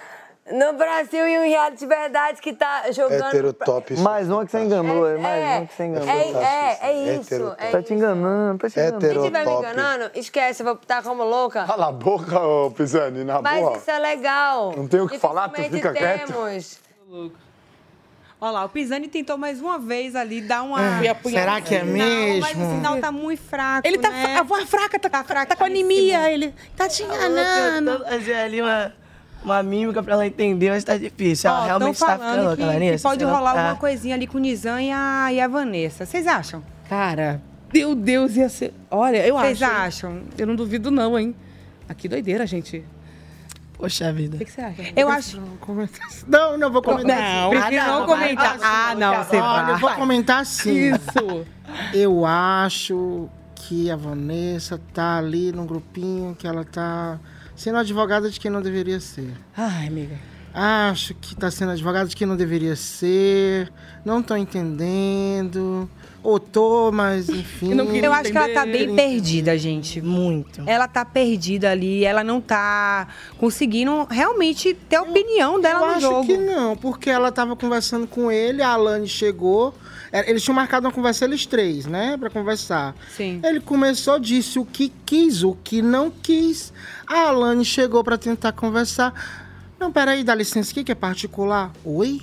no Brasil e um reality de verdade que tá jogando... Heterotop. Mais uma que você enganou, é, mais é, uma que você enganou. é, é, é isso, é Tá te enganando, tá te enganando. Se estiver me enganando, esquece, eu vou estar como louca. Cala a boca, ô Pisani, na Mas boa. isso é legal. Não tem o que falar, tu fica quieto. temos. Olha lá, o Pisani tentou mais uma vez ali dar uma. É, será que é Não, mas mesmo? o sinal tá muito fraco. Ele tá né? a voz fraca, tá, tá, com anemia. Ele tá te enganando. Fazer ali uma, mímica pra ela entender, mas tá difícil. Ela Ó, realmente tá falando ficando louca, que pode não rolar tá. alguma coisinha ali com o Nizam e a, e a Vanessa. Vocês acham? Cara, meu Deus, ia ser. Olha, eu Vocês acho. acham? Eu não duvido, não, hein? Aqui doideira, gente. Poxa vida. O que, que você acha? Eu acho. Não, não vou comentar. Não, sim. prefiro não comentar. Ah, não, você Olha, eu vou vai. comentar sim. Isso. Eu acho que a Vanessa tá ali num grupinho que ela tá sendo advogada de quem não deveria ser. Ai, amiga. Acho que tá sendo advogada de quem não deveria ser. Não tô entendendo. Ou tô, mas enfim. Eu acho que ela tá bem perdida, gente. Muito. Ela tá perdida ali, ela não tá conseguindo realmente ter a opinião dela eu no acho jogo. que não, porque ela tava conversando com ele, a Alane chegou. É, Eles tinham marcado uma conversa, eles três, né? Pra conversar. Sim. Ele começou, disse o que quis, o que não quis. A Alane chegou pra tentar conversar. Não, peraí, dá licença, o que que é particular? Oi?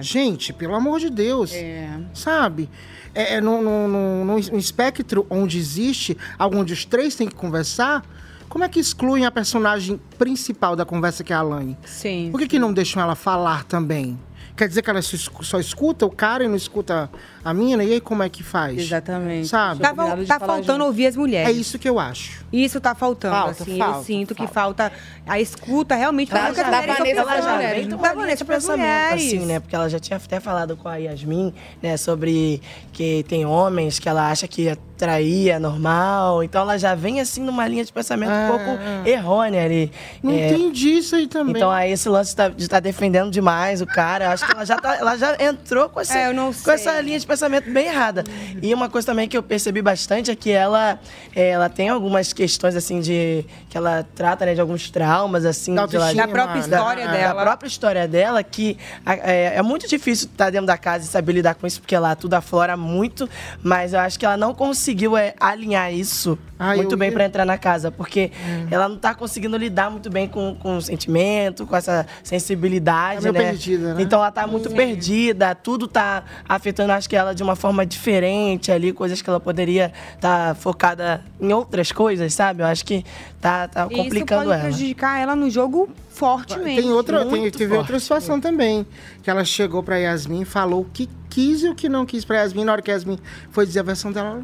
Gente, pelo amor de Deus. É. Sabe? É, é no, no, no, no espectro onde existe, onde os três têm que conversar, como é que excluem a personagem principal da conversa, que é a Alane? Sim. Por que, que não deixam ela falar também? Quer dizer que ela só escuta o cara e não escuta a mina? E aí como é que faz? Exatamente. Sabe? Tá, fal- tá faltando ouvir as mulheres. É isso que eu acho. Isso tá faltando, Falta, assim. falta, eu sinto que falta a escuta realmente Ela pra já, mulheres ela já, ela já vem Da Vanessa pensamento, mulheres. assim, né? Porque ela já tinha até falado com a Yasmin, né? Sobre que tem homens que ela acha que atrair é normal. Então ela já vem, assim, numa linha de pensamento um pouco errônea ali. Não É, entendi isso aí também. Então aí esse lance tá- de estar defendendo demais o cara, eu acho que ela já, tá- ela já entrou com essa, É, eu não com essa linha de pensamento bem errada. E uma coisa também que eu percebi bastante é que ela, é, ela tem algumas questões assim de que ela trata né, de alguns traumas assim Da autoestima, Da própria da- história da dela. própria história dela que é, é muito difícil estar dentro da casa e saber lidar com isso porque lá tudo aflora muito, mas eu acho que ela não conseguiu é, alinhar isso Ah, muito bem ia- pra entrar na casa, porque ela não tá conseguindo lidar muito bem com, com o sentimento, com essa sensibilidade, Tá meio né? perdida, né? Então ela tá muito Sim. perdida, tudo tá afetando, acho que ela de uma forma diferente ali, coisas que ela poderia estar focada em outras coisas, sabe? Eu acho que tá, tá E complicando isso pode ela. prejudicar ela no jogo fortemente. Tem outra, tem, teve forte. outra situação também. Que ela chegou pra Yasmin e falou o que quis e o que não quis pra Yasmin. Na hora que a Yasmin foi dizer a versão dela,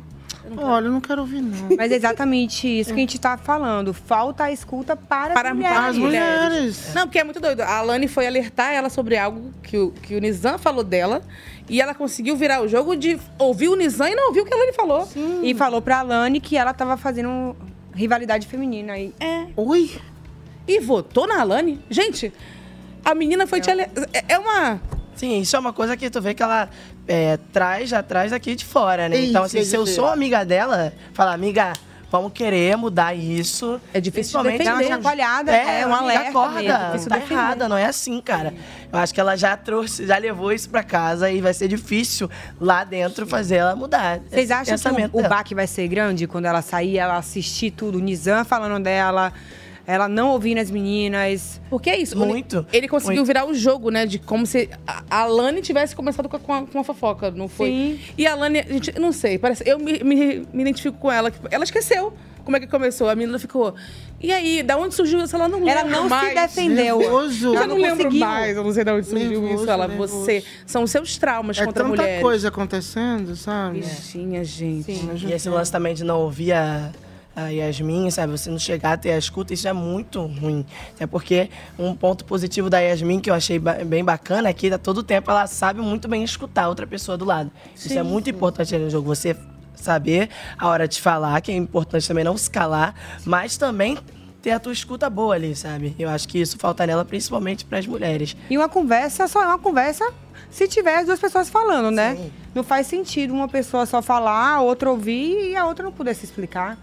ela, olha, eu não quero ouvir, não. Mas é exatamente isso que a gente tá falando. Falta a escuta para, Para as mulheres. as mulheres. Não, porque é muito doido. A Alane foi alertar ela sobre algo que o, que o Nizam falou dela. E ela conseguiu virar o jogo de ouvir o Nizam e não ouvir o que a Alane falou. E falou pra Alane que ela tava fazendo rivalidade feminina aí. É. Oi? E votou na Alane? Gente, a menina foi te alertar. É uma. Sim, isso é uma coisa que tu vê que ela é, traz, já traz daqui de fora, né? Isso, então, assim, se eu sou amiga dela, falar, amiga, vamos querer mudar isso. É difícil defender. mesmo. Dá uma chacoalhada, é, é, um alerta acorda, mesmo, tá defender. errada, não é assim, cara. Eu acho que ela já trouxe, já levou isso pra casa e vai ser difícil lá dentro fazer ela mudar. Vocês acham que o, o baque vai ser grande quando ela sair, ela assistir tudo, o Nizam falando dela, ela não ouvindo as meninas? Porque é isso. Ele, ele conseguiu Muito. virar o jogo, né? De como se a a Alane tivesse começado com a, com a- com a fofoca, não foi? Sim. E a Alane, gente, não sei, parece. Eu me, me, me identifico com ela. que Ela esqueceu como é que começou. A menina ficou. E aí, da onde surgiu isso? Ela não Ela lembra não se mais. defendeu. Nervoso. Eu Ela não, não lembro mais. Eu não sei de onde surgiu Nervoso, isso. Ela, nervoso. você. São os seus traumas É contra tanta mulheres. coisa acontecendo, sabe? Bichinha, gente. E esse lance também de não ouvir a, a Yasmin, sabe? Você não chegar a ter a escuta, isso é muito ruim. Até porque um ponto positivo da Yasmin que eu achei bem bacana é que a todo tempo ela sabe muito bem escutar outra pessoa do lado. Isso Sim. é muito importante no jogo. Você saber a hora de falar, que é importante também não se calar, mas também ter a tua escuta boa ali, sabe? Eu acho que isso falta nela, principalmente para as mulheres. E uma conversa só é uma conversa se tiver as duas pessoas falando, né? Não faz sentido uma pessoa só falar, a outra ouvir e a outra não poder se explicar.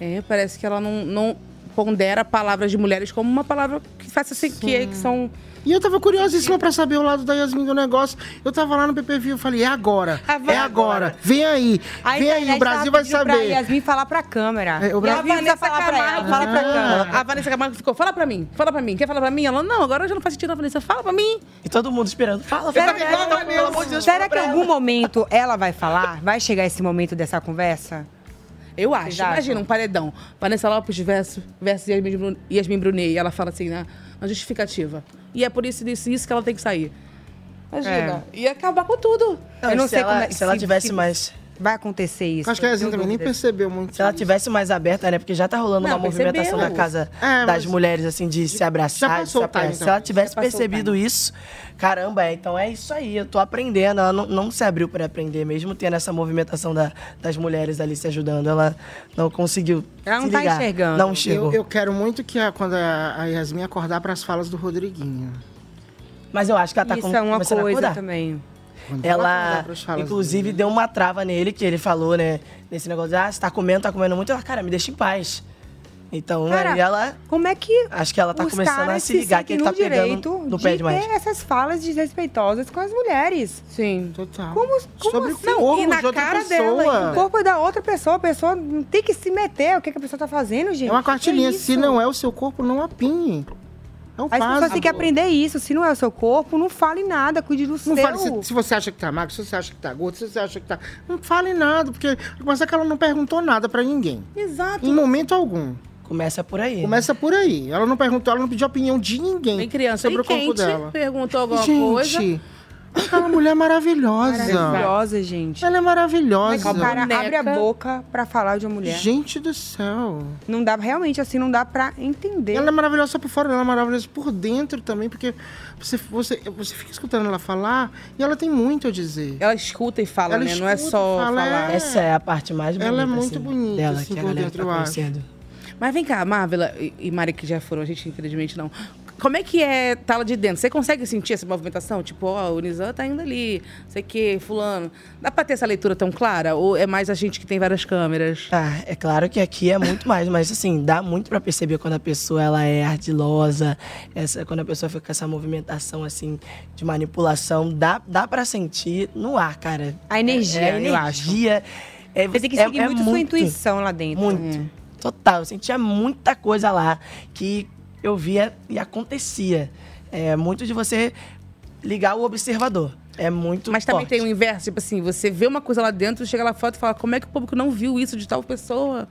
É, parece que ela não, não pondera palavras de mulheres como uma palavra que faça assim, que, que são. E eu tava curiosíssima pra saber o lado da Yasmin do negócio. Eu tava lá no PPV, eu falei, é agora. é agora. Vem aí. A Vem aí, o Brasil vai pedindo Pra saber. Yasmin falar pra câmera. É, o a Brasil Vanessa falar pra ela, fala pra câmera. A Vanessa Camargo ficou, fala pra mim, fala pra mim. Quer falar pra mim? Ela, não, agora já não faz sentido, a Vanessa, fala pra mim. E todo mundo esperando. Fala, Será, fala, será fala que em algum momento ela vai falar? Vai chegar esse momento dessa conversa? Eu acho. Imagina um paredão. Vanessa Lopes versus, versus Yasmin, Brun- Yasmin Brunet. E ela fala assim, na, na justificativa. E é por isso, isso, isso que ela tem que sair. Imagina. Ia acabar com tudo. Não, eu não se sei ela- como é, se ela tivesse mais- Vai acontecer isso. Acho que a Yasmin também nem percebeu muito. Se ela tivesse mais aberta, né? Porque já tá rolando Não, uma movimentação percebeu. na casa É, das mulheres, assim, de se abraçar, Já de passou se apoiar. então. Se ela tivesse Já passou o percebido isso, caramba, é, então é isso aí. Eu tô aprendendo. Ela não, não se abriu para aprender, mesmo tendo essa movimentação da- das mulheres ali se ajudando. Ela não conseguiu. Ela não se tá ligar. enxergando. Não chegou. Eu, eu quero muito que a- quando a, Yasmin acordar pras falas do Rodriguinho. Mas eu acho que ela tá Isso com- é uma coisa também. Ela inclusive, dele. deu uma trava nele, que ele falou, né? Nesse negócio de, ah, você tá comendo, tá comendo muito. Ela, cara, me deixa em paz. Então, Cara, e ela... Como é que Acho que ela tá começando a se ligar que sentem ele tá pegando direito no de pé demais. ter essas falas desrespeitosas com as mulheres? Sim. Total. Como, como Sobre assim? o corpo e na de outra cara pessoa. dela, O corpo é da outra pessoa, a pessoa não tem que se meter. O que, que a pessoa tá fazendo, gente? É uma cartilinha. Que Se não é o seu corpo, não apinhe. É o As pessoas têm que aprender isso. Se não é o seu corpo, não fale nada, cuide do Não seu. fale se, se você acha que tá magro, se você acha que tá gordo, se você acha que tá. Não fale nada, porque. Mas é que ela não perguntou nada pra ninguém. Exato. Em momento algum. Começa por aí. Começa por aí. Ela não perguntou, ela não pediu opinião de ninguém Tem criança sobre o corpo dela. perguntou alguma Gente, coisa. Aquela mulher é maravilhosa. Maravilhosa, gente. Ela é maravilhosa. O cara abre a boca pra falar de uma mulher. Gente do céu. Não dá, realmente, assim, não dá pra entender. Ela é maravilhosa só por fora, ela é maravilhosa por dentro também, porque você, você, você fica escutando ela falar e ela tem muito a dizer. Ela escuta e fala, Ela né? Não é só fala, falar. é. Essa é a parte mais bonita. Ela é muito assim, bonita, dela, assim, que a por galera dentro, tá eu acho. conhecendo. Mas vem cá, Marvela e, e Mari, que já foram, a gente infelizmente não. Como é que é tá lá de dentro? Você consegue sentir essa movimentação? Tipo, ó, o Nizam tá indo ali, sei que, fulano. Dá pra ter essa leitura tão clara? Ou é mais a gente que tem várias câmeras? Ah, é claro que aqui é muito mais, mas assim, dá muito pra perceber quando a pessoa ela é ardilosa, essa, quando a pessoa fica com essa movimentação assim de manipulação, dá, dá para sentir no ar, cara. A energia, é, é eu acho. energia. É, Você tem que é- seguir é muito sua intuição lá dentro. Muito. Total. Eu sentia muita coisa lá que eu via e acontecia. É muito de você ligar o observador. É muito Mas também forte. tem o inverso, tipo assim, você vê uma coisa lá dentro, chega lá fora e fala, como é que o público não viu isso de tal pessoa?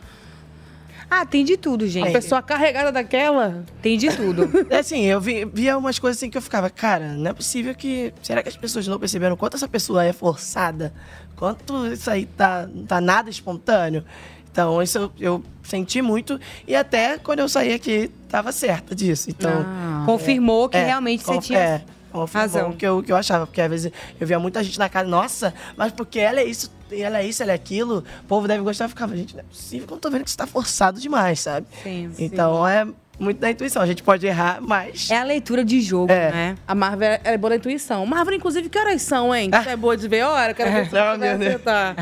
Ah, tem de tudo, gente. A pessoa carregada daquela. Tem de tudo. É assim, eu vi, via umas coisas assim que eu ficava, cara, não é possível que. Será que as pessoas não perceberam quanto essa pessoa é forçada? Quanto isso aí tá, tá nada espontâneo? Então, isso eu, eu senti muito. E até quando eu saí aqui, tava certa disso. Então. Ah. Confirmou que realmente você tinha é, confirmou razão. Que, eu, o que eu achava. Porque às vezes eu via muita gente na casa, nossa, mas porque ela é isso, ela é isso, ela é aquilo, o povo deve gostar. Eu ficava, gente, não é possível que eu tô vendo que isso tá forçado demais, sabe? Sim, Então é muito da intuição. A gente pode errar, mas. É a leitura de jogo, É. né? A Marvel é, é boa da intuição. Marvel, inclusive, que horas são, hein? Você é boa de ver hora? Quero ver se Não, você vai meu Deus. acertar.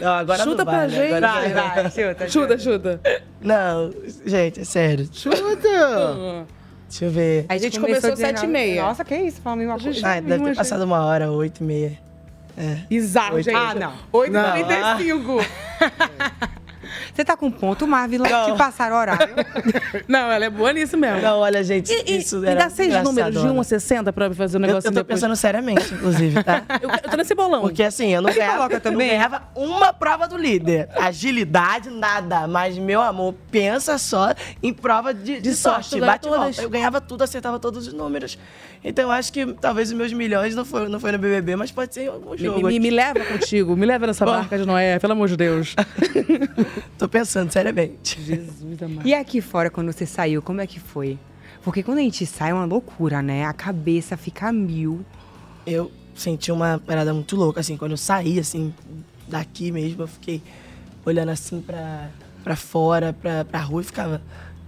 Não, agora Chuta não pra né? gente. Agora- Vai, vai, chuta, chuta, chuta. Não, gente, é sério. Chuta! Deixa eu ver. A gente começou e meia. Nossa, que isso? Fala a mesma coisa. Ah, deve ter passado uma hora, oito e meia. É. Bizarro, Oito- gente. Ah, não. 8h45. Você tá com ponto, Marvel, que passaram horário. Não, ela é boa nisso mesmo. Não, olha, gente, E, isso me era dá seis números de olha. 1 a 60 pra eu fazer o Eu, negócio eu tô depois. pensando seriamente, inclusive, tá? Eu, eu tô nesse bolão. Porque assim, eu não ganhava, coloca eu também? não ganhava uma prova do líder. Agilidade, nada. Mas, meu amor, pensa só em prova de, de, sorte, sorte. tu ganha Bate volta. Eu ganhava tudo, acertava todos os números. Então, eu acho que talvez os meus milhões não foi, não foi no BBB, mas pode ser em algum Me, jogo. me- me leva contigo, me leva nessa barca de Noé, pelo amor de Deus. Tô pensando seriamente. Jesus amado. E aqui fora, quando você saiu, como é que foi? Porque quando a gente sai é uma loucura, né? A cabeça fica a mil. eu senti uma parada muito louca, assim, quando eu saí, assim, daqui mesmo, eu fiquei olhando assim pra, pra fora, pra, pra rua e ficava,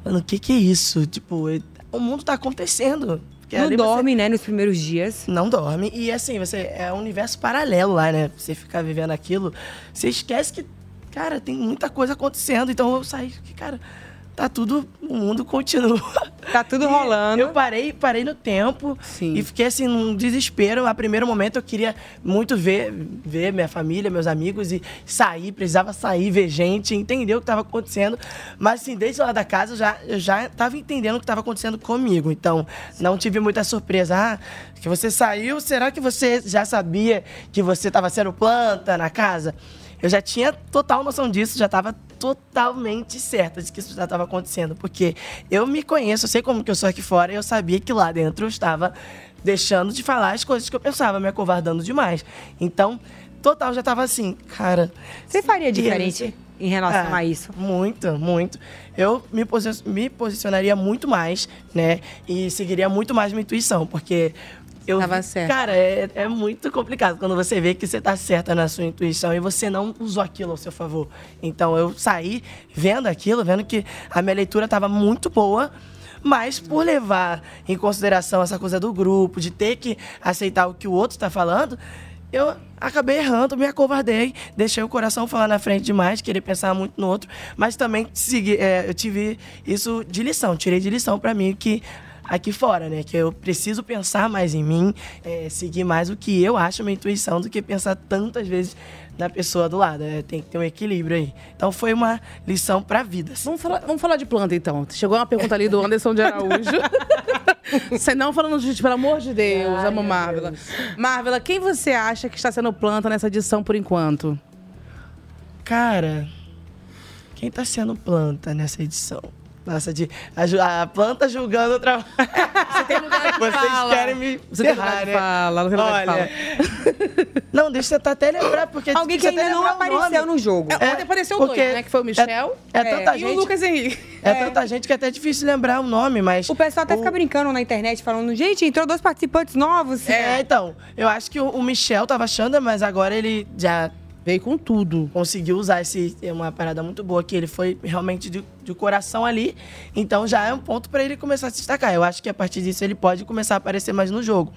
mano, o que que é isso? Tipo, e- o mundo tá acontecendo. Porque Não ali você dorme, né, nos primeiros dias. Não dorme. E assim, você é um universo paralelo lá, né? Você ficar vivendo aquilo, você esquece que, cara, tem muita coisa acontecendo. Então eu saí, que, cara, tá tudo, o mundo continua. Tá tudo rolando. Eu parei, parei no tempo e fiquei assim num desespero. A primeiro momento eu queria muito ver, ver minha família, meus amigos e sair, precisava sair, ver gente, entender o que estava acontecendo. Mas assim, desde lá da casa eu já eu já estava entendendo o que estava acontecendo comigo. Então, não tive muita surpresa. Ah, que você saiu, será que você já sabia que você estava sendo planta na casa? Eu já tinha total noção disso, já estava totalmente certa de que isso já estava acontecendo, porque eu me conheço, eu sei como que eu sou aqui fora, e eu sabia que lá dentro eu estava deixando de falar as coisas que eu pensava, me acovardando demais. Então, total já estava assim, cara. Você faria diferente em relação Ah, a isso? Muito, muito. Eu me, posi- me posicionaria muito mais, né? E seguiria muito mais minha intuição, porque eu. Tava certo. Cara, é, é muito complicado quando você vê que você tá certa na sua intuição e você não usou aquilo ao seu favor. Então eu saí vendo aquilo, vendo que a minha leitura tava muito boa. Mas por levar em consideração essa coisa do grupo, de ter que aceitar o que o outro está falando, eu acabei errando, me acovardei, deixei o coração falar na frente demais, querer pensar muito no outro, mas também segui, é, eu tive isso de lição, tirei de lição para mim que aqui fora, né, que eu preciso pensar mais em mim, é, seguir mais o que eu acho minha intuição do que pensar tantas vezes na pessoa do lado, é, tem que ter um equilíbrio aí. Então foi uma lição para vida. assim. Vamos falar, vamos falar de planta, então. Chegou uma pergunta ali do Anderson de Araújo. Você não falando de pelo amor de Deus, amo Marvela. Marvela, quem você acha que está sendo planta nessa edição por enquanto? Cara, quem tá sendo planta nessa edição? Nossa, de, a, a planta julgando outra. Você tem lugar de Vocês fala. querem me Você tem lugar ferrar, de né? fala, não Olha, Não, deixa eu tentar até lembrar, porque... Alguém que ainda não o apareceu no jogo. É, ontem apareceu dois, né? Que foi o Michel É, é tanta e gente. o Lucas Henrique. É, tanta gente que é até difícil lembrar o nome, mas... O pessoal até fica brincando na internet, falando, gente, entrou dois participantes novos. É, então, eu acho que o, o Michel tava achando, mas agora ele já veio com tudo. Conseguiu usar esse é uma parada muito boa que ele foi realmente de, de coração ali. Então já é um ponto pra ele começar a se destacar. Eu acho que a partir disso ele pode começar a aparecer mais no jogo.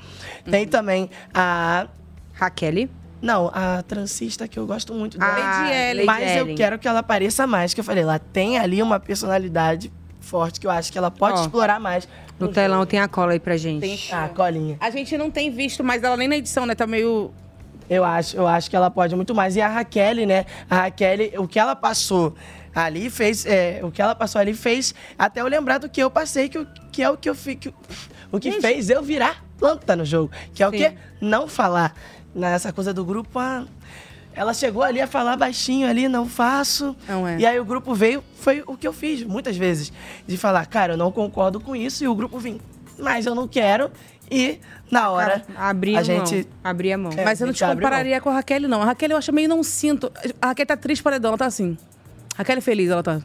Tem também a Raquel. Não, a transista que eu gosto muito dela. Ah, Lady Ellen. Mas Lady eu Ellen. quero que ela apareça mais, que eu falei, ela tem ali uma personalidade forte que eu acho que ela pode Ó, explorar mais. No telão tem a cola aí pra gente. Tem Ah, colinha. A gente não tem visto mais ela nem na edição, né? Tá meio. Eu acho, eu acho que ela pode muito mais. E a Raquel, né? A Raquel, o que ela passou ali fez. é, o que ela passou ali fez até eu lembrar do que eu passei, que, o- que é o que eu fico. O que fez eu virar planta no jogo. Que é o Sim. que? Não falar. Nessa coisa do grupo, ah, ela chegou ali a falar baixinho ali, não faço. Não é. E aí o grupo veio, foi o que eu fiz muitas vezes. De falar, cara, eu não concordo com isso. E o grupo vem, mas eu não quero. E na hora, Abrir a a mão. gente Abrir a mão. É, Mas eu não te a compararia com a Raquel, não. A Raquel eu acho meio não sinto. A Raquel tá triste paredão, ela tá assim. Raquel é feliz, ela tá.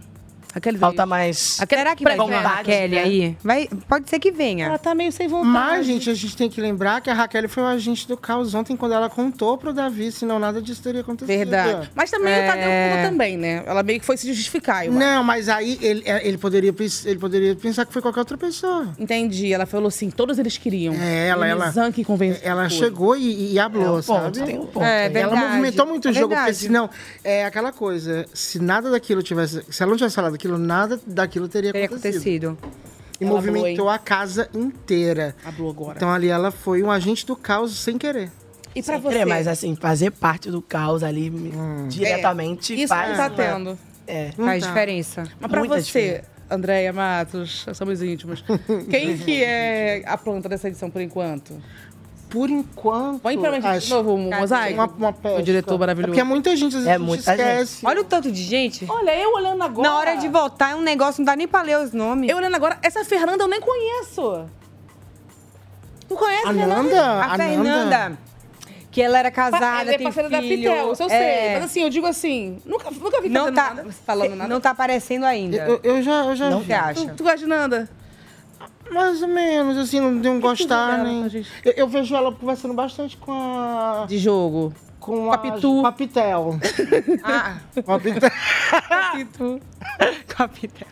Raquel Falta mais. Raquel, Será que vai vir a vontade, Raquel né? aí? Vai, pode ser que venha. Ela tá meio sem vontade. Mas, gente, a gente tem que lembrar que a Raquel foi o agente do caos ontem quando ela contou pro Davi, senão nada disso teria acontecido. Verdade. Mas também É. o Tadeu contou também, né? Ela meio que foi se justificar. Não, mas aí ele, é, ele, poderia, ele poderia pensar que foi qualquer outra pessoa. Entendi. Ela falou assim, todos eles queriam. É, ela, E ela, que convenceu. ela chegou e, e hablou, É um ponto, sabe? tem um ponto. É, ela movimentou muito o É jogo, porque verdade. senão, é aquela coisa, se nada daquilo tivesse, se ela não tivesse falado aquilo, nada daquilo teria, Teria acontecido. acontecido. E Ela movimentou a casa inteira. Então ali ela foi um agente do caos sem querer. E pra Sem você? querer, mas assim, fazer parte do caos ali diretamente É, isso faz. não tá tendo. É. Faz tá. diferença. Mas pra Muita você, diferença. Andréia Matos, somos íntimos. Quem que é a planta dessa edição por enquanto? Por enquanto. Põe pra gente de novo um mosaico. Uma, uma pesca. O diretor maravilhoso. É porque é muita gente, às vezes É gente muita esquece. Olha o tanto de gente. Olha, eu olhando agora. Na hora de votar é um negócio, não dá nem pra ler os nomes. Eu olhando agora, essa Fernanda eu nem conheço. Tu conhece A Fernanda? Nanda? A A Fernanda. Que ela era casada, Ela é parceira da. Pitel, isso eu é, sei. Mas assim, eu digo assim, nunca, nunca vi não tá nada, falando nada. Não tá aparecendo ainda. Eu, eu já, eu já Não vi. Tu, tu gosta de Nanda? Mais ou menos, assim, não tem um gostar, dela nem. Eu, eu vejo ela conversando bastante com a. De jogo. Com, Com a Pitu. Com a Pitel. Ah, Com a Pitel. Pitu. Capitel.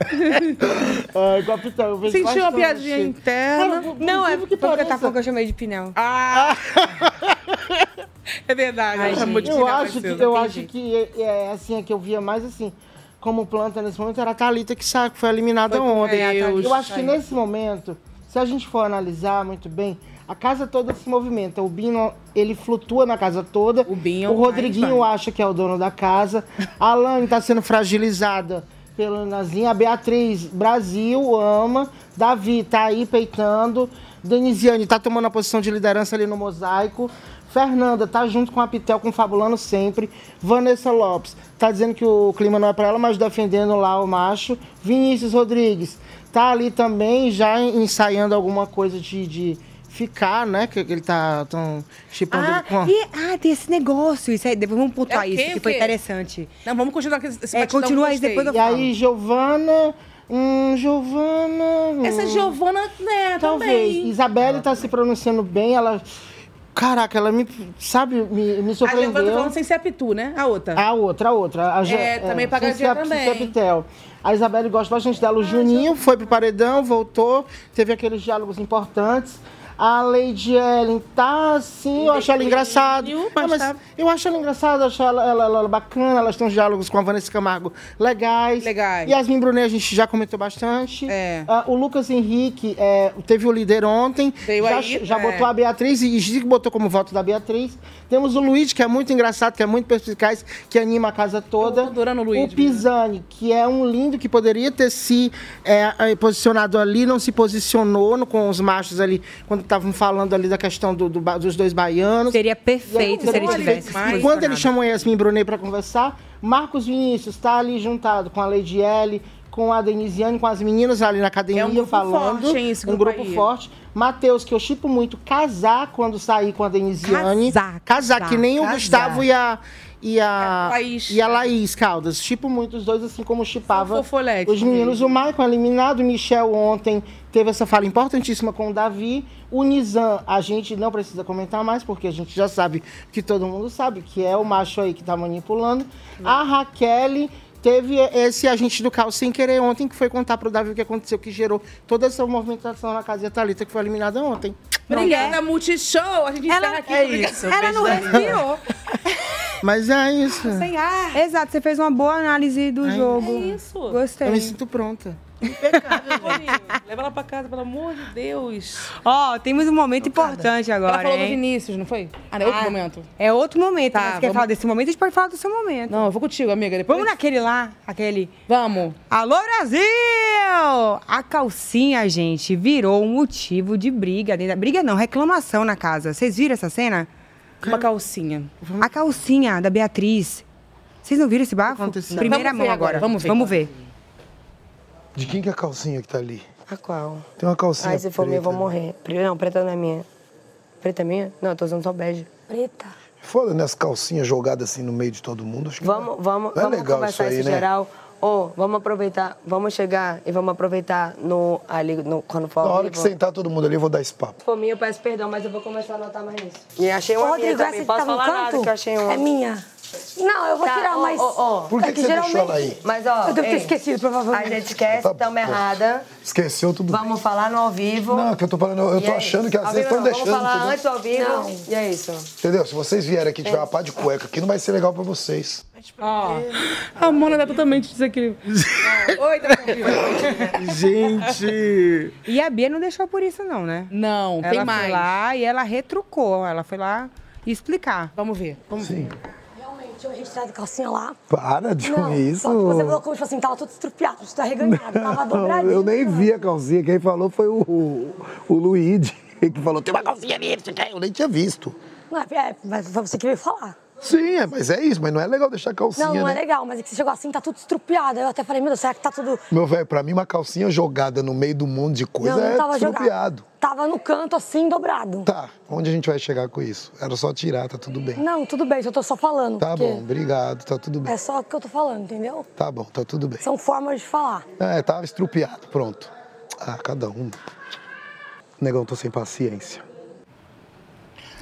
É, com a Pitel. Eu vejo Sentiu uma bastante. piadinha interna. Cara, Não, é porque tá falando que eu chamei de Pinel. Ah! é verdade, Ai, ela chamou de Eu Pinel acho que, eu acho que é, é, assim, é que eu via mais assim, como planta nesse momento, era a Thalita que sabe, foi eliminada Foi ontem. Deus. Eu acho que nesse momento, se a gente for analisar muito bem, a casa toda se movimenta. O Bino, ele flutua na casa toda. O Binho O Rodriguinho acha que é o dono da casa. A Alane está sendo fragilizada pelo Nazinha. A Beatriz, Brasil, ama. Davi tá aí peitando. Denisiane tá tomando a posição de liderança ali no mosaico. Fernanda tá junto com a Pitel, confabulando sempre. Vanessa Lopes tá dizendo que o clima não é para ela, mas defendendo lá o macho. Vinícius Rodrigues tá ali também, já ensaiando alguma coisa de, de ficar, né? Que ele tá tão chipando Ah, com. e, ah, tem esse negócio. Isso aí, depois vamos pontuar É isso, que o foi interessante. Não, vamos continuar com esse É, continua que aí, depois eu E aí, Giovana. Hum, Giovana. Essa hum, Giovana, né, Talvez. também. Isabelle tá se pronunciando bem, ela. Caraca, ela me. Sabe, me, me A Giovana tá surpreendeu. falando sem ser a Pitu, né? A outra. A outra, a outra. A Ja- É, também pagadinha sem ser a- também. a Isabelle gosta bastante dela. O Juninho foi pro paredão, voltou, teve aqueles diálogos importantes. A Lady Ellen tá assim, eu acho ela engraçada. mas tá- Eu acho ela engraçada, eu acho ela, ela- ela bacana, elas têm uns diálogos com a Vanessa Camargo legais. Legais. Yasmin Brunet a gente já comentou bastante. É. Ah, o Lucas Henrique é, teve o líder ontem. Veio já aí, já é. botou a Beatriz e Gico botou como voto da Beatriz. Temos o Luiz, que é muito engraçado, que é muito perspicaz, que anima a casa toda. Eu tô adorando o Luiz, O Pisani, que é um lindo que poderia ter se é, posicionado ali, não se posicionou no- com os machos ali, quando estavam falando ali da questão do- do dos dois baianos. Seria perfeito se ele tivesse E quando ele posicionado. chamou Yasmin Brunet para conversar, Marcos Vinícius está ali juntado com a Lady L, com a Denisiane, com as meninas ali na academia É um grupo falando. forte, hein, esse um grupo grupo aí. forte. Matheus, que eu chipo muito, casar quando sair com a Denisiane. Casar, Casar, casar. que nem o Casar. Gustavo e a. E a, Laís. e a Laís Caldas. Chipo muito os dois, assim como chipava os meninos. O Maicon eliminado, o Michel ontem teve essa fala importantíssima com o Davi. O Nizam, a gente não precisa comentar mais, porque a gente já sabe que todo mundo sabe, que é o macho aí que tá manipulando. A Raquel teve esse agente do caos sem querer ontem, que foi contar pro Davi o que aconteceu, que gerou toda essa movimentação na casa e a Thalita, que foi eliminada ontem. Obrigada, Multishow. A gente encerra aqui. é isso, Ela não respirou. Mas é isso. Sem ar. Exato, você fez uma boa análise do É jogo. isso. Gostei. Eu me sinto pronta. Leva ela pra casa, pelo amor de Deus. Ó, temos um momento importante agora, Ela falou do hein? Vinícius, não foi? Ah, não é outro Ah, momento. É outro momento. Tá, mas você quer falar desse momento? A gente pode falar do seu momento. Não, eu vou contigo, amiga. Depois... Vamos naquele lá, aquele. Vamos. Alô, Brasil! A calcinha, gente, virou um motivo de briga. dentro da- Briga não, reclamação na casa. Vocês viram essa cena? Uma calcinha. A calcinha da Beatriz. Vocês não viram esse bafo? Primeira mão agora. agora, vamos ver. Vamos ver. De quem que é a calcinha que tá ali? A qual? Tem uma calcinha Ai, se for minha, eu vou morrer. Não, preta não é minha. Preta é minha? Não, eu tô usando só bege. Preta. Foda nessa calcinha jogada assim no meio de todo mundo. Acho que Vamos, vamos, não é vamos legal conversar isso aí, isso né? geral. Ô, vamos aproveitar, vamos chegar e vamos aproveitar no, ali, no, quando for Na hora vivo. que sentar todo mundo ali, eu vou dar esse papo. Se for minha, eu peço perdão, mas eu vou começar a anotar mais isso. E achei uma Ô, minha Rodrigo, também. essa Posso que tá falar nada que eu achei uma. É minha. Não, eu vou Tá, tirar, ó, mas... ó, ó. Por que é que você deixou ela aí? Mas, ó, Eu devo ter esquecido, provavelmente. A gente esquece, Tá estamos errada. Esqueceu tudo bem. Vamos falar no ao vivo. Não, que eu tô falando, eu E tô é achando isso. que vocês vivo estão deixando. Vamos falar entendeu? antes ao vivo. Não. E é isso. Entendeu? Se vocês vierem aqui e tiver uma pá de cueca aqui, não vai ser legal pra vocês. Ó, a Mona tá totalmente desequilibrada. Oi, tá Gente! E a Bia não deixou por isso, não, né? Não, ela tem foi mais. lá e ela retrucou. Ela foi lá explicar. Vamos ver. Vamos Sim. Realmente, eu registrado a calcinha lá. Para de Não, isso. Só que você falou como, tipo assim, tava tudo estrupiado, tá arreganhado, tava dobradinho. eu nem vi a calcinha. Quem falou foi o, o, o Luigi, que falou: tem uma calcinha ali, eu nem tinha visto. Não, é, é, mas foi você que veio falar. Sim, é, mas é isso, mas não é legal deixar a calcinha, não, não né? é legal, mas é que você chegou assim, tá tudo estrupiado. Eu até falei, meu Deus, será que tá tudo... Meu velho, pra mim uma calcinha jogada no meio do mundo de coisa não, não é tava estrupiado. jogado. Tava no canto assim, dobrado. Tá, onde a gente vai chegar com isso? Era só tirar, tá tudo bem. Não, tudo bem, eu tô só falando. Tá porque bom, obrigado, tá tudo bem. É só o que eu tô falando, entendeu? Tá bom, tá tudo bem. São formas de falar. É, tava estrupiado, pronto. Ah, cada um. Negão, tô sem paciência.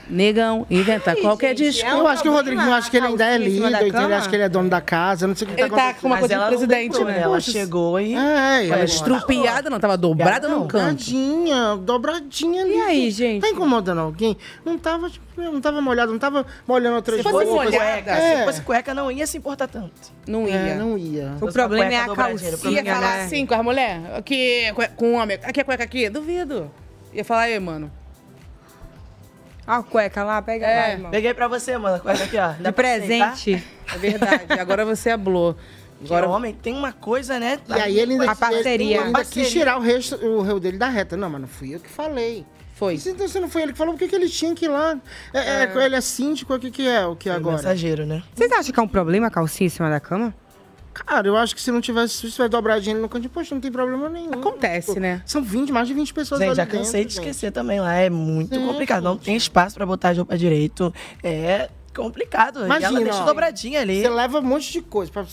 Negão, inventa qualquer desculpa. Eu acho que o Rodriguinho, acho que ele ainda é líder, entendeu? cama? Acho que ele é dono da casa, não sei o que Ele tá tá acontecendo. com uma Mas coisa de ela não presidente, né? né? Ela chegou e. É, Ela estrupiada não, tava dobrada num canto. Dobradinha, dobradinha ali. E aí, gente? Tá incomodando alguém? Não tava, não tava molhado, não tava molhando outras Se fosse cueca, É. se fosse cueca, não ia se importar tanto. Não ia. É, não ia. O problema é a calcinha, Ia falar assim com as mulheres? É cue- com o homem. Aqui é cueca aqui? Duvido. Ia falar aí, mano. Ó a cueca lá, pega É. lá, irmão. Peguei pra você, mano. Cueca aqui, ó. De Dá pra aceitar? presente. É verdade. Agora você hablou. Agora, homem tem uma coisa, né? E aí ele ainda, A parceria. ele ainda Parceria. quis tirar o, resto, o réu dele da reta. Não, mas não fui eu que falei. Foi. Então, se não foi ele que falou, por que, que ele tinha que ir lá? É, é, Ele é síndico, o que, que é o que é agora? Mensageiro, né? Vocês acham que é um problema a calcinha em cima da cama? Cara, eu acho que se não tivesse, se tiver dobradinho ali no canto, poxa, não tem problema nenhum. Acontece, né? São 20, mais de 20 pessoas Gente, já cansei dentro, de gente. esquecer também lá. É muito É, complicado. Não gente. tem espaço pra botar a roupa direito. É complicado. Imagina, e ela deixa ó, dobradinha ali. Você leva um monte de coisa. Pra...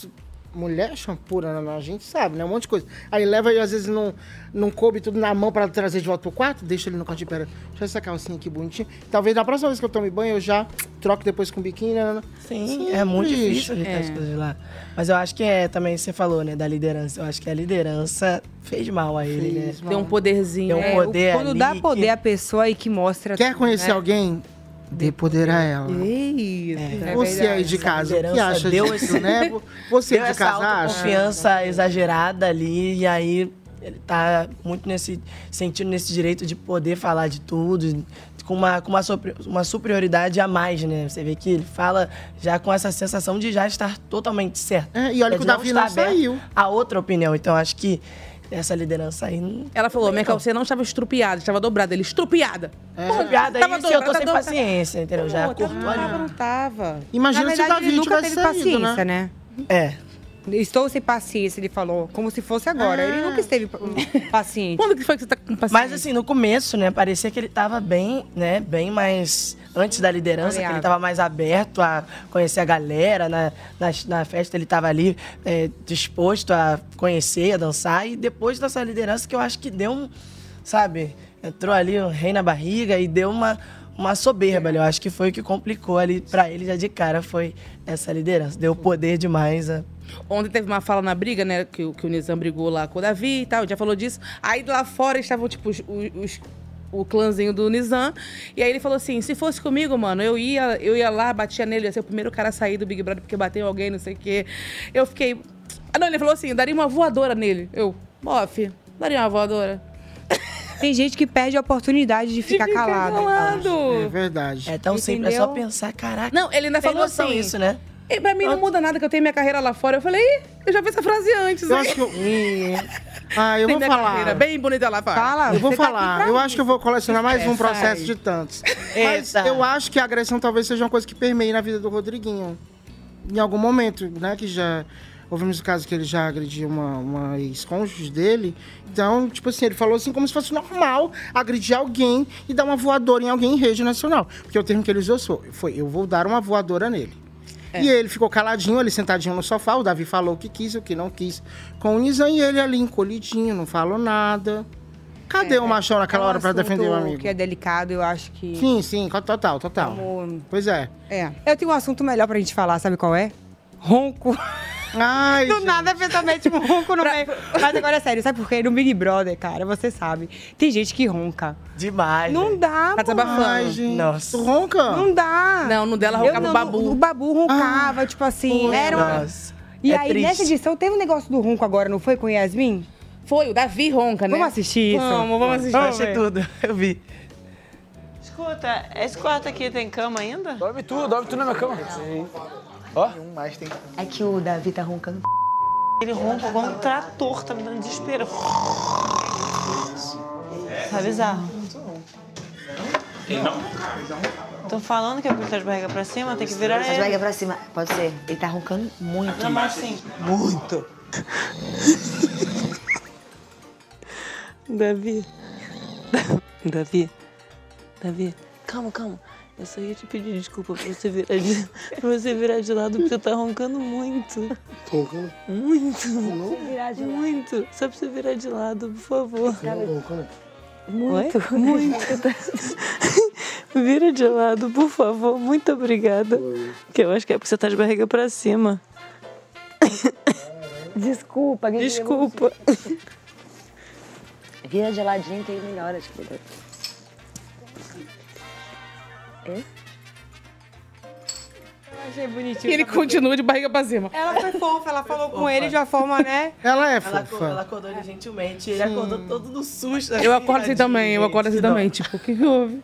Mulher champura, né? a gente sabe, né? Um monte de coisa. Aí leva e às vezes não, não coube tudo na mão pra trazer de volta pro quarto, deixa ele no cantinho, pera, deixa essa calcinha aqui bonitinha. Talvez na próxima vez que eu tome banho eu já troco depois com biquíni, né? Sim, é muito Ixi, difícil ajeitar é. as coisas lá. Mas eu acho que é, também você falou, né, da liderança. Eu acho que a liderança fez mal a ele, né? Tem um poderzinho. Tem um É, o- poder quando ali dá que- poder à pessoa aí que mostra. Quer tudo, conhecer né? alguém? Dê poder a ela. Isso. É Você aí de Essa casa, o que acha deu disso, esse- né? Você Deu de essa casa acha? autoconfiança exagerada ali, e aí ele tá muito nesse sentindo nesse direito de poder falar de tudo, com uma, com uma, uma superioridade a mais, né? Você vê que ele fala já com essa sensação de já estar totalmente certo. É, e olha É que o Davi não saiu. A outra opinião. Então, acho que essa liderança aí. não- Ela falou, minha calcinha não estava estrupiada, estava dobrada. Ele, estrupiada. É. Piada Tava isso, eu tô dobrada, sem dobrada. paciência, entendeu? Já Pô, cortou tava, ali. não tava. Imagina Na se o Davi tivesse teve saído, paciência, né? né? É. Estou sem paciência, ele falou. Como se fosse agora. Ele nunca esteve paciente. Quando que foi que você tá com paciência? Mas assim, no começo, né, parecia que ele tava bem, né, bem mais... Antes da liderança, que ele Maleável. tava mais aberto a conhecer a galera. Na, na, na festa ele tava ali é, disposto a conhecer, a dançar. E depois dessa liderança que eu acho que deu um, sabe... Entrou ali o rei na barriga e deu uma, uma soberba ali. Eu acho que foi o que complicou ali pra ele já de cara, foi essa liderança. Deu poder demais a... Ontem teve uma fala na briga, né? Que, o- que o Nizam brigou lá com o Davi e tal, já falou disso. Aí lá fora estavam, tipo, os, os- o clãzinho do Nizam. E aí ele falou assim: se fosse comigo, mano, eu ia, eu ia lá, batia nele, ia ser o primeiro cara a sair do Big Brother porque bateu alguém, não sei o quê. Eu fiquei. Ah, não, ele falou assim: daria uma voadora nele. Eu, bof, daria uma voadora. Tem gente que perde a oportunidade de ficar ficar calada. calado. É verdade. É tão simples, é só pensar, caraca. Não, ele ainda falou assim. isso, né? E pra mim não muda nada que eu tenho minha carreira lá fora. Eu falei, Ih, eu já vi essa frase antes. Eu hein?" acho que eu- Ah, eu Tem vou minha falar. carreira bem bonita lá fora. eu vou Você tá aqui falar. pra eu acho que eu vou colecionar mais um processo sai. de tantos. Mas eu acho que a agressão talvez seja uma coisa que permeie na vida do Rodriguinho. Em algum momento, né? Que já. Ouvimos o caso que ele já agrediu uma, uma ex-cônjuge dele. Então, tipo assim, ele falou assim como se fosse normal agredir alguém e dar uma voadora em alguém em rede nacional. Porque o termo que ele usou so- foi: eu vou dar uma voadora nele. E ele ficou caladinho, ali sentadinho no sofá. O Davi falou o que quis, o que não quis com o Nizam. E ele ali encolhidinho, não falou nada. Cadê o machão naquela É um hora pra defender o amigo? que é delicado, eu acho que... Sim, sim, total, total. Como- Pois é. É. Eu tenho um assunto melhor pra gente falar, sabe qual é? Ronco. Ai, Do nada a pessoa mete um ronco no meio. Mas agora é sério, sabe por quê? No Big Brother, cara, você sabe. Tem gente que ronca. Demais. Não dá, Tá desabafando. Gente. Nossa. Tu ronca? Não dá. Não, no dela Eu roncava não- o babu. O babu roncava, tipo assim. Era uma... Nossa. E É aí, triste. nessa edição, teve um negócio do ronco agora, não foi com Yasmin? Foi, o Davi ronca, né? Vamos assistir isso? Vamos, vamos assistir. Eu achei tudo, eu vi. Escuta, esse quarto aqui tem cama ainda? Dorme tu, dorme tu na minha cama. Ó. Um mais tem. É que o Davi tá roncando. Ele ronca igual um trator, tá me dando desespero. Tá bizarro. Ele não? Tô falando que é porque ele tá de barriga pra cima, tem que virar As ele. barriga pra cima. Pode ser. Ele tá roncando muito. Não, mas assim. Muito. Davi. Davi. Davi. Calma, calma. Eu só ia te pedir desculpa pra você virar de, pra você virar de lado, porque você tá roncando muito. Roncando? Muito. virar de lado. Muito. Só pra você virar de lado, por favor. Roncando? Muito. Oi? Muito. Vira de lado, por favor. Muito obrigada. Que eu acho que é porque você tá de barriga pra cima. Desculpa, Guilherme. Desculpa. Vira de ladinho que aí melhora, tipo. É? Achei bonitinho. E ele continua de barriga pra cima. Ela foi fofa, ela falou com ele de uma forma, né? Ela é Ela, fofa. acordou, ela acordou ele gentilmente, ele acordou todo do susto. Eu acordo assim também, eu acordo assim também. Tipo, o que, que houve?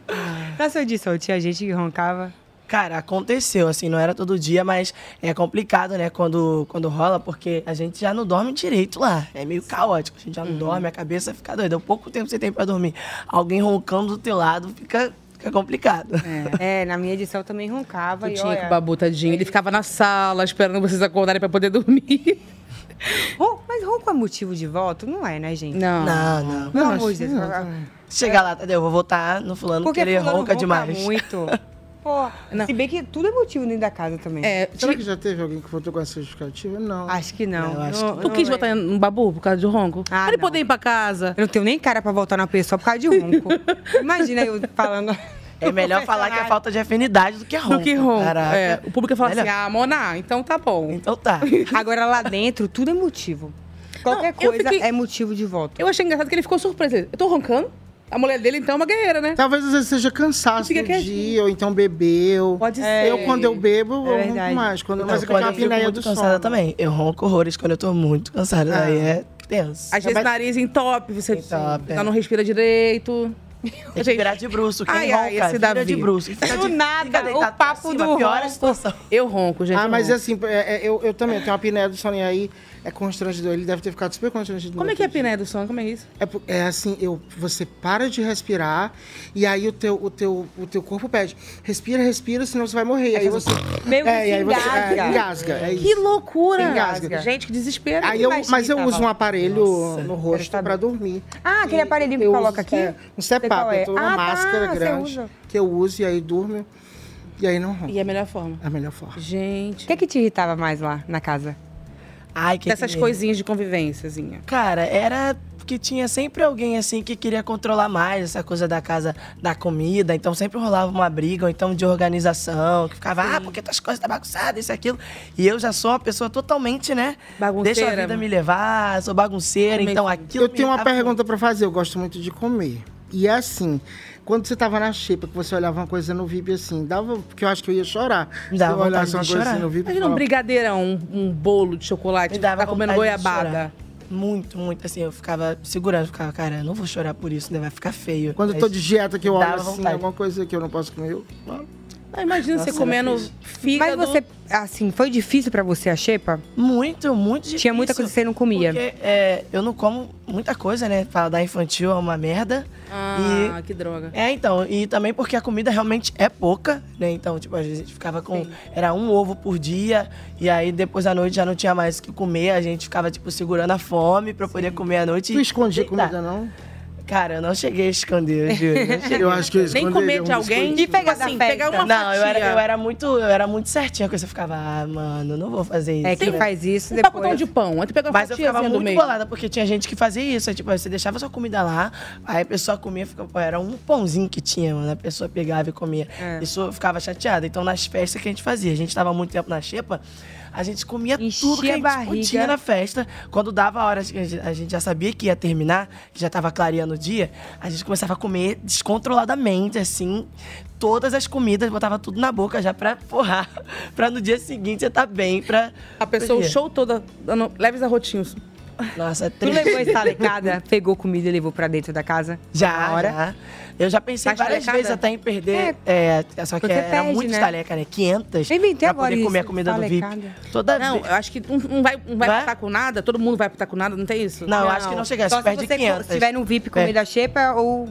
Na sua edição, tinha gente que roncava. Cara, aconteceu, assim, não era todo dia, mas é complicado, né, quando, quando rola, porque a gente já não dorme direito lá. É meio caótico, a gente já não dorme, a cabeça fica doida. É pouco tempo que você tem pra dormir. Alguém roncando do teu lado fica, fica complicado. É, na minha edição eu também roncava. Eu e tinha olha, que o babu, tadinho. Ele ficava na sala esperando vocês acordarem pra poder dormir. Ron- Mas ronco é motivo de voto? Não é, né, gente? Não. Não, não. Pelo amor de Deus. Chegar lá, Tadeu, eu vou votar no fulano Porque porque ele fulano ronca ronca demais. muito. Pô, se bem que tudo é motivo dentro da casa também. É, Será que já teve alguém que votou com essa justificativa? Não. Acho que não. Eu acho Não- Tu quis não- botar no babu por causa de ronco? Ah, pra ele não. poder ir pra casa. Eu não tenho nem cara pra voltar na pessoa por causa de ronco. Imagina eu falando. É melhor falar que é falta de afinidade do que ronco. Do que ronco. É, o público fala Melhor. assim, ah, Mona, então tá bom. Então tá. Agora lá dentro, tudo é motivo. Qualquer Não, coisa fiquei- é motivo de voto. Eu achei engraçado que ele ficou surpreso. Eu tô roncando? A mulher dele, então, é uma guerreira, né? Talvez às vezes seja cansaço do dia, ou então bebeu. Pode É, ser. Eu, quando eu bebo, é eu ronco mais. Quando, Não, mas é quando aquela eu fico muito do cansada sono. também. Eu ronco horrores quando eu tô muito cansada. Ah. Daí é tenso. Às vezes Mas- nariz entope, você Entope, tá é. não respira direito. Tem que virar de bruxo. Quem Ai, ronca, ai, esse vira Davi. de bruxo. Fica Do de- nada, o papo cima, do piora a ronco. situação. Eu ronco, gente. Ah, eu mas ronco. assim, é, é, eu, eu também tenho uma apneia do sono aí é constrangedor. Ele deve ter ficado super constrangido. Como é que é a apneia do sono? Como é isso? É, é assim, eu, você para de respirar e aí o teu, o, teu, o teu corpo pede, respira, respira, senão você vai morrer. aí você... Meio que é, e aí você engasga. é, engasga. É isso. Que loucura! Engasga. Gente, que desespero. Aí Que eu, mas eu uso um aparelho no rosto pra dormir. Ah, aquele aparelhinho que Eu coloca uso, aqui? É, um CPAP, é. eu tô uma Ah, tá, máscara grande que eu uso e aí durmo e aí não ronco. E é a melhor forma. É a melhor forma. Gente. O que, que te irritava mais lá na casa? Ai, que Dessas que- coisinhas de convivênciazinha. Cara, era que tinha sempre alguém assim que queria controlar mais essa coisa da casa da comida, então sempre rolava uma briga, ou então de organização, que ficava, ah, porque tuas coisas tá bagunçadas, isso e aquilo. E eu já sou uma pessoa totalmente, né? Bagunceira. Deixa a vida me levar, sou bagunceira, então aquilo. Eu tenho uma pergunta pra fazer, eu gosto muito de comer. E é assim, quando você tava na xepa, que você olhava uma coisa no VIP assim, dava. Porque eu acho que eu ia chorar. Me dava Se eu olhasse uma coisa assim no VIP. Imagina um brigadeirão, um, um bolo de chocolate, Me dava tá comendo goiabada. Muito, muito, assim, eu ficava segurando, ficava, cara, eu não vou chorar por isso, né? Vai ficar feio. Quando eu tô Mas de dieta que eu olho assim, vontade. alguma coisa que eu não posso comer, eu. Ah, imagina Nossa, você comendo fígado. Mas você, assim, foi difícil pra você a xepa? Muito, muito difícil. Tinha muita coisa que você não comia. Porque é, eu não como muita coisa, né? Paladar infantil é uma merda. Ah, e que droga. É, então, e também porque a comida realmente é pouca, né? Então, tipo, às vezes a gente ficava com. Era um ovo por dia, e aí depois da noite já não tinha mais o que comer, a gente ficava, tipo, segurando a fome pra poder comer à noite. Tu escondia comida, não? Cara, eu não cheguei a esconder, eu juro. cheguei. Eu acho que eu Nem comer um de alguém. E pegar assim, pegar uma Não, eu era, fatia. eu era muito, eu era muito certinha com isso. Eu ficava, ah, mano, não vou fazer isso. É, quem né? faz isso Um depois... pacotão de pão. Aí tu pega uma Mas eu ficava do muito meio. bolada, porque tinha gente que fazia isso. Aí, tipo, você deixava sua comida lá, aí a pessoa comia, ficava, pô, era um pãozinho que tinha, mano. A pessoa pegava e comia. É. Isso eu ficava chateada. Então, nas festas que a gente fazia, a gente tava muito tempo na xepa, a gente comia tudo que a a gente barriga. podia na festa. Quando dava a hora a gente- já sabia que ia terminar, que já tava clareando o dia, a gente começava a comer descontroladamente, assim, todas as comidas, botava tudo na boca já pra forrar, pra no dia seguinte você tá bem, pra... A pessoa o show toda dando leves arrotinhos. Nossa, é Tu triste. levou estalecada, pegou comida e levou pra dentro da casa? Já, hora? já. Eu já pensei várias vezes até em perder. É, só que Você era perde, muito né? estaleca, né? 500 Eu inventei pra agora poder comer a comida do VIP. Toda Não, vez. eu acho que um, um vai, um vai Vai? putar com nada, todo mundo vai putar com nada, não tem isso? Não, eu acho que não chega, Só se perde se você 500. se tiver no VIP comida xepa ou...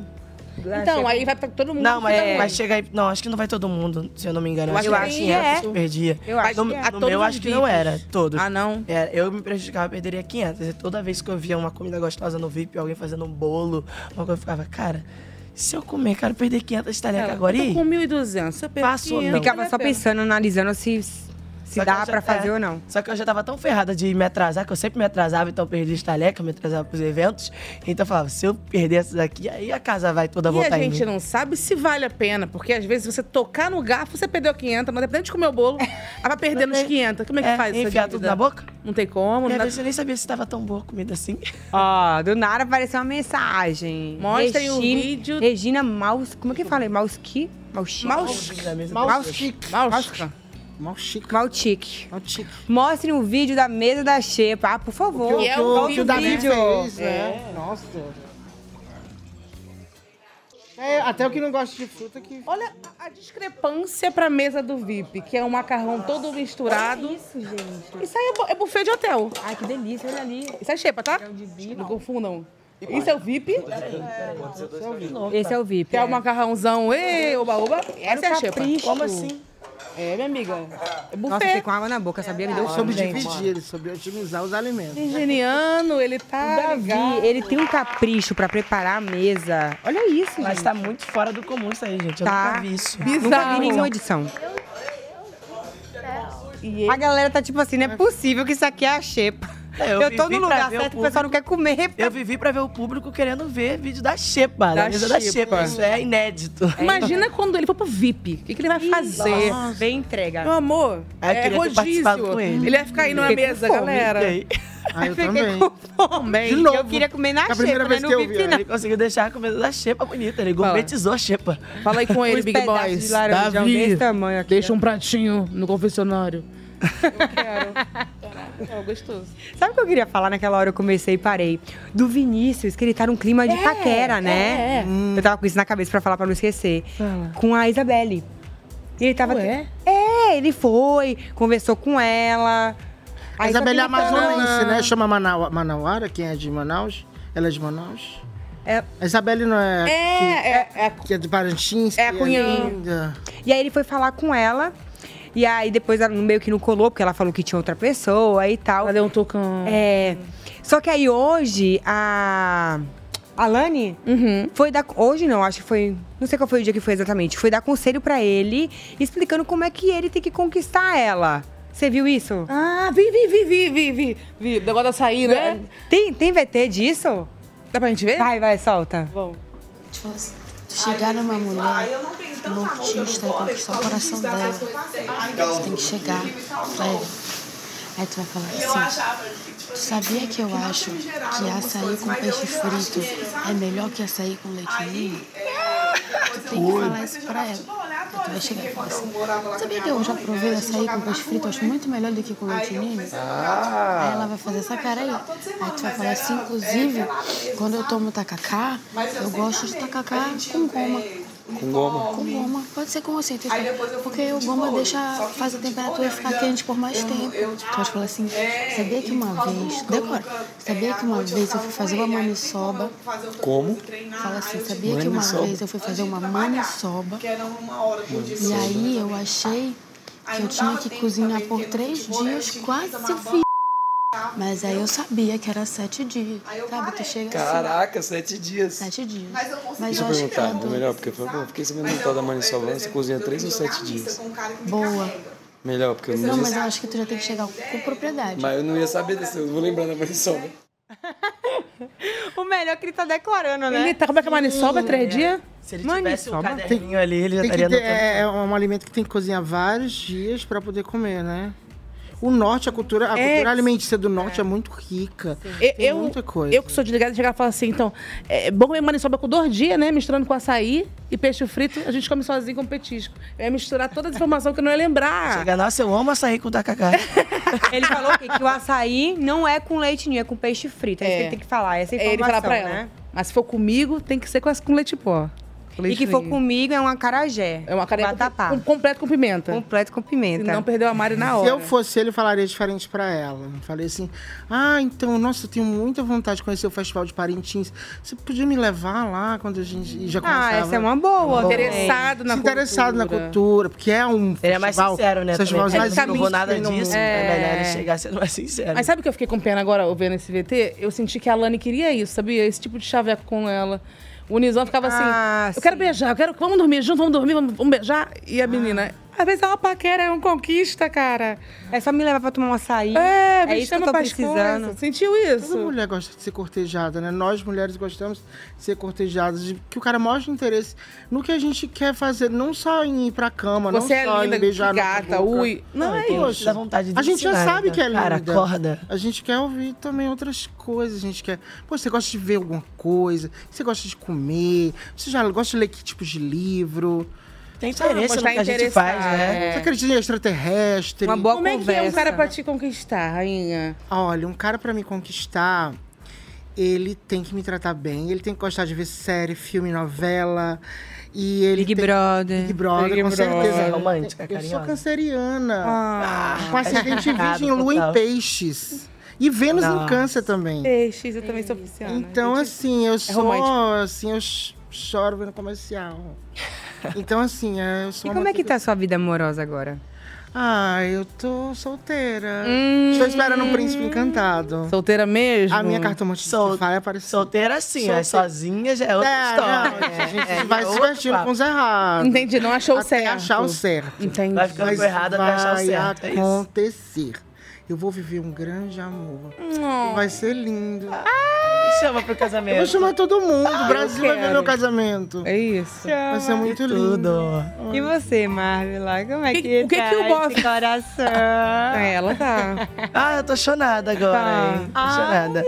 Então, aí vai pra todo mundo. Não, mas, fica mas chega aí. Não, acho que não vai todo mundo, se eu não me engano. Eu acho que que era sim, 500 é. que perdia. Eu acho no, que é. No meu, acho que não era, todos. Ah, não? É, eu me prejudicava, eu perderia 500. E toda vez que eu via uma comida gostosa no VIP, alguém fazendo um bolo, uma coisa, eu ficava, cara, se eu comer, eu perder 500 estalecas É, agora eu e tô com 1.200. Se eu perder Passou, 500, não. Ficava vale só a pensando, analisando se, se eu já- pra fazer é, ou não. Só que eu já tava tão ferrada de me atrasar, que eu sempre me atrasava, então eu perdi estaleca, me atrasava pros eventos. Então eu falava, se eu perder essas aqui, aí a casa vai toda E voltar a em gente mim. não sabe se vale a pena, porque às vezes você tocar no garfo, você perdeu 500, mas dependendo de comer o bolo, vai perdendo os 500. Como é que É, faz enfiar tudo na boca? Não tem como. Não dá... eu nem sabia se tava tão boa a comida assim. Ó, do nada apareceu uma mensagem. Mostrem o vídeo. Regina Maus... Como é que fala? Mausqui? Mausqui? Maus- Mauschique. Mausca. Malchique. Maltique. Mostrem o vídeo da mesa da xepa. Ah, por favor. O que, o, Qual que que o Davi vídeo? fez, É. né? Nossa. É, até o que não gosta de fruta que. Olha a discrepância pra mesa do VIP, que é um macarrão todo misturado. Olha isso, gente. Isso aí é, bu- é buffet de hotel. Ai, que delícia, olha ali. Isso é xepa, tá? Não confundam. Isso é o VIP? Esse é o VIP. Que é o macarrãozão, ê, oba, oba. Essa é a xepa. Como assim? É, minha amiga. É Nossa, buffet. fiquei com água na boca, sabia? Me deu Ele fome, soube gente. dividir, ele soube otimizar os alimentos. Virginiano, ele tá. Davi, ele tem um capricho pra preparar a mesa. Olha isso, Mas gente. tá muito fora do comum isso aí, gente. Eu Tá. nunca vi isso. Nunca vi nenhuma edição. A galera tá tipo assim, não é possível que isso aqui é a xepa. É, eu tô vivi no pra lugar ver o certo, o pessoal não quer comer. Eu vivi pra ver o público querendo ver vídeo da Xepa, da, Da mesa da Xepa. Isso é inédito. Imagina quando ele for pro VIP. O que, que ele vai fazer? Nossa, Bem entrega. Meu amor, Aí eu é ter rodízio. com ele. Ele vai ficar aí numa Fiquei com mesa, fome. galera. Fiquei. Ah, eu Fiquei também. com fome. De novo. Eu queria comer na É a primeira xepa, vez né? que No eu VIP, vi, não. Ele conseguiu deixar a comida da Xepa bonita. Ele Fala. gourmetizou a Xepa. Fala aí com ele, Big Boys. de Davi, desse tamanho aqui, deixa um pratinho no confessionário. Ó, gostoso. Sabe o que eu queria falar naquela hora? Eu comecei e parei. Do Vinícius, que ele tá num clima de É, paquera, né? é, é. Eu tava com isso na cabeça pra falar pra não esquecer. Com a Isabelle. E ele tava. Ué? É, ele foi, conversou com ela. A Aí Isabela é amazonense, né? Chama Manau- Manauara, quem é de Manaus. Ela é de Manaus. É. A Isabelle não é. É, que, é, é, que é de Parintins. É a Cunhã. linda. E aí ele foi falar com ela. E aí depois ela meio que não colou, porque ela falou que tinha outra pessoa e tal. Ela deu um tocão. É. Só que aí hoje a. A Lani foi dar. Hoje não, acho que foi. Não sei qual foi o dia que foi exatamente. Foi dar conselho pra ele, explicando como é que ele tem que conquistar ela. Você viu isso? Ah, vi, vi, vi, vi, vi, vi. Vi, o negócio da açaí, né? Tem, tem VT disso? Dá pra gente ver? Vai, vai, solta. Vamos. Tipo, chegar numa mulher nortista e conquistar o coração dela, tu tem que chegar pra ela. Aí tu vai falar assim, tu sabia que eu acho que açaí com peixe frito é melhor que açaí com leite ninho? Tu tem que falar isso pra ela. Aí tu vai chegar e falar assim, sabia que eu já provei açaí com peixe frito, eu acho muito melhor do que com leite ninho? Aí ela vai fazer essa cara aí. Aí tu vai falar assim, inclusive, quando eu tomo tacacá, eu gosto de tacacá com goma. Com goma. Com goma. Pode ser com receita. Porque o goma deixa, faz a temperatura ficar quente por mais tempo. Tu pode falar assim, sabia que uma vez, decora, sabia que uma vez eu fui fazer uma maniçoba. Como? Fala assim, sabia que uma vez eu fui fazer uma maniçoba. E aí eu achei que eu tinha que cozinhar por três dias, quase fiz. Mas aí eu sabia que era sete dias. Sabe? Tu chega assim. Caraca, sete dias. Sete dias. Mas Deixa eu eu acho que perguntar, é melhor, porque foi bom. Fiquei sabendo do tal da maniçoba, você cozinha três ou sete dias? boa. Melhor, porque eu não, Não, ia... mas eu acho que tu já tem que chegar com propriedade. Mas eu não ia saber desse, eu vou lembrar da maniçoba. O melhor é que ele tá decorando, né? Ele tá, como é que é maniçoba? Três dias? Se ele tivesse um caderninho ali, ele já Tem estaria ter, é, é um alimento que tem que cozinhar vários dias pra poder comer, né? O norte, a cultura, a É. cultura alimentícia do norte é, muito rica. Eu, tem eu, muita coisa. eu que sou desligada, chegar e falar assim, então, é bom comer maniçoba com dois dias, né? Misturando com açaí e peixe frito, a gente come sozinho com petisco. Eu ia misturar toda a informação que eu não ia lembrar. Chega, nossa, eu amo açaí com tacacá. Ele falou que, que o açaí não é com leite ninho, é com peixe frito. É, isso que ele tem que falar, essa É, informação, ele falar pra ela. né? Mas se for comigo, tem que ser com, com leite pó. Com E leite que for comigo é um acarajé. É uma acarajé com- completo com pimenta. Completo com pimenta. Se não perdeu a Mari na Se hora. eu fosse ele, eu falaria diferente pra ela. Falei assim: Ah, então, nossa, eu tenho muita vontade de conhecer o Festival de Parintins. Você podia me levar lá quando a gente e já Ah, começava? essa é uma boa. Interessado na Se interessado na cultura. cultura, porque é um Ele é mais festival, sincero, né? festival também. mais não provou nada disso. mundo. É, melhor É. ele chegar sendo mais sincero. Mas sabe o que eu fiquei com pena agora, ouvindo esse VT? Eu senti que a Lani queria isso, sabia? Esse tipo de chaveco com ela. O Nizam ficava assim, Ah, eu quero beijar, eu quero, vamos dormir junto, vamos dormir, vamos, vamos beijar. E a menina, às vezes é uma paquera, é uma conquista, cara. É só me levar pra tomar um açaí. É, é me isso que eu chama tô precisando. coisas. Sentiu isso? Toda mulher gosta de ser cortejada, né? Nós, mulheres, gostamos de ser cortejadas, de que o cara mostre interesse no que a gente quer fazer, não só em ir pra cama, Você é não só linda, em beijar gata, ui. Não, é tem isso. dá vontade de A gente já sabe né? que é linda. Cara, acorda. A gente quer ouvir também outras coisas. A gente quer. Pô, você gosta de ver alguma coisa? Você gosta de comer? Você já gosta de ler que tipos de livro? Tem interesse no mostrar que a gente faz, né? é. Você acredita em extraterrestre? Uma boa Como é que é um cara pra te conquistar, rainha? Olha, um cara pra me conquistar, ele tem que me tratar bem, ele tem que gostar de ver série, filme, novela. E ele Big tem- Brother. Big Brother, Big com Brother. certeza. Romântica, Eu sou carinhosa. canceriana. Ah. Com ascendente virgem, lua em peixes. E Vênus em Nossa. câncer também. Peixes, eu também sou pisciana. Então, assim, eu sou. romântico. assim, eu choro vendo comercial. Então, assim, é, eu E sou como uma é que tá a sua vida amorosa agora? Ah, eu tô solteira. Hum. Estou esperando um príncipe encantado. Solteira mesmo? A minha cartomante Sol- vai aparecer. Solteira sim, mas sozinha já é outra É, história. não, a gente É, vai é se divertindo papo. com os errados. Entendi, não achou o Até certo. achar o certo. Entendi. Vai ficando errado até achar o vai certo. É isso. acontecer. Eu vou viver um grande amor. Hum. Vai ser lindo. Chama pro Eu casamento. vou chamar todo mundo. o Brasil vai ver meu casamento. É isso. Vai ser muito lindo. Tudo. E você, Marvela? Como é Que- que, o que tá que o esse coração? É, ela tá. Ah, eu tô chonada agora, Tá. hein? Tô chonada.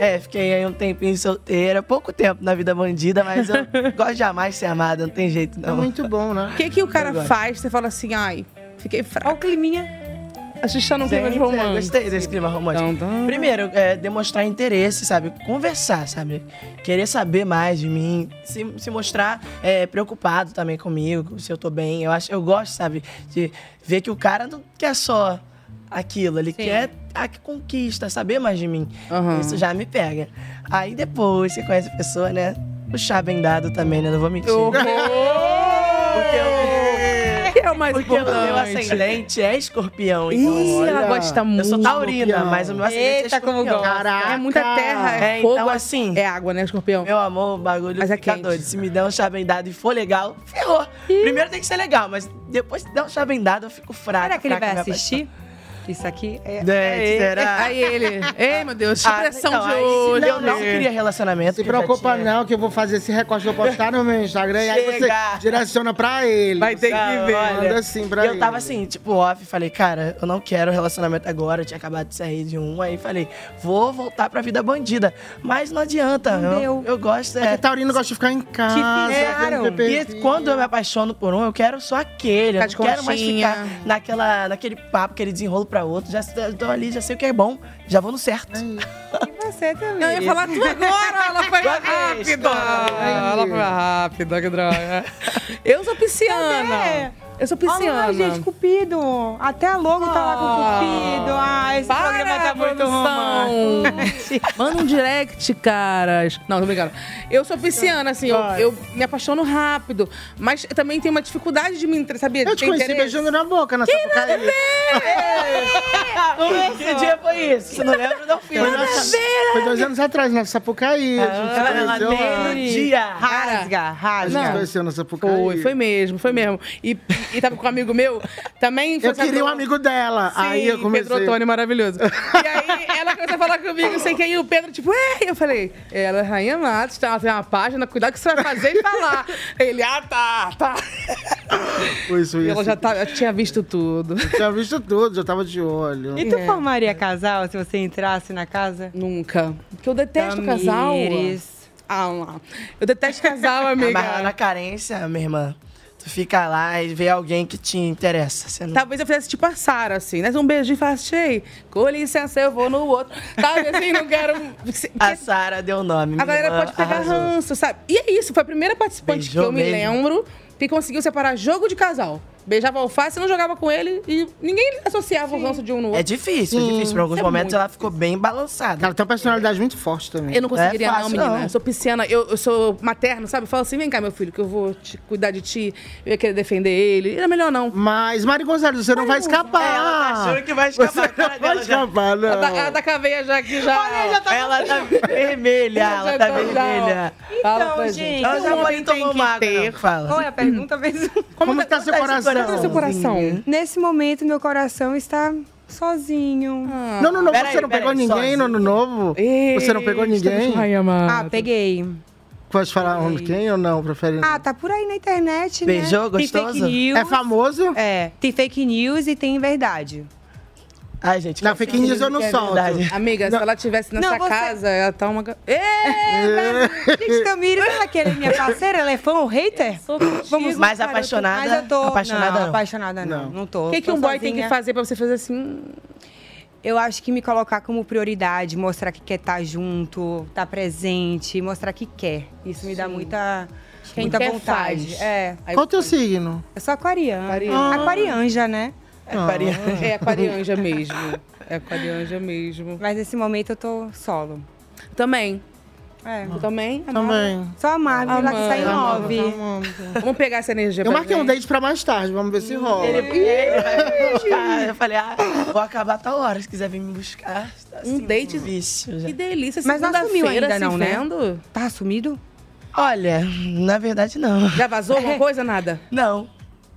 É, fiquei aí um tempinho solteira, pouco tempo na vida bandida, mas eu gosto de amar e ser amada, não tem jeito É não. muito bom, né? O que, que o cara Eu faz? Você fala assim, ai, fiquei Olha o fraco. climinha. A gente tá num clima de é, romance. Gostei desse clima romântico. Primeiro, é, demonstrar interesse, sabe? Conversar, sabe? Querer saber mais de mim. Se, se mostrar é, preocupado também comigo, se eu tô bem. Eu, acho, eu gosto, sabe? De ver que o cara não quer só aquilo. Ele quer a conquista, saber mais de mim. Isso já me pega. Aí depois você conhece a pessoa, né? O chá bem dado também, né? Não vou mentir. Porque eu, é o mais Porque o meu importante. ascendente é escorpião. Ih, então, ela olha, gosta Eu muito. sou taurina, Escorpião. mas o meu ascendente é Eita, como escorpião. gosta. É muita terra, é É, fogo, então é- assim... É água, né, escorpião? Meu amor, o bagulho Mas é fica quente. doido. Se me der um chá bem dado e for legal, ferrou. Primeiro tem que ser legal, mas depois se der um chá bem dado, eu fico fraca. Será que ele vai assistir? Isso aqui é. É, será? Aí ele. Ei, meu Deus, Ah, pressão então, de hoje. eu não queria relacionamento. Se que eu preocupa não, que eu vou fazer esse recorte, eu vou postar no meu Instagram e aí você Chega. direciona pra ele. Vai ter que ver. Manda assim pra eu ele. tava assim, tipo, off, falei, cara, eu não quero relacionamento agora, eu tinha acabado de sair de um, aí falei, vou voltar pra vida bandida. Mas não adianta, Não eu, eu gosto, É é... que Taurino gosta de ficar em casa. PPV. E quando eu me apaixono por um, eu quero só aquele. Eu não de quero mais ficar naquela, naquele papo, aquele desenrolo pra outro. Já tô ali, já sei o que é bom, já vou no certo. E você também. Eu ia falar tu agora, ela foi toma. Ela foi rápida, que droga. Eu sou pisciana. Eu sou pisciana. Ai, gente, Cupido. Até a logo tá lá com o Cupido. Ah, esse Para, programa tá muito romântico. Manda um direct, caras. Não, tô brincando. Eu sou pisciana, assim, eu, eu me apaixono rápido. Mas também tenho uma dificuldade de me entre- sabia? Eu te conheci interesse. beijando na boca na Sapucaí. Que dia foi isso? Você não lembra? Não fiz. Foi, na- foi dois anos atrás, na Sapucaí. A gente se ela- ela conheceu no dia. Rasga, A rasga. gente se conheceu na Sapucaí. Foi, foi mesmo, foi mesmo. E, e tava com um amigo meu, também... foi Eu queria um amigo dela. Sim, aí eu comecei. Pedro Otônio, maravilhoso. E aí ela começou a falar comigo, não sei quem, e o Pedro, tipo, é, eu falei, ela é Rainha Matos, tá, ela tem uma página, cuidado que você vai fazer e falar. Ele, ah, tá, tá. Foi isso, E isso. ela já, tá, tinha visto tudo. Eu tinha visto tudo, já tava de olho. E tu É. formaria casal se você entrasse na casa? Nunca. Porque eu detesto casal. Tamires. Ah, lá. Eu detesto casal, amiga. Mas na carência, minha irmã, tu fica lá e vê alguém que te interessa. Não... Talvez eu fizesse tipo a Sara, assim, né? Um beijinho e falasse, ei, com licença, eu vou no outro. Sabe assim, não quero... A Sara deu nome. A galera pode pegar arrasou. ranço, sabe? E é isso, foi a primeira participante Beijou que eu me mesmo. lembro que conseguiu separar jogo de casal. Beijava alface, não jogava com ele e ninguém associava o ranço de um no outro. É difícil, é difícil. Por alguns É momentos ela ficou bem balançada. Ela tem uma personalidade muito forte também. Eu não conseguiria, É não, fácil, menina. não. Eu sou pisciana, eu, eu sou materno, sabe? Eu falo assim, vem cá, meu filho, que eu vou te cuidar de ti, eu ia querer defender ele. Era melhor não. Mas, Mari Gonzalez, você não vai escapar. Ela tá achando que vai escapar. Você não vai dela já- escapar, não. Ela tá, ela tá com a veia já aqui, já. Ela tá vermelha, ela Já tá vermelha. Fala Então, gente, Ela já Um pode homem tem tomar que uma água, ter. não, fala. Qual é a pergunta mesmo? Como tá seu coração? Como tá seu coração? Nesse momento, meu coração está sozinho. Não, não, não. Pera Você aí, não pegou aí, ninguém sozinho. no ano novo? Você não pegou ninguém? Ah, peguei. Pode falar onde quem ou não? Prefere? Ah, tá por aí na internet, Beijou, né? Tem gostoso? fake news. É famoso? É, tem fake news e tem verdade. Ai, gente. Na fake news eu não é solto. verdade. Amiga, se ela tivesse nessa Não, você- casa, ela tá uma. ga- Gente, Tamires, ela que ela é minha parceira, ela é fã ou hater? Vamos, Mais cara, apaixonada? Mas eu tô... Apaixonada não, não. apaixonada não, não tô. O que, que um boy tem que fazer pra você fazer assim? Eu acho que me colocar como prioridade, mostrar que quer estar junto, estar presente, mostrar que quer. Isso me dá muita, Quem muita quer, vontade. faz. É. Qual o teu signo? Eu sou aquariana. Aquariana. Aquarianja, né? É aquariana. É aquarianja mesmo. É aquarianja mesmo. Mas nesse momento eu tô solo. Também. É. Tu também? Também. Só a Marvel lá que sai em Amanda. nove. Vamos pegar essa energia Eu marquei um date pra mais tarde, vamos ver se rola. Ele, ele vai me buscar. Eu falei, ah, vou acabar tal hora. Se quiser vir me buscar, tá assim, Um date difícil já. Que delícia. Mas não assumiu ainda não, né? vendo. Tá assumido? Olha, na verdade não. Já vazou alguma coisa? Nada? Não.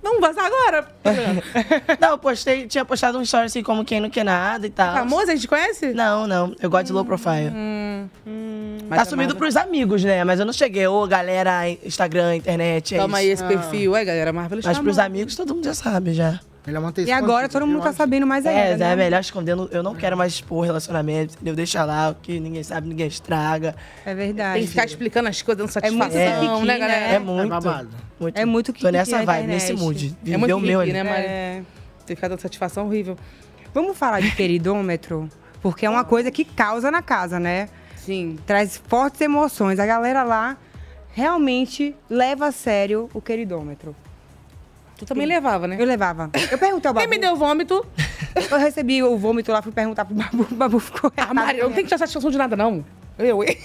Vamos vazar agora. Não, eu postei, tinha postado um story assim como quem não quer nada e tal. Famoso, a gente conhece? Não, não. Eu gosto de low profile. Mas tá a sumido Marvel- pros amigos, né? Mas eu não cheguei. Ô, galera, Instagram, internet, é Toma isso. aí esse perfil. Aí, galera, Marvel Mas chamou. pros amigos, todo mundo já sabe, já. Melhor manter E agora todo mundo tá sabendo mais ainda, É, né? é melhor escondendo. Eu não quero mais expor relacionamento, entendeu? Deixa lá, o que ninguém sabe, ninguém estraga. É verdade. Tem que ficar explicando as coisas, dando É muito satisfação, kiki, né, galera? É muito. babado. muito. É muito Tô kiki nessa vibe, nesse mood. É muito o meu ali. né, Mari? É. Tem que ficar dando satisfação horrível. Vamos falar de queridômetro? Porque é uma coisa que causa na casa, né? Sim. Traz fortes emoções. A galera lá realmente leva a sério o queridômetro. Tu também levava, né? Eu levava. Eu perguntei ao Babu. Quem me deu vômito? Eu recebi o vômito lá, fui perguntar pro Babu. O Babu ficou. Ah, Maria, eu não tenho que ter satisfação de nada, não. Eu, hein?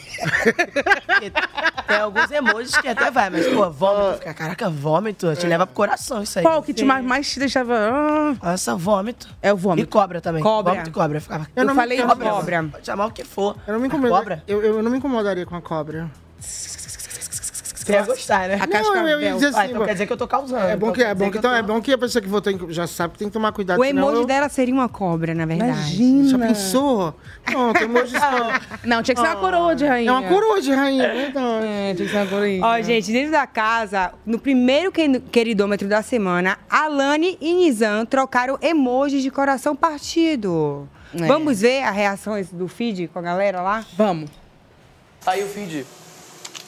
Tem alguns emojis que até vai, mas, pô, vômito. Fica, caraca, vômito. Te leva pro coração isso aí. Qual que te mais, mais te deixava. Ah, Essa vômito. É o vômito. E cobra também. Cobra. Vômito e cobra. Eu, ficava, Eu não me falei incomodo. cobra. Cobra. Pode chamar o que for. Eu não me A incomodaria. cobra? Eu, eu não me incomodaria com a cobra. Você ia gostar, né? A não, eu ia dizer assim, Ah, então quer dizer que eu tô causando. É bom Então que, é quer bom que, então, é bom que a pessoa que votou em- já sabe que tem que tomar cuidado. O senão emoji eu... dela seria uma cobra, na verdade. Imagina. Já pensou? Não, tem emoji Não, tinha que ser uma coroa de rainha. É uma coroa de rainha, é verdade. É, tinha que ser uma coroinha. Ó, gente, dentro da casa, no primeiro que- queridômetro da semana, Alane e Nizam trocaram emojis de coração partido. É. Vamos ver as reações do feed com a galera lá? Vamos. Aí o feed.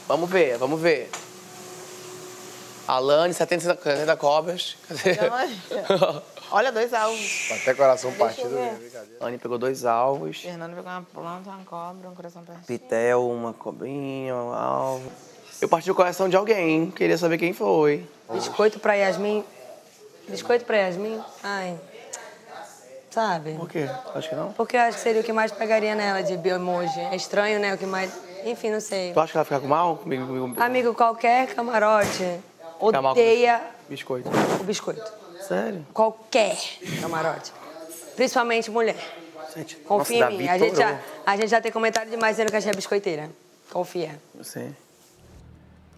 Vamos ver, vamos ver. Alane, 70, 70 cobras. Cadê? Olha, dois alvos. Até coração partido. ver. né? Alane pegou dois alvos. Fernando pegou uma planta, uma cobra, um coração perto. Pitel, uma cobrinha, um alvo. Eu parti o coração de alguém. Queria saber quem foi. Biscoito pra Yasmin. Biscoito pra Yasmin? Ai. Sabe? Por quê? Acho que não. Porque eu acho que seria o que mais pegaria nela de bioemoji. É estranho, né? O que mais. Enfim, não sei. Tu acha que ela fica com mal comigo? comigo? Amigo, qualquer camarote Fica mal com odeia Biscoito. o biscoito. Sério? Qualquer camarote. Principalmente mulher. Gente, Confia nossa, em mim. A gente, já, a gente já tem comentário demais dizendo que a gente é biscoiteira. Confia. Eu sei.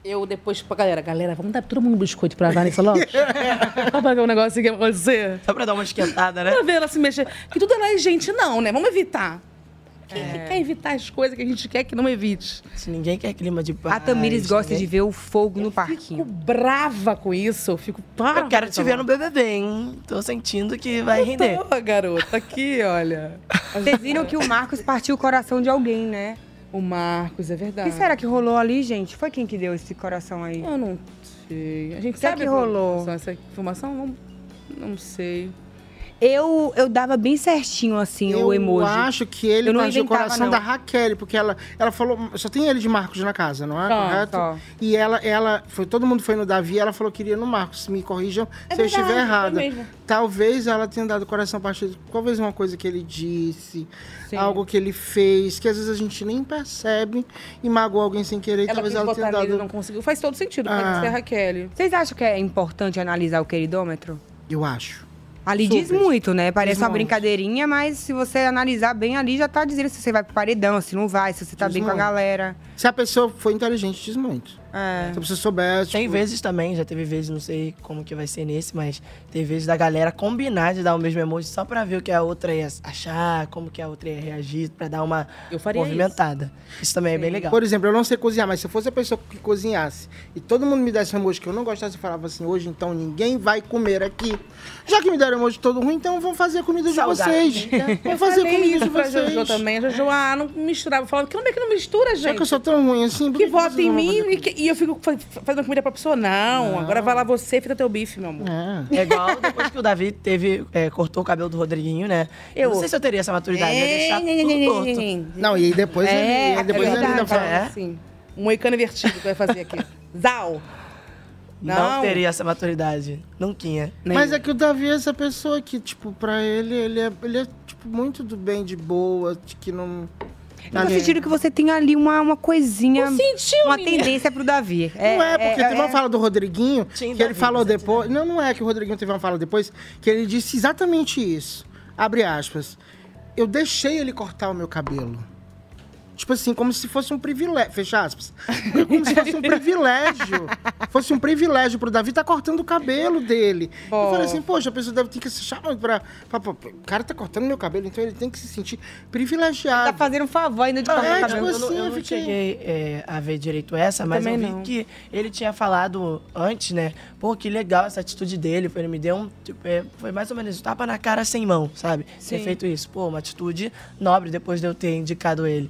Eu depois pra galera, galera, vamos dar todo mundo biscoito pra Vanessa Lopes? Só pra ver um negócio que vai acontecer. Só pra dar uma esquentada, né? Pra ver ela se mexer. Que tudo ela é gente, não, né? Vamos evitar. Quem que quer evitar as coisas que a gente quer que não evite? Se ninguém quer clima de paz. A Tamires gosta ninguém- de ver o fogo no Fico parquinho. brava com isso. Eu fico. Para, Eu quero te ver no BBB, hein? Tô sentindo que vai render. Tô, garota, aqui, olha. Vocês viram que o Marcos partiu o coração de alguém, né? O Marcos, é O verdade. que será que rolou ali, gente? Foi quem que deu esse coração aí? Eu não sei. A gente O que é sabe que rolou? Essa informação? Não, não sei. Eu, eu dava bem certinho, assim, Eu o emoji. acho que ele Eu não partiu o inventava, coração não. da Raquel, porque ela, ela falou. Só tem ele de Marcos na casa, não é? Só, Correto? só. E ela, ela foi, todo mundo foi no Davi, ela falou que iria no Marcos. Me corrijam É se eu estiver verdade, errada. Talvez ela tenha dado coração partido. Talvez uma coisa que ele disse, Sim. algo que ele fez, que às vezes a gente nem percebe e magoou alguém sem querer. Ela talvez quis ela botar tenha nele dado. não conseguiu. Faz todo sentido. Pode Ah. ser a Raquel. Vocês acham que é importante analisar o queridômetro? Eu acho. Ali diz Super. muito, né? Parece Diz uma muito. brincadeirinha, mas se você analisar bem ali, já tá dizendo se você vai pro paredão, se não vai, se você tá Diz bem com a muito. galera. Se a pessoa for inteligente, diz muito. É. Se a pessoa soubesse. Tem tipo, vezes também, já teve vezes, não sei como que vai ser nesse, mas tem vezes da galera combinar de dar o mesmo emoji só pra ver o que a outra ia achar, como que a outra ia reagir, pra dar uma Eu faria movimentada. Isso, também é bem legal. Por exemplo, eu não sei cozinhar, mas se eu fosse a pessoa que cozinhasse e todo mundo me desse um emoji que eu não gostasse e falava assim, hoje então ninguém vai comer aqui. Já que me deram emoji todo ruim, então vão fazer a comida de Saudável. vocês. Vão fazer comida de isso vocês. Jojo também. A Jojo, ah, não misturava. Falando, como é que não mistura, gente? Só que eu sou tão ruim assim. Que vota em mim e, que- e eu fico fa- fazendo comida pra pessoa. Não, agora vai lá você e fica teu bife, meu amor. É. É igual depois que o Davi teve, é, cortou o cabelo do Rodriguinho, né? Eu Eu- não sei se eu teria essa maturidade, deixar tudo torto. Não, e depois É, ele, depois é ele ainda fala. É? Assim, um moicano invertido que vai fazer aqui. Zau! Não, Não. teria essa maturidade. Nunca. Mas é que o Davi é essa pessoa que, tipo, pra ele, ele é, ele é tipo, muito do bem, de boa, de que não. Eu tô sentindo que você tem ali uma, uma coisinha, sentiu, uma menina? tendência pro Davi. não é, porque teve uma é- fala do Rodriguinho que ele Davi, falou você depois. Não, não é que o Rodriguinho teve uma fala depois que ele disse exatamente isso. Abre aspas. Eu deixei ele cortar o meu cabelo. Tipo assim, como se fosse um privilégio. Fecha aspas. Como se fosse um privilégio. fosse um privilégio pro Davi estar cortando o cabelo dele. Eu falei assim, poxa, a pessoa deve ter que se chamar pra, pra, pra- O cara tá cortando meu cabelo, então ele tem que se sentir privilegiado. Tá fazendo um favor ainda de Ah, cortar é, o cabelo. tipo Eu, não- assim, eu eu não fiquei- cheguei é, a ver direito essa, mas eu também vi não. que ele tinha falado antes, né? Pô, que legal essa atitude dele. Ele me deu um. Tipo, é, foi mais ou menos um tapa na cara sem mão, sabe? Ter Sim. feito isso. Pô, uma atitude nobre depois de eu ter indicado ele.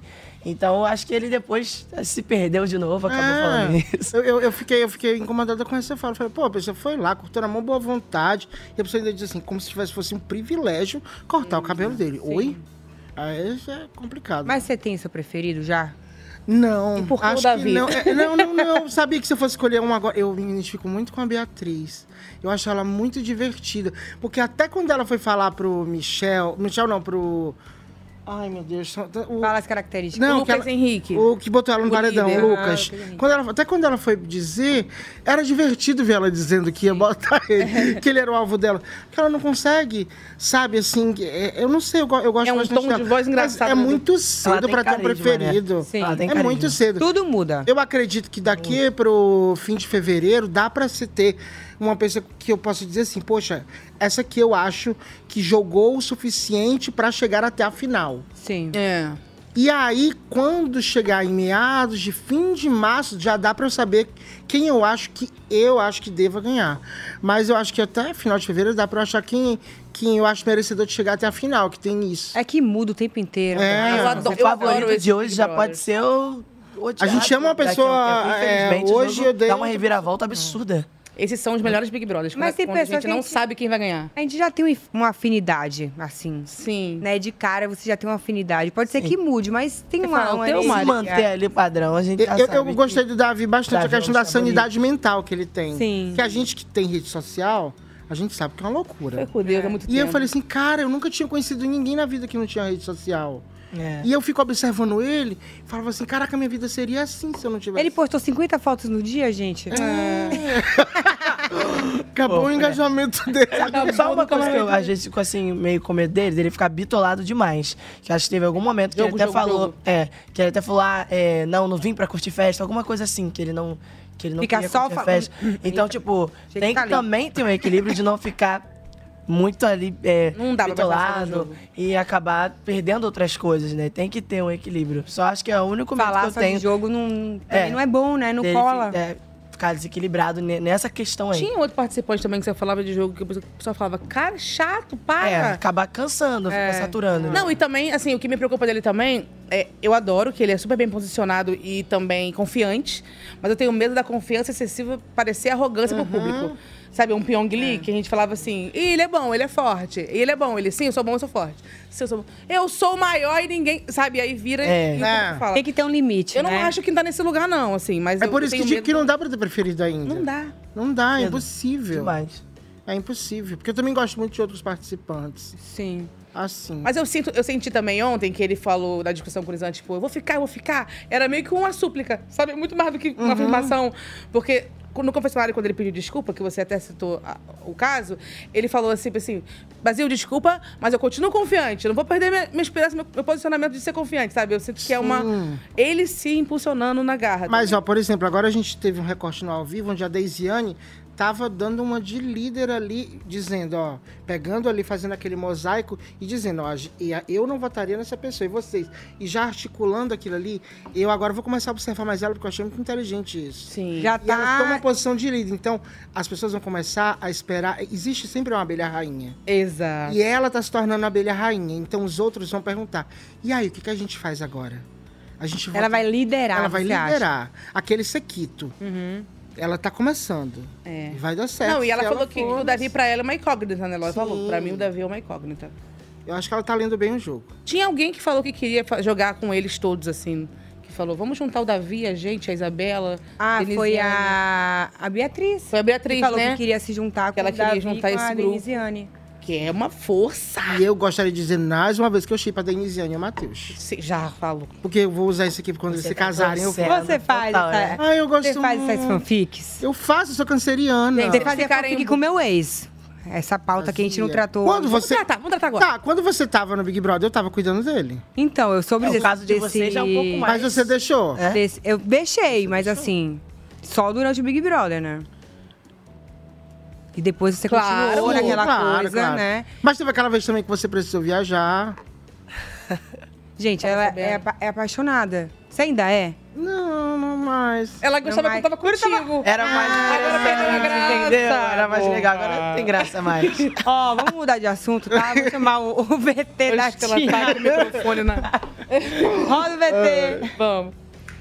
Então, eu acho que ele depois se perdeu de novo, acabou falando É, isso. eu, eu, eu fiquei, eu fiquei incomodada com essa fala. Eu Falei, pô, a pessoa foi lá, cortou na mão, boa vontade. E a pessoa ainda diz assim, como se tivesse fosse um privilégio cortar o cabelo dele. Oi? Aí já é complicado. Mas você tem seu preferido já? Não, por que o acho Davi? que não. É, não, não, não. Sabia que se eu fosse escolher um agora, eu me identifico muito com a Beatriz. Eu acho ela muito divertida. Porque até quando ela foi falar pro Michel. Michel não, pro. Ai, meu Deus. só- O... Fala as características. Não, O que Lucas ela- Henrique. O que botou ela no O paredão, líder. o Ah, Lucas. Henrique. Quando ela- até quando ela foi dizer, era divertido ver ela dizendo que ia botar ele, que ele era o alvo dela. Porque ela não consegue, sabe, assim, é- eu não sei, eu, eu gosto É um tom de dela. voz Mas engraçado, É né? muito cedo pra ter um né? preferido. Sim. Ela tem é muito cedo. Tudo muda. Eu acredito que daqui pro fim de fevereiro dá pra se ter uma pessoa que eu posso dizer assim, poxa, essa aqui eu acho que jogou o suficiente pra chegar até a final. Sim. É. E aí, quando chegar em meados de fim de março, já dá pra eu saber quem eu acho que eu acho que deva ganhar. Mas eu acho que até final de fevereiro dá pra eu achar quem, quem eu acho merecedor de chegar até a final, que tem isso. É que muda o tempo inteiro. É, Eu adoro, o favorito de hoje já pode ser o. o A gente chama uma daqui a um pessoa, tempo. é, hoje jogo eu dei Dá um- uma reviravolta absurda. Esses são os melhores Big Brothers. Mas quando, tem quando a pessoa gente que não a gente- sabe quem vai ganhar. A gente já tem um- uma afinidade, assim. Sim. Né? De cara você já tem uma afinidade. Pode ser que mude, mas tem Você uma. fala, uma tem uma manter ali o padrão, a gente Eu, eu gostei do Davi bastante, Davi a é questão um da sanidade mental que ele tem. Sim. Que a gente que tem rede social, a gente sabe que é uma loucura. Foi com Deus há muito E eu tempo. falei assim, cara, eu nunca tinha conhecido ninguém na vida que não tinha rede social. É. E eu fico observando ele, falava assim, caraca, minha vida seria assim se eu não tivesse. Ele postou 50 fotos no dia, gente? Acabou Pô, o engajamento dele. Só uma coisa que eu às vezes fico assim, meio com medo dele, dele ficar bitolado demais. Que acho que teve algum momento que Jogo, ele até jogo, falou. jogo. É, que ele até falou, ah, é, não, não vim pra curtir festa, alguma coisa assim, que ele não. Que ele não Fica queria só festa. Então, tipo, Chega tem que tá que também ter um equilíbrio de não ficar muito ali é, Não dá bitolado e acabar perdendo outras coisas, né? Tem que ter um equilíbrio. Só acho que é o único medo que Falar eu tenho. jogo não, É. não é bom, né? Não dele cola. é, ficar desequilibrado ne- nessa questão aí. Tinha outro participante também que você falava de jogo que a pessoa falava, cara, chato, para. É, acabar cansando, ficar saturando. né? Não, e também, assim, o que me preocupa dele também é, eu adoro que ele é super bem posicionado e também confiante, mas eu tenho medo da confiança excessiva parecer arrogância pro público. Sabe, um Pyong Lee, que a gente falava assim, "Ih, ele é bom, ele é forte. E ele é bom, ele, sim, eu sou bom, eu sou forte. Sim, eu sou bom. Eu sou o maior e ninguém, sabe, aí vira É. e É. fala. Tem que ter um limite, Eu não né? acho que tá nesse lugar, não, assim, mas É eu por isso que tenho digo medo que não dá pra ter preferido ainda. Não dá. Não dá, é impossível. Demais. É impossível. Porque eu também gosto muito de outros participantes. Sim. Assim. Mas eu, sinto, eu senti também ontem que ele falou da discussão com o Nizam, tipo, eu vou ficar, eu vou ficar. Era meio que uma súplica, sabe? Muito mais do que uma Uhum. afirmação. Porque no confessionário, quando ele pediu desculpa, que você até citou a- o caso, ele falou assim, assim, Brasil, desculpa, mas eu continuo confiante. Eu não vou perder minha, minha esperança, meu, meu posicionamento de ser confiante, sabe? Eu sinto que é uma... Sim. Ele se impulsionando na garra. Mas, ó, por exemplo, agora a gente teve um recorte no ao vivo onde a Deisiane tava dando uma de líder ali, dizendo, ó, pegando ali, fazendo aquele mosaico e dizendo, ó, e eu não votaria nessa pessoa, e vocês. E já articulando aquilo ali, eu agora vou começar a observar mais ela, porque eu achei muito inteligente isso. Sim. Já E ela tá- toma uma posição de líder. Então, as pessoas vão começar a esperar. Existe sempre uma abelha rainha. Exato. E ela tá se tornando a abelha rainha. Então, os outros vão perguntar: e aí, o que, que a gente faz agora? A gente Ela vai liderar, Ela vai você acha? liderar. Aquele sequito. Uhum. Ela tá começando. É. E vai dar certo. Não, e ela falou que for, o Davi pra ela é uma incógnita, né? Ela Sim. falou, pra mim o Davi é uma incógnita. Eu acho que ela tá lendo bem o jogo. Tinha alguém que falou que queria jogar com eles todos, assim. Que falou, vamos juntar o Davi, a gente, a Isabela. Ah, Denisiane. foi a, a Beatriz. Foi a Beatriz, que falou né? que queria se juntar com ela o queria Davi juntar com esse a grupo. Denisiane. Que é uma força. E eu gostaria de dizer mais uma vez que eu chipo a Denisiane e o Matheus. Já falou. Porque eu vou usar isso aqui quando eles se tá casarem. Eu. Você faz, total, essa, né? Ah, eu gosto você faz essas muito. fanfics? Eu faço, eu sou canceriana. Você fazia ficarem- fanfic com o meu ex. Essa pauta que a gente não tratou. Quando Vamos você. tratar, vamos tratar agora. Tá, quando você tava no Big Brother, eu tava cuidando dele. Então, eu soube É, o desse, caso de desse- vocês já é um pouco mais. Mas você deixou. É? desse- eu deixei, mas assim, só durante o Big Brother, né? E depois você Claro, continuou naquela claro, coisa, claro. né? Mas teve aquela vez também que você precisou viajar. Gente, ela é, apa- é apaixonada. Você ainda é? Não, não, mais. Ela gostava quando tava contigo. Era mais Agora perdeu a graça. entendeu? Era mais legal, agora não tem graça mais. Ó, vamos mudar de assunto, tá? Vou chamar o, o VT da Acho que ela tia. tá com o microfone na... Roda o VT. Vamos.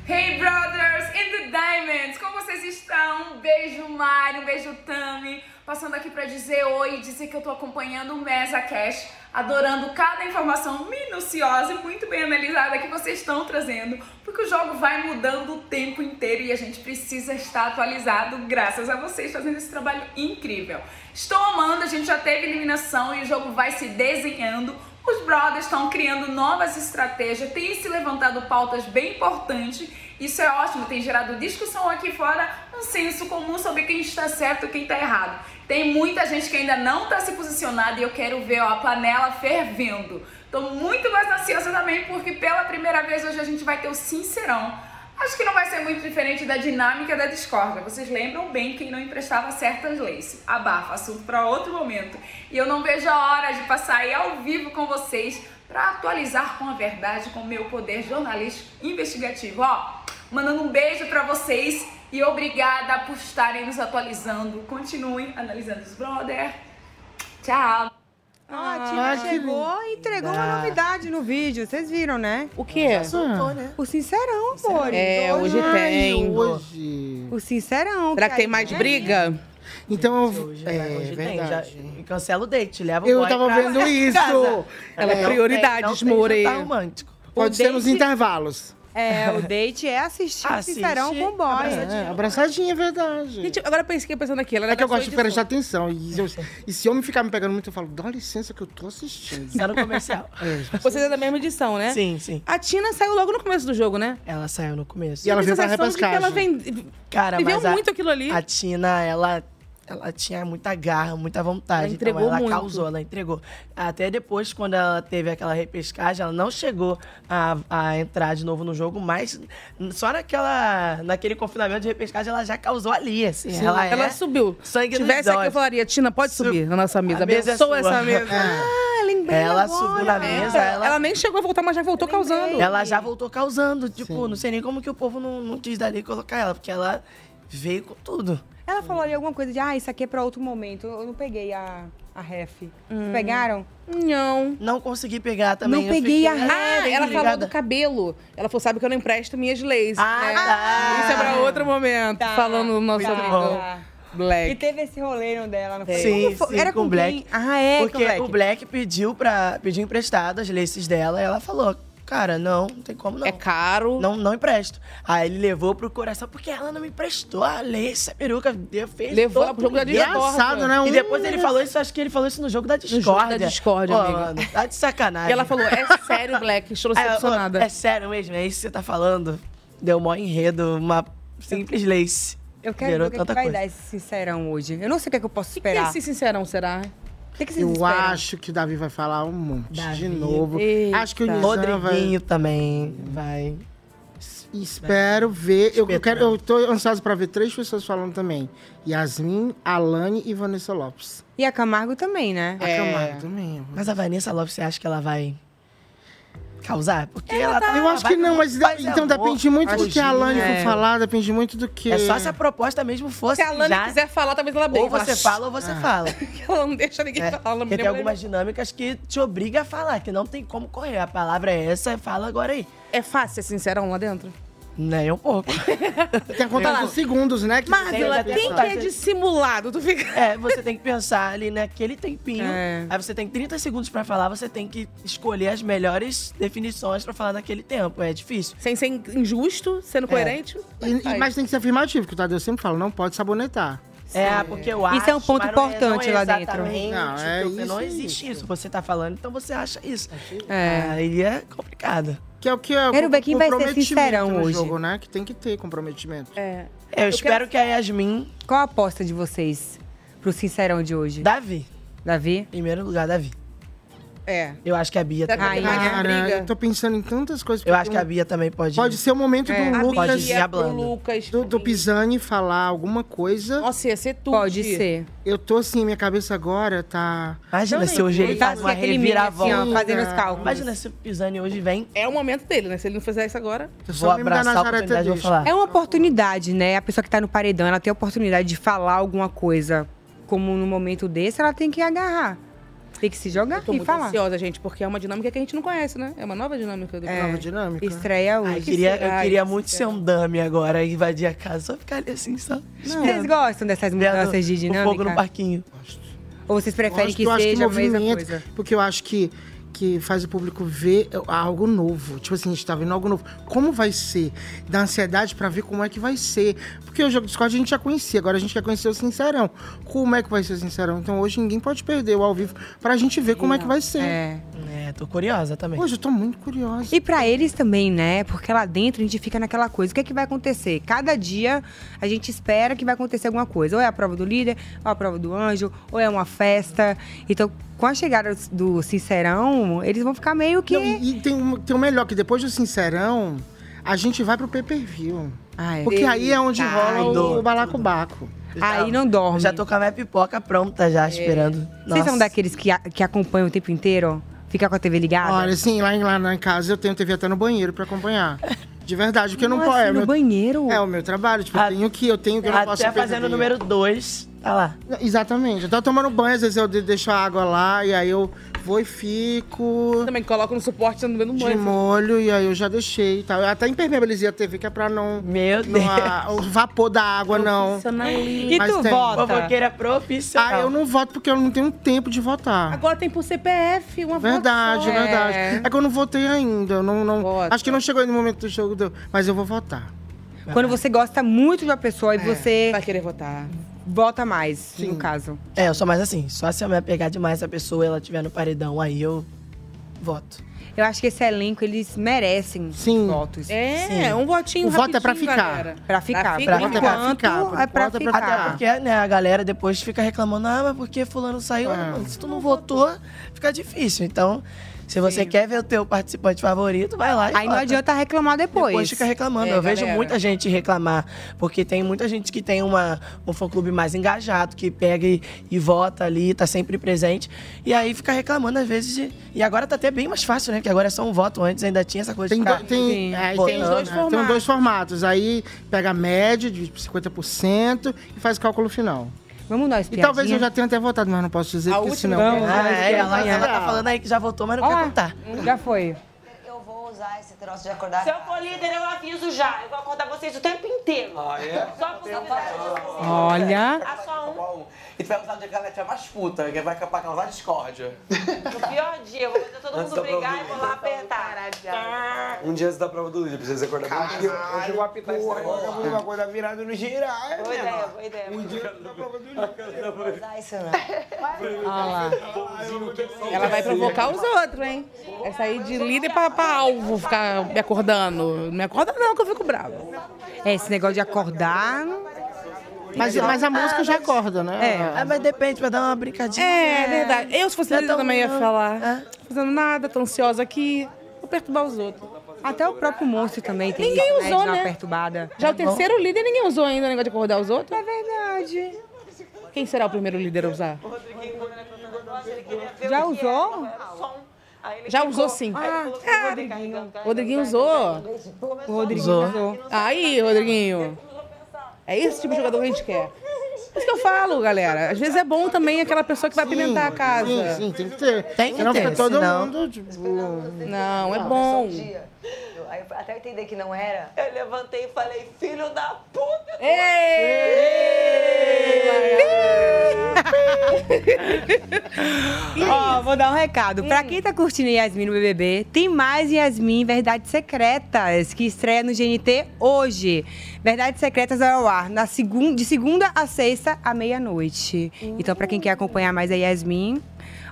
Hey brothers in the diamonds, como vocês estão? Um beijo Mari, um beijo Tami. Passando aqui pra dizer oi, dizer que eu tô acompanhando o Mesa Cash, adorando cada informação minuciosa e muito bem analisada que vocês estão trazendo, porque o jogo vai mudando o tempo inteiro e a gente precisa estar atualizado graças a vocês fazendo esse trabalho incrível. Estou amando, a gente já teve eliminação e o jogo vai se desenhando. Os brothers estão criando novas estratégias, têm se levantado pautas bem importantes. Isso é ótimo, tem gerado discussão aqui fora, um senso comum sobre quem está certo e quem está errado. Tem muita gente que ainda não está se posicionada e eu quero ver ó, a panela fervendo. Estou muito mais ansiosa também porque pela primeira vez hoje a gente vai ter o Sincerão. Acho que não vai ser muito diferente da dinâmica da discórdia. Vocês lembram bem quem não emprestava certas leis. Abafa, assunto para outro momento. E eu não vejo a hora de passar aí ao vivo com vocês para atualizar com a verdade, com o meu poder jornalístico investigativo. Ó, mandando um beijo para vocês e obrigada por estarem nos atualizando. Continuem analisando os brother. Tchau. Ah, a tia chegou e entregou uma novidade no vídeo. Vocês viram, né? O quê? Já soltou, né? O Sincerão, amor. É, hoje tem. Hoje. O Sincerão. Será que tem mais briga? Então, Hoje, é, né? Hoje tem, verdade. já, cancela o date, leva o Eu boy tava pra vendo isso. Ela é prioridades, não tem More. jantar romântico. Pode O ser nos date- intervalos. É, o date é assistir o Assiste, Sincerão com boy. É, abraçadinha, é verdade. Gente, agora eu pensei pensando aqui. Ela É que eu gosto de prestar atenção. E, eu- e se homem ficar me pegando muito, eu falo, dá licença que eu tô assistindo. Tá no comercial. É. Vocês é da mesma edição, né? Sim, sim. A Tina saiu logo no começo do jogo, né? Ela saiu no começo. E ela Eu tenho veio pra a que ela repescagem. vem... Cara, Viveu mas a, muito aquilo ali. a Tina, ela, ela tinha muita garra, muita vontade. Ela entregou então ela muito. causou, ela entregou. Até depois, quando ela teve aquela repescagem, ela não chegou a, a entrar de novo no jogo, mas só naquela, naquele confinamento de repescagem ela já causou ali, assim. Sim, ela, ela é subiu. sangue Se tivesse aqui, eu falaria, Tina, pode subir na nossa mesa. A mesa é Abençoa sua. essa mesa. É. Ah, lembrei Ela agora. subiu na mesa, Ela... ela, nem chegou a voltar, mas já voltou causando. ela já voltou causando. Tipo, não sei nem como que o povo não, não quis dali colocar ela, porque ela veio com tudo. Ela falou ali alguma coisa de, ah, isso aqui é pra outro momento. Eu não peguei a, a ref. Vocês Hum. pegaram? Não. Não consegui pegar também. Não eu peguei fiquei- a ref. Ah, ela falou do cabelo. Ela falou, sabe que eu não empresto minhas leis. Ah, né? tá. Isso é pra outro momento. Tá. Falando no nosso Tá, amigo tá. Black. E teve esse rolê no dela, não foi? Sim, foi? sim, Era com com, o Black. quem? Ah, é, Porque com o Black. o Black pediu para pediu emprestado as laces dela e ela falou: Cara, não, não tem como não. É caro. Não, não empresto. Aí ele levou pro coração, porque ela não me emprestou a lace, a peruca. deu- Fez Levou todo pro jogo da discórdia. né? E depois ele falou isso, acho que ele falou isso no jogo da discórdia. jogo da discórdia, amiga. mano, tá de sacanagem. E ela falou, é sério, Black, estou decepcionada. É sério mesmo, é isso que você tá falando? Deu mó enredo, uma simples lace. Eu quero Gerou ver o que, que tanta vai coisa. dar esse sincerão hoje. Eu não sei o que, é que eu posso que esperar. esse sincerão será? Que Eu sincerão. acho que o Davi vai falar um monte de Davi. novo. Eita. Acho que o Nizam vai... Também vai. Espero ver. Eu, Espetando. quero, eu tô ansioso pra ver três pessoas falando também: Yasmin, Alane e Vanessa Lopes. E a Camargo também, né? A Camargo também. Mas a Vanessa Lopes, você acha que ela vai causar? Porque ela, tá. Eu acho que não, mas e então amor, depende muito do que a Alane é. for falar, depende muito do que. É só se a proposta mesmo fosse Se a Lani já... quiser falar, talvez ela bem. Ou você fala ou você fala. Ela não deixa ninguém É, falar. porque tem algumas dinâmicas que te obriga a falar, que não tem como correr. A palavra é essa, fala agora aí. É fácil ser sincerão lá dentro? Nem um pouco. Tem a conta dos segundos, né? Que Marvila, quem que é dissimulado? Tu fica... É, você tem que pensar ali naquele tempinho. É. Aí você tem 30 segundos pra falar, você tem que escolher as melhores definições pra falar naquele tempo. É difícil. Sem ser injusto, sendo coerente. E- e- mas tem que ser afirmativo, que o Tadeu sempre fala, não pode sabonetar. É, porque eu acho. Isso é um ponto não importante não lá dentro. Não, é o que- isso não existe isso. Você tá falando, então você acha isso. É. Aí é complicado. Que é o que é Quero quem vai ser sincerão hoje. jogo, né? Que tem que ter comprometimento. É. Eu, espero que a Yasmin. Qual a aposta de vocês pro sincerão de hoje? Davi. Davi? Primeiro lugar, Davi. É. Eu acho que a Bia também. Cara, eu tô pensando em tantas coisas. Eu acho que a Bia também pode. Pode ser o momento É, do Lucas. Pode ir Bia, hablando. o Lucas. Do, do Pisani falar alguma coisa. Nossa, ia ser tudo. Pode ser. Eu tô assim, minha cabeça agora tá. Imagina se hoje ele Ele tá faz uma aquele meme assim, ó, reviravolta. fazendo os cálculos. Imagina se o Pisani hoje vem. É o momento dele, né? Se ele não fizer isso agora. Vou abraçar a oportunidade e vou falar. É uma oportunidade, né? A pessoa que tá no paredão, ela tem a oportunidade de falar alguma coisa, como no momento desse, ela tem que agarrar. Tem que se jogar Tô e muito falar. ansiosa, gente, porque é uma dinâmica que a gente não conhece, né? É uma nova dinâmica do É. Nova dinâmica. Estreia hoje. Ai, queria, eu queria Ai, muito que ser um dummy agora e invadir a casa. Só ficar ali assim, só. Vocês gostam dessas mudanças de O dinâmica? fogo no parquinho. Ou vocês preferem Gosto, que eu acho seja a mesma coisa? Porque eu acho que, que faz o público ver algo novo. Tipo assim, a gente tá vendo algo novo. Como vai ser? Dá ansiedade pra ver como é que vai ser. Porque o jogo de Discord a gente já conhecia, agora a gente quer conhecer o Sincerão. Como é que vai ser o Sincerão? Então hoje ninguém pode perder o ao vivo pra gente ver como é que vai ser. É. É, tô curiosa também. Hoje eu tô muito curiosa. E pra eles também, né? Porque lá dentro a gente fica naquela coisa. O que é que vai acontecer? Cada dia a gente espera que vai acontecer alguma coisa. Ou é a prova do líder, ou a prova do anjo, ou é uma festa. Então, com a chegada do Sincerão, eles vão ficar meio que. Não, e tem, um- tem o melhor, que depois do Sincerão, a gente vai pro pay-per-view. Ah, é. Porque aí é onde Eita, rola dor. o balacobaco. Aí não dorme. Já tô com a minha pipoca pronta já, esperando. Vocês são daqueles que, a- que acompanham o tempo inteiro? Fica com a TV ligada? Olha, assim, lá em, lá em casa eu tenho TV até no banheiro pra acompanhar. De verdade, porque não Como pode. assim, é no meu- banheiro? É o meu trabalho, tipo, eu tenho que, eu tenho que, eu não posso Até fazendo o número 2, tá lá. Exatamente. Eu tô tomando banho, às vezes eu de- deixo a água lá, e aí eu vou e fico Também coloco no suporte no meio do de banho. molho, e aí eu já deixei e tal. Eu até impermeabilizei a TV, que é pra não... Meu não Deus. a- o vapor da água, não. E Mas tu tem. vota? Fofoqueira profissional. Ah, eu não voto porque eu não tenho tempo de votar. Agora tem por CPF, uma Verdade, votação. verdade. É. É que eu não votei ainda. eu Não, não, acho que não chegou aí no momento do jogo, mas eu vou votar. Quando você gosta muito de uma pessoa e você. Vai querer votar. Vota mais, no caso. É, eu sou mais assim. Só se eu me apegar demais a pessoa e ela estiver no paredão, aí eu voto. Eu acho que esse elenco, eles merecem votos. É, Sim. um votinho O voto é pra ficar. galera. Pra ficar. Pra Pra ficar. ficar. Enquanto é pra voto é pra ficar. Até porque, né, a galera depois fica reclamando, ah, mas por que fulano saiu? Ah, mano, se tu não votou, fica difícil. Então, se você quer ver o teu participante favorito, vai lá e Aí não vota. adianta reclamar depois. Depois fica reclamando. É, eu vejo galera. muita gente reclamar, porque tem muita gente que tem uma, um fã-clube mais engajado, que pega e, e vota ali, tá sempre presente, e aí fica reclamando às vezes de... E agora tá até bem mais fácil, né? Porque agora é só um voto, antes ainda tinha essa coisa Tem, de ficar... do- tem, é, aí tem, dois né? formatos. tem dois formatos. Aí pega a média de 50% e faz o cálculo final. Vamos dar uma E talvez eu já tenha até votado, mas não posso dizer, porque senão... Vamos, Ah, vamos, é, ela, ela tá falando aí que já votou, mas não quer contar. Já foi. Usar esse troço de acordar. Se eu for líder, eu aviso já. Eu vou acordar vocês o tempo inteiro. Ah, é? Só por Olha. Ah, só um. E tu vai usar o dia que ela tiver mais puta, que vai pra causar discórdia. No pior dia, eu vou fazer todo mundo brigar e vou lá apertar. Um dia antes da prova do líder, precisa acordar bem Hoje eu vou apitar esse negócio, uma coisa virada no girar. Boa ideia, boa ideia. Um dia antes da prova do líder. Vou usar isso não. Olha lá. Ela vai provocar os outros, hein? É sair de líder pra, pra alvo, ficar me acordando. Não me acorda não, que eu fico brava. É, esse negócio de acordar. Mas, mas a música já acorda, né? É, mas depende, pra dar uma brincadinha. É, é verdade. Eu, se fosse tão- também ia não. falar. Fazendo nada, tô ansiosa aqui. Vou perturbar os outros. Até o próprio monstro também tem Ninguém isso, usou, de dar uma né? perturbada. Já o terceiro líder ninguém usou ainda o negócio de acordar os outros? É verdade. Quem será o primeiro líder a usar? Já usou? Já usou sim. Ah, É. Rodriguinho. Rodriguinho usou. O Rodriguinho Usou. usou. Aí, Rodriguinho. É esse tipo de jogador que a gente quer. É isso que eu falo, galera. Às vezes é bom também aquela pessoa que vai apimentar a casa. Sim, sim, tem que ter. Tem que Senão ter, fica todo senão- mundo, tipo... Não, é bom. Aí Até eu entender que não era. Eu levantei e falei, filho da puta. Ó, vou dar um recado. Pra quem tá curtindo Yasmin no BBB, tem mais Yasmin Verdades Secretas, que estreia no GNT hoje. Verdades Secretas vai ao ar na segun- de segunda a sexta, à meia-noite. Então, pra quem quer acompanhar mais a Yasmin,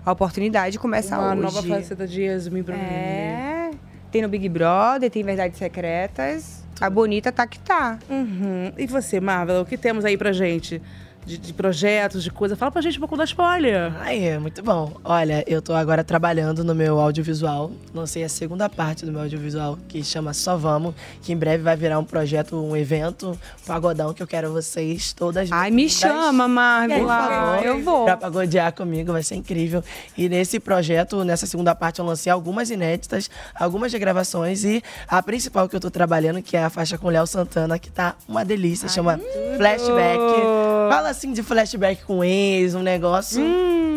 a oportunidade começa Uma hoje. nova faceta de Yasmin pra mim. É. Tem no Big Brother, tem Verdades Secretas. A bonita tá que tá. Uhum. E você, Marvel, o que temos aí pra gente? De, de projetos, de coisa. Fala pra gente um pouco da spoiler. Aí, é muito bom. Olha, eu tô agora trabalhando no meu audiovisual. Lancei a segunda parte do meu audiovisual, que chama Só Vamos, que em breve vai virar um projeto, um evento, um pagodão que eu quero vocês todas. Ai, me chama, Margot. Por favor, Eu vou. Pra pagodear comigo, vai ser incrível. E nesse projeto, nessa segunda parte, eu lancei algumas inéditas, algumas regravações e a principal que eu tô trabalhando, que é a faixa com Léo Santana, que tá uma delícia, chama Flashback. Fala assim de flashback com ex, um negócio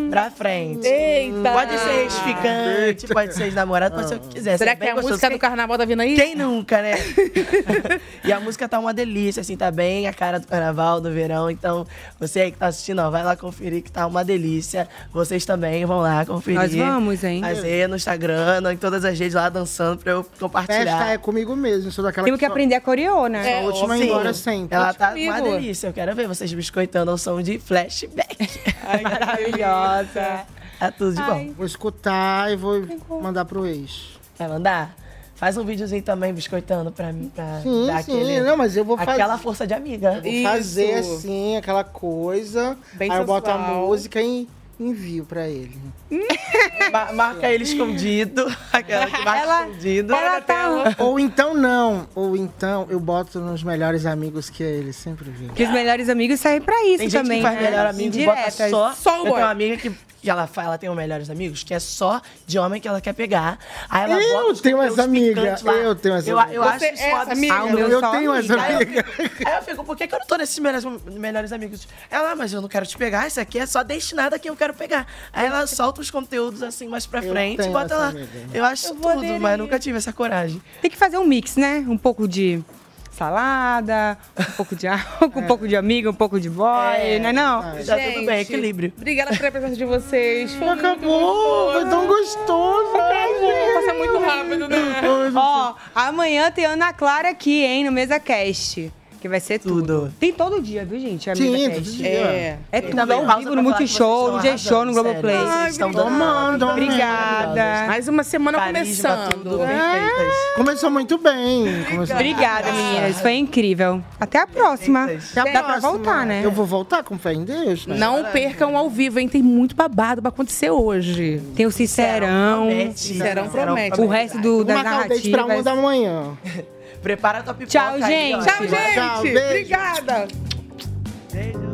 pra frente. Eita! Pode ser ex-ficante, pode ser ex-namorado, pode ser o que quiser. Será Ser que bem a gostoso. música do carnaval tá vindo aí? Quem nunca, né? e a música tá uma delícia, assim, tá bem a cara do carnaval, do verão. Então, você aí que tá assistindo, ó, vai lá conferir que tá uma delícia. Vocês também vão lá conferir. Nós vamos, hein? Fazer no Instagram, em todas as redes lá dançando pra eu compartilhar. Festa é comigo mesmo, sou daquela Temos que só- aprender a coreô, né? Sou a última Sim, embora sempre. Ela Pode tá comigo. uma delícia. Eu quero ver vocês biscoitando som de flashback. Ai, maravilhosa. É tudo de bom. Vou escutar e vou mandar pro ex. Vai mandar? Faz um videozinho também biscoitando pra mim, pra Sim, dar sim. aquele, Não, mas eu vou fazer. aquela força de amiga. Vou fazer assim, aquela coisa. Bem aí eu boto a sensual. música e envio pra ele. Ma- marca ele escondido. Aquela que marca escondido. Ela tá... Ou então não. Ou então eu boto nos melhores amigos que ele sempre vê. Que os melhores amigos servem pra isso Tem gente também. que faz né? melhor amigo, bota só. Só o eu tenho boy. uma amiga que, que ela, fala, ela tem um melhores amigos, que é só de homem que ela quer pegar. Aí ela Eu bota os tenho conteúdos essa amiga, picantes lá. eu tenho essa eu, amiga. Eu acho é isso essa foda. amiga? Ah, eu só tenho amiga. essa amiga. Aí eu fico, por que, que eu não tô nesses melhores, melhores amigos? Ela, "Ah, mas eu não quero te pegar, isso aqui é só destinado a quem eu quero pegar. Aí ela solta os conteúdos assim mais pra Eu frente e bota lá. amiga. Eu acho tudo, mas nunca tive essa coragem. Tem que fazer um mix, né? Um pouco de salada, um pouco de álcool, um pouco de amigo, um pouco de boy, né não? Tá tudo bem, equilíbrio. Obrigada pela presença de vocês. Foi Acabou, foi tão gostoso. Acabou, passa muito rápido, né? Ó, amanhã tem Ana Clara aqui, hein, no Mesa Cast. Que vai ser tudo. Tem todo dia, viu, gente? A Sim, todo dia. É, é E tudo também ao vivo pra no vocês Multishow, estão DJ Show no Globoplay. Vocês estão dando Tomando, Obrigada. Mais uma semana Carisma, começando. tudo, feitas. Começou muito bem. Começou Obrigada, meninas. Foi incrível. Até a próxima. Até a Dá pra próxima. voltar, né? Eu vou voltar com fé em Deus. né? Não percam ao vivo, hein? Tem muito babado pra acontecer hoje. Tem o Sincerão. Sincerão promete. O resto do, Vou das o date pra uma narrativas. da manhã. Prepara a tua pipoca. Tchau, aí, gente. ó. Tchau, gente. Tchau. Obrigada. Beijo.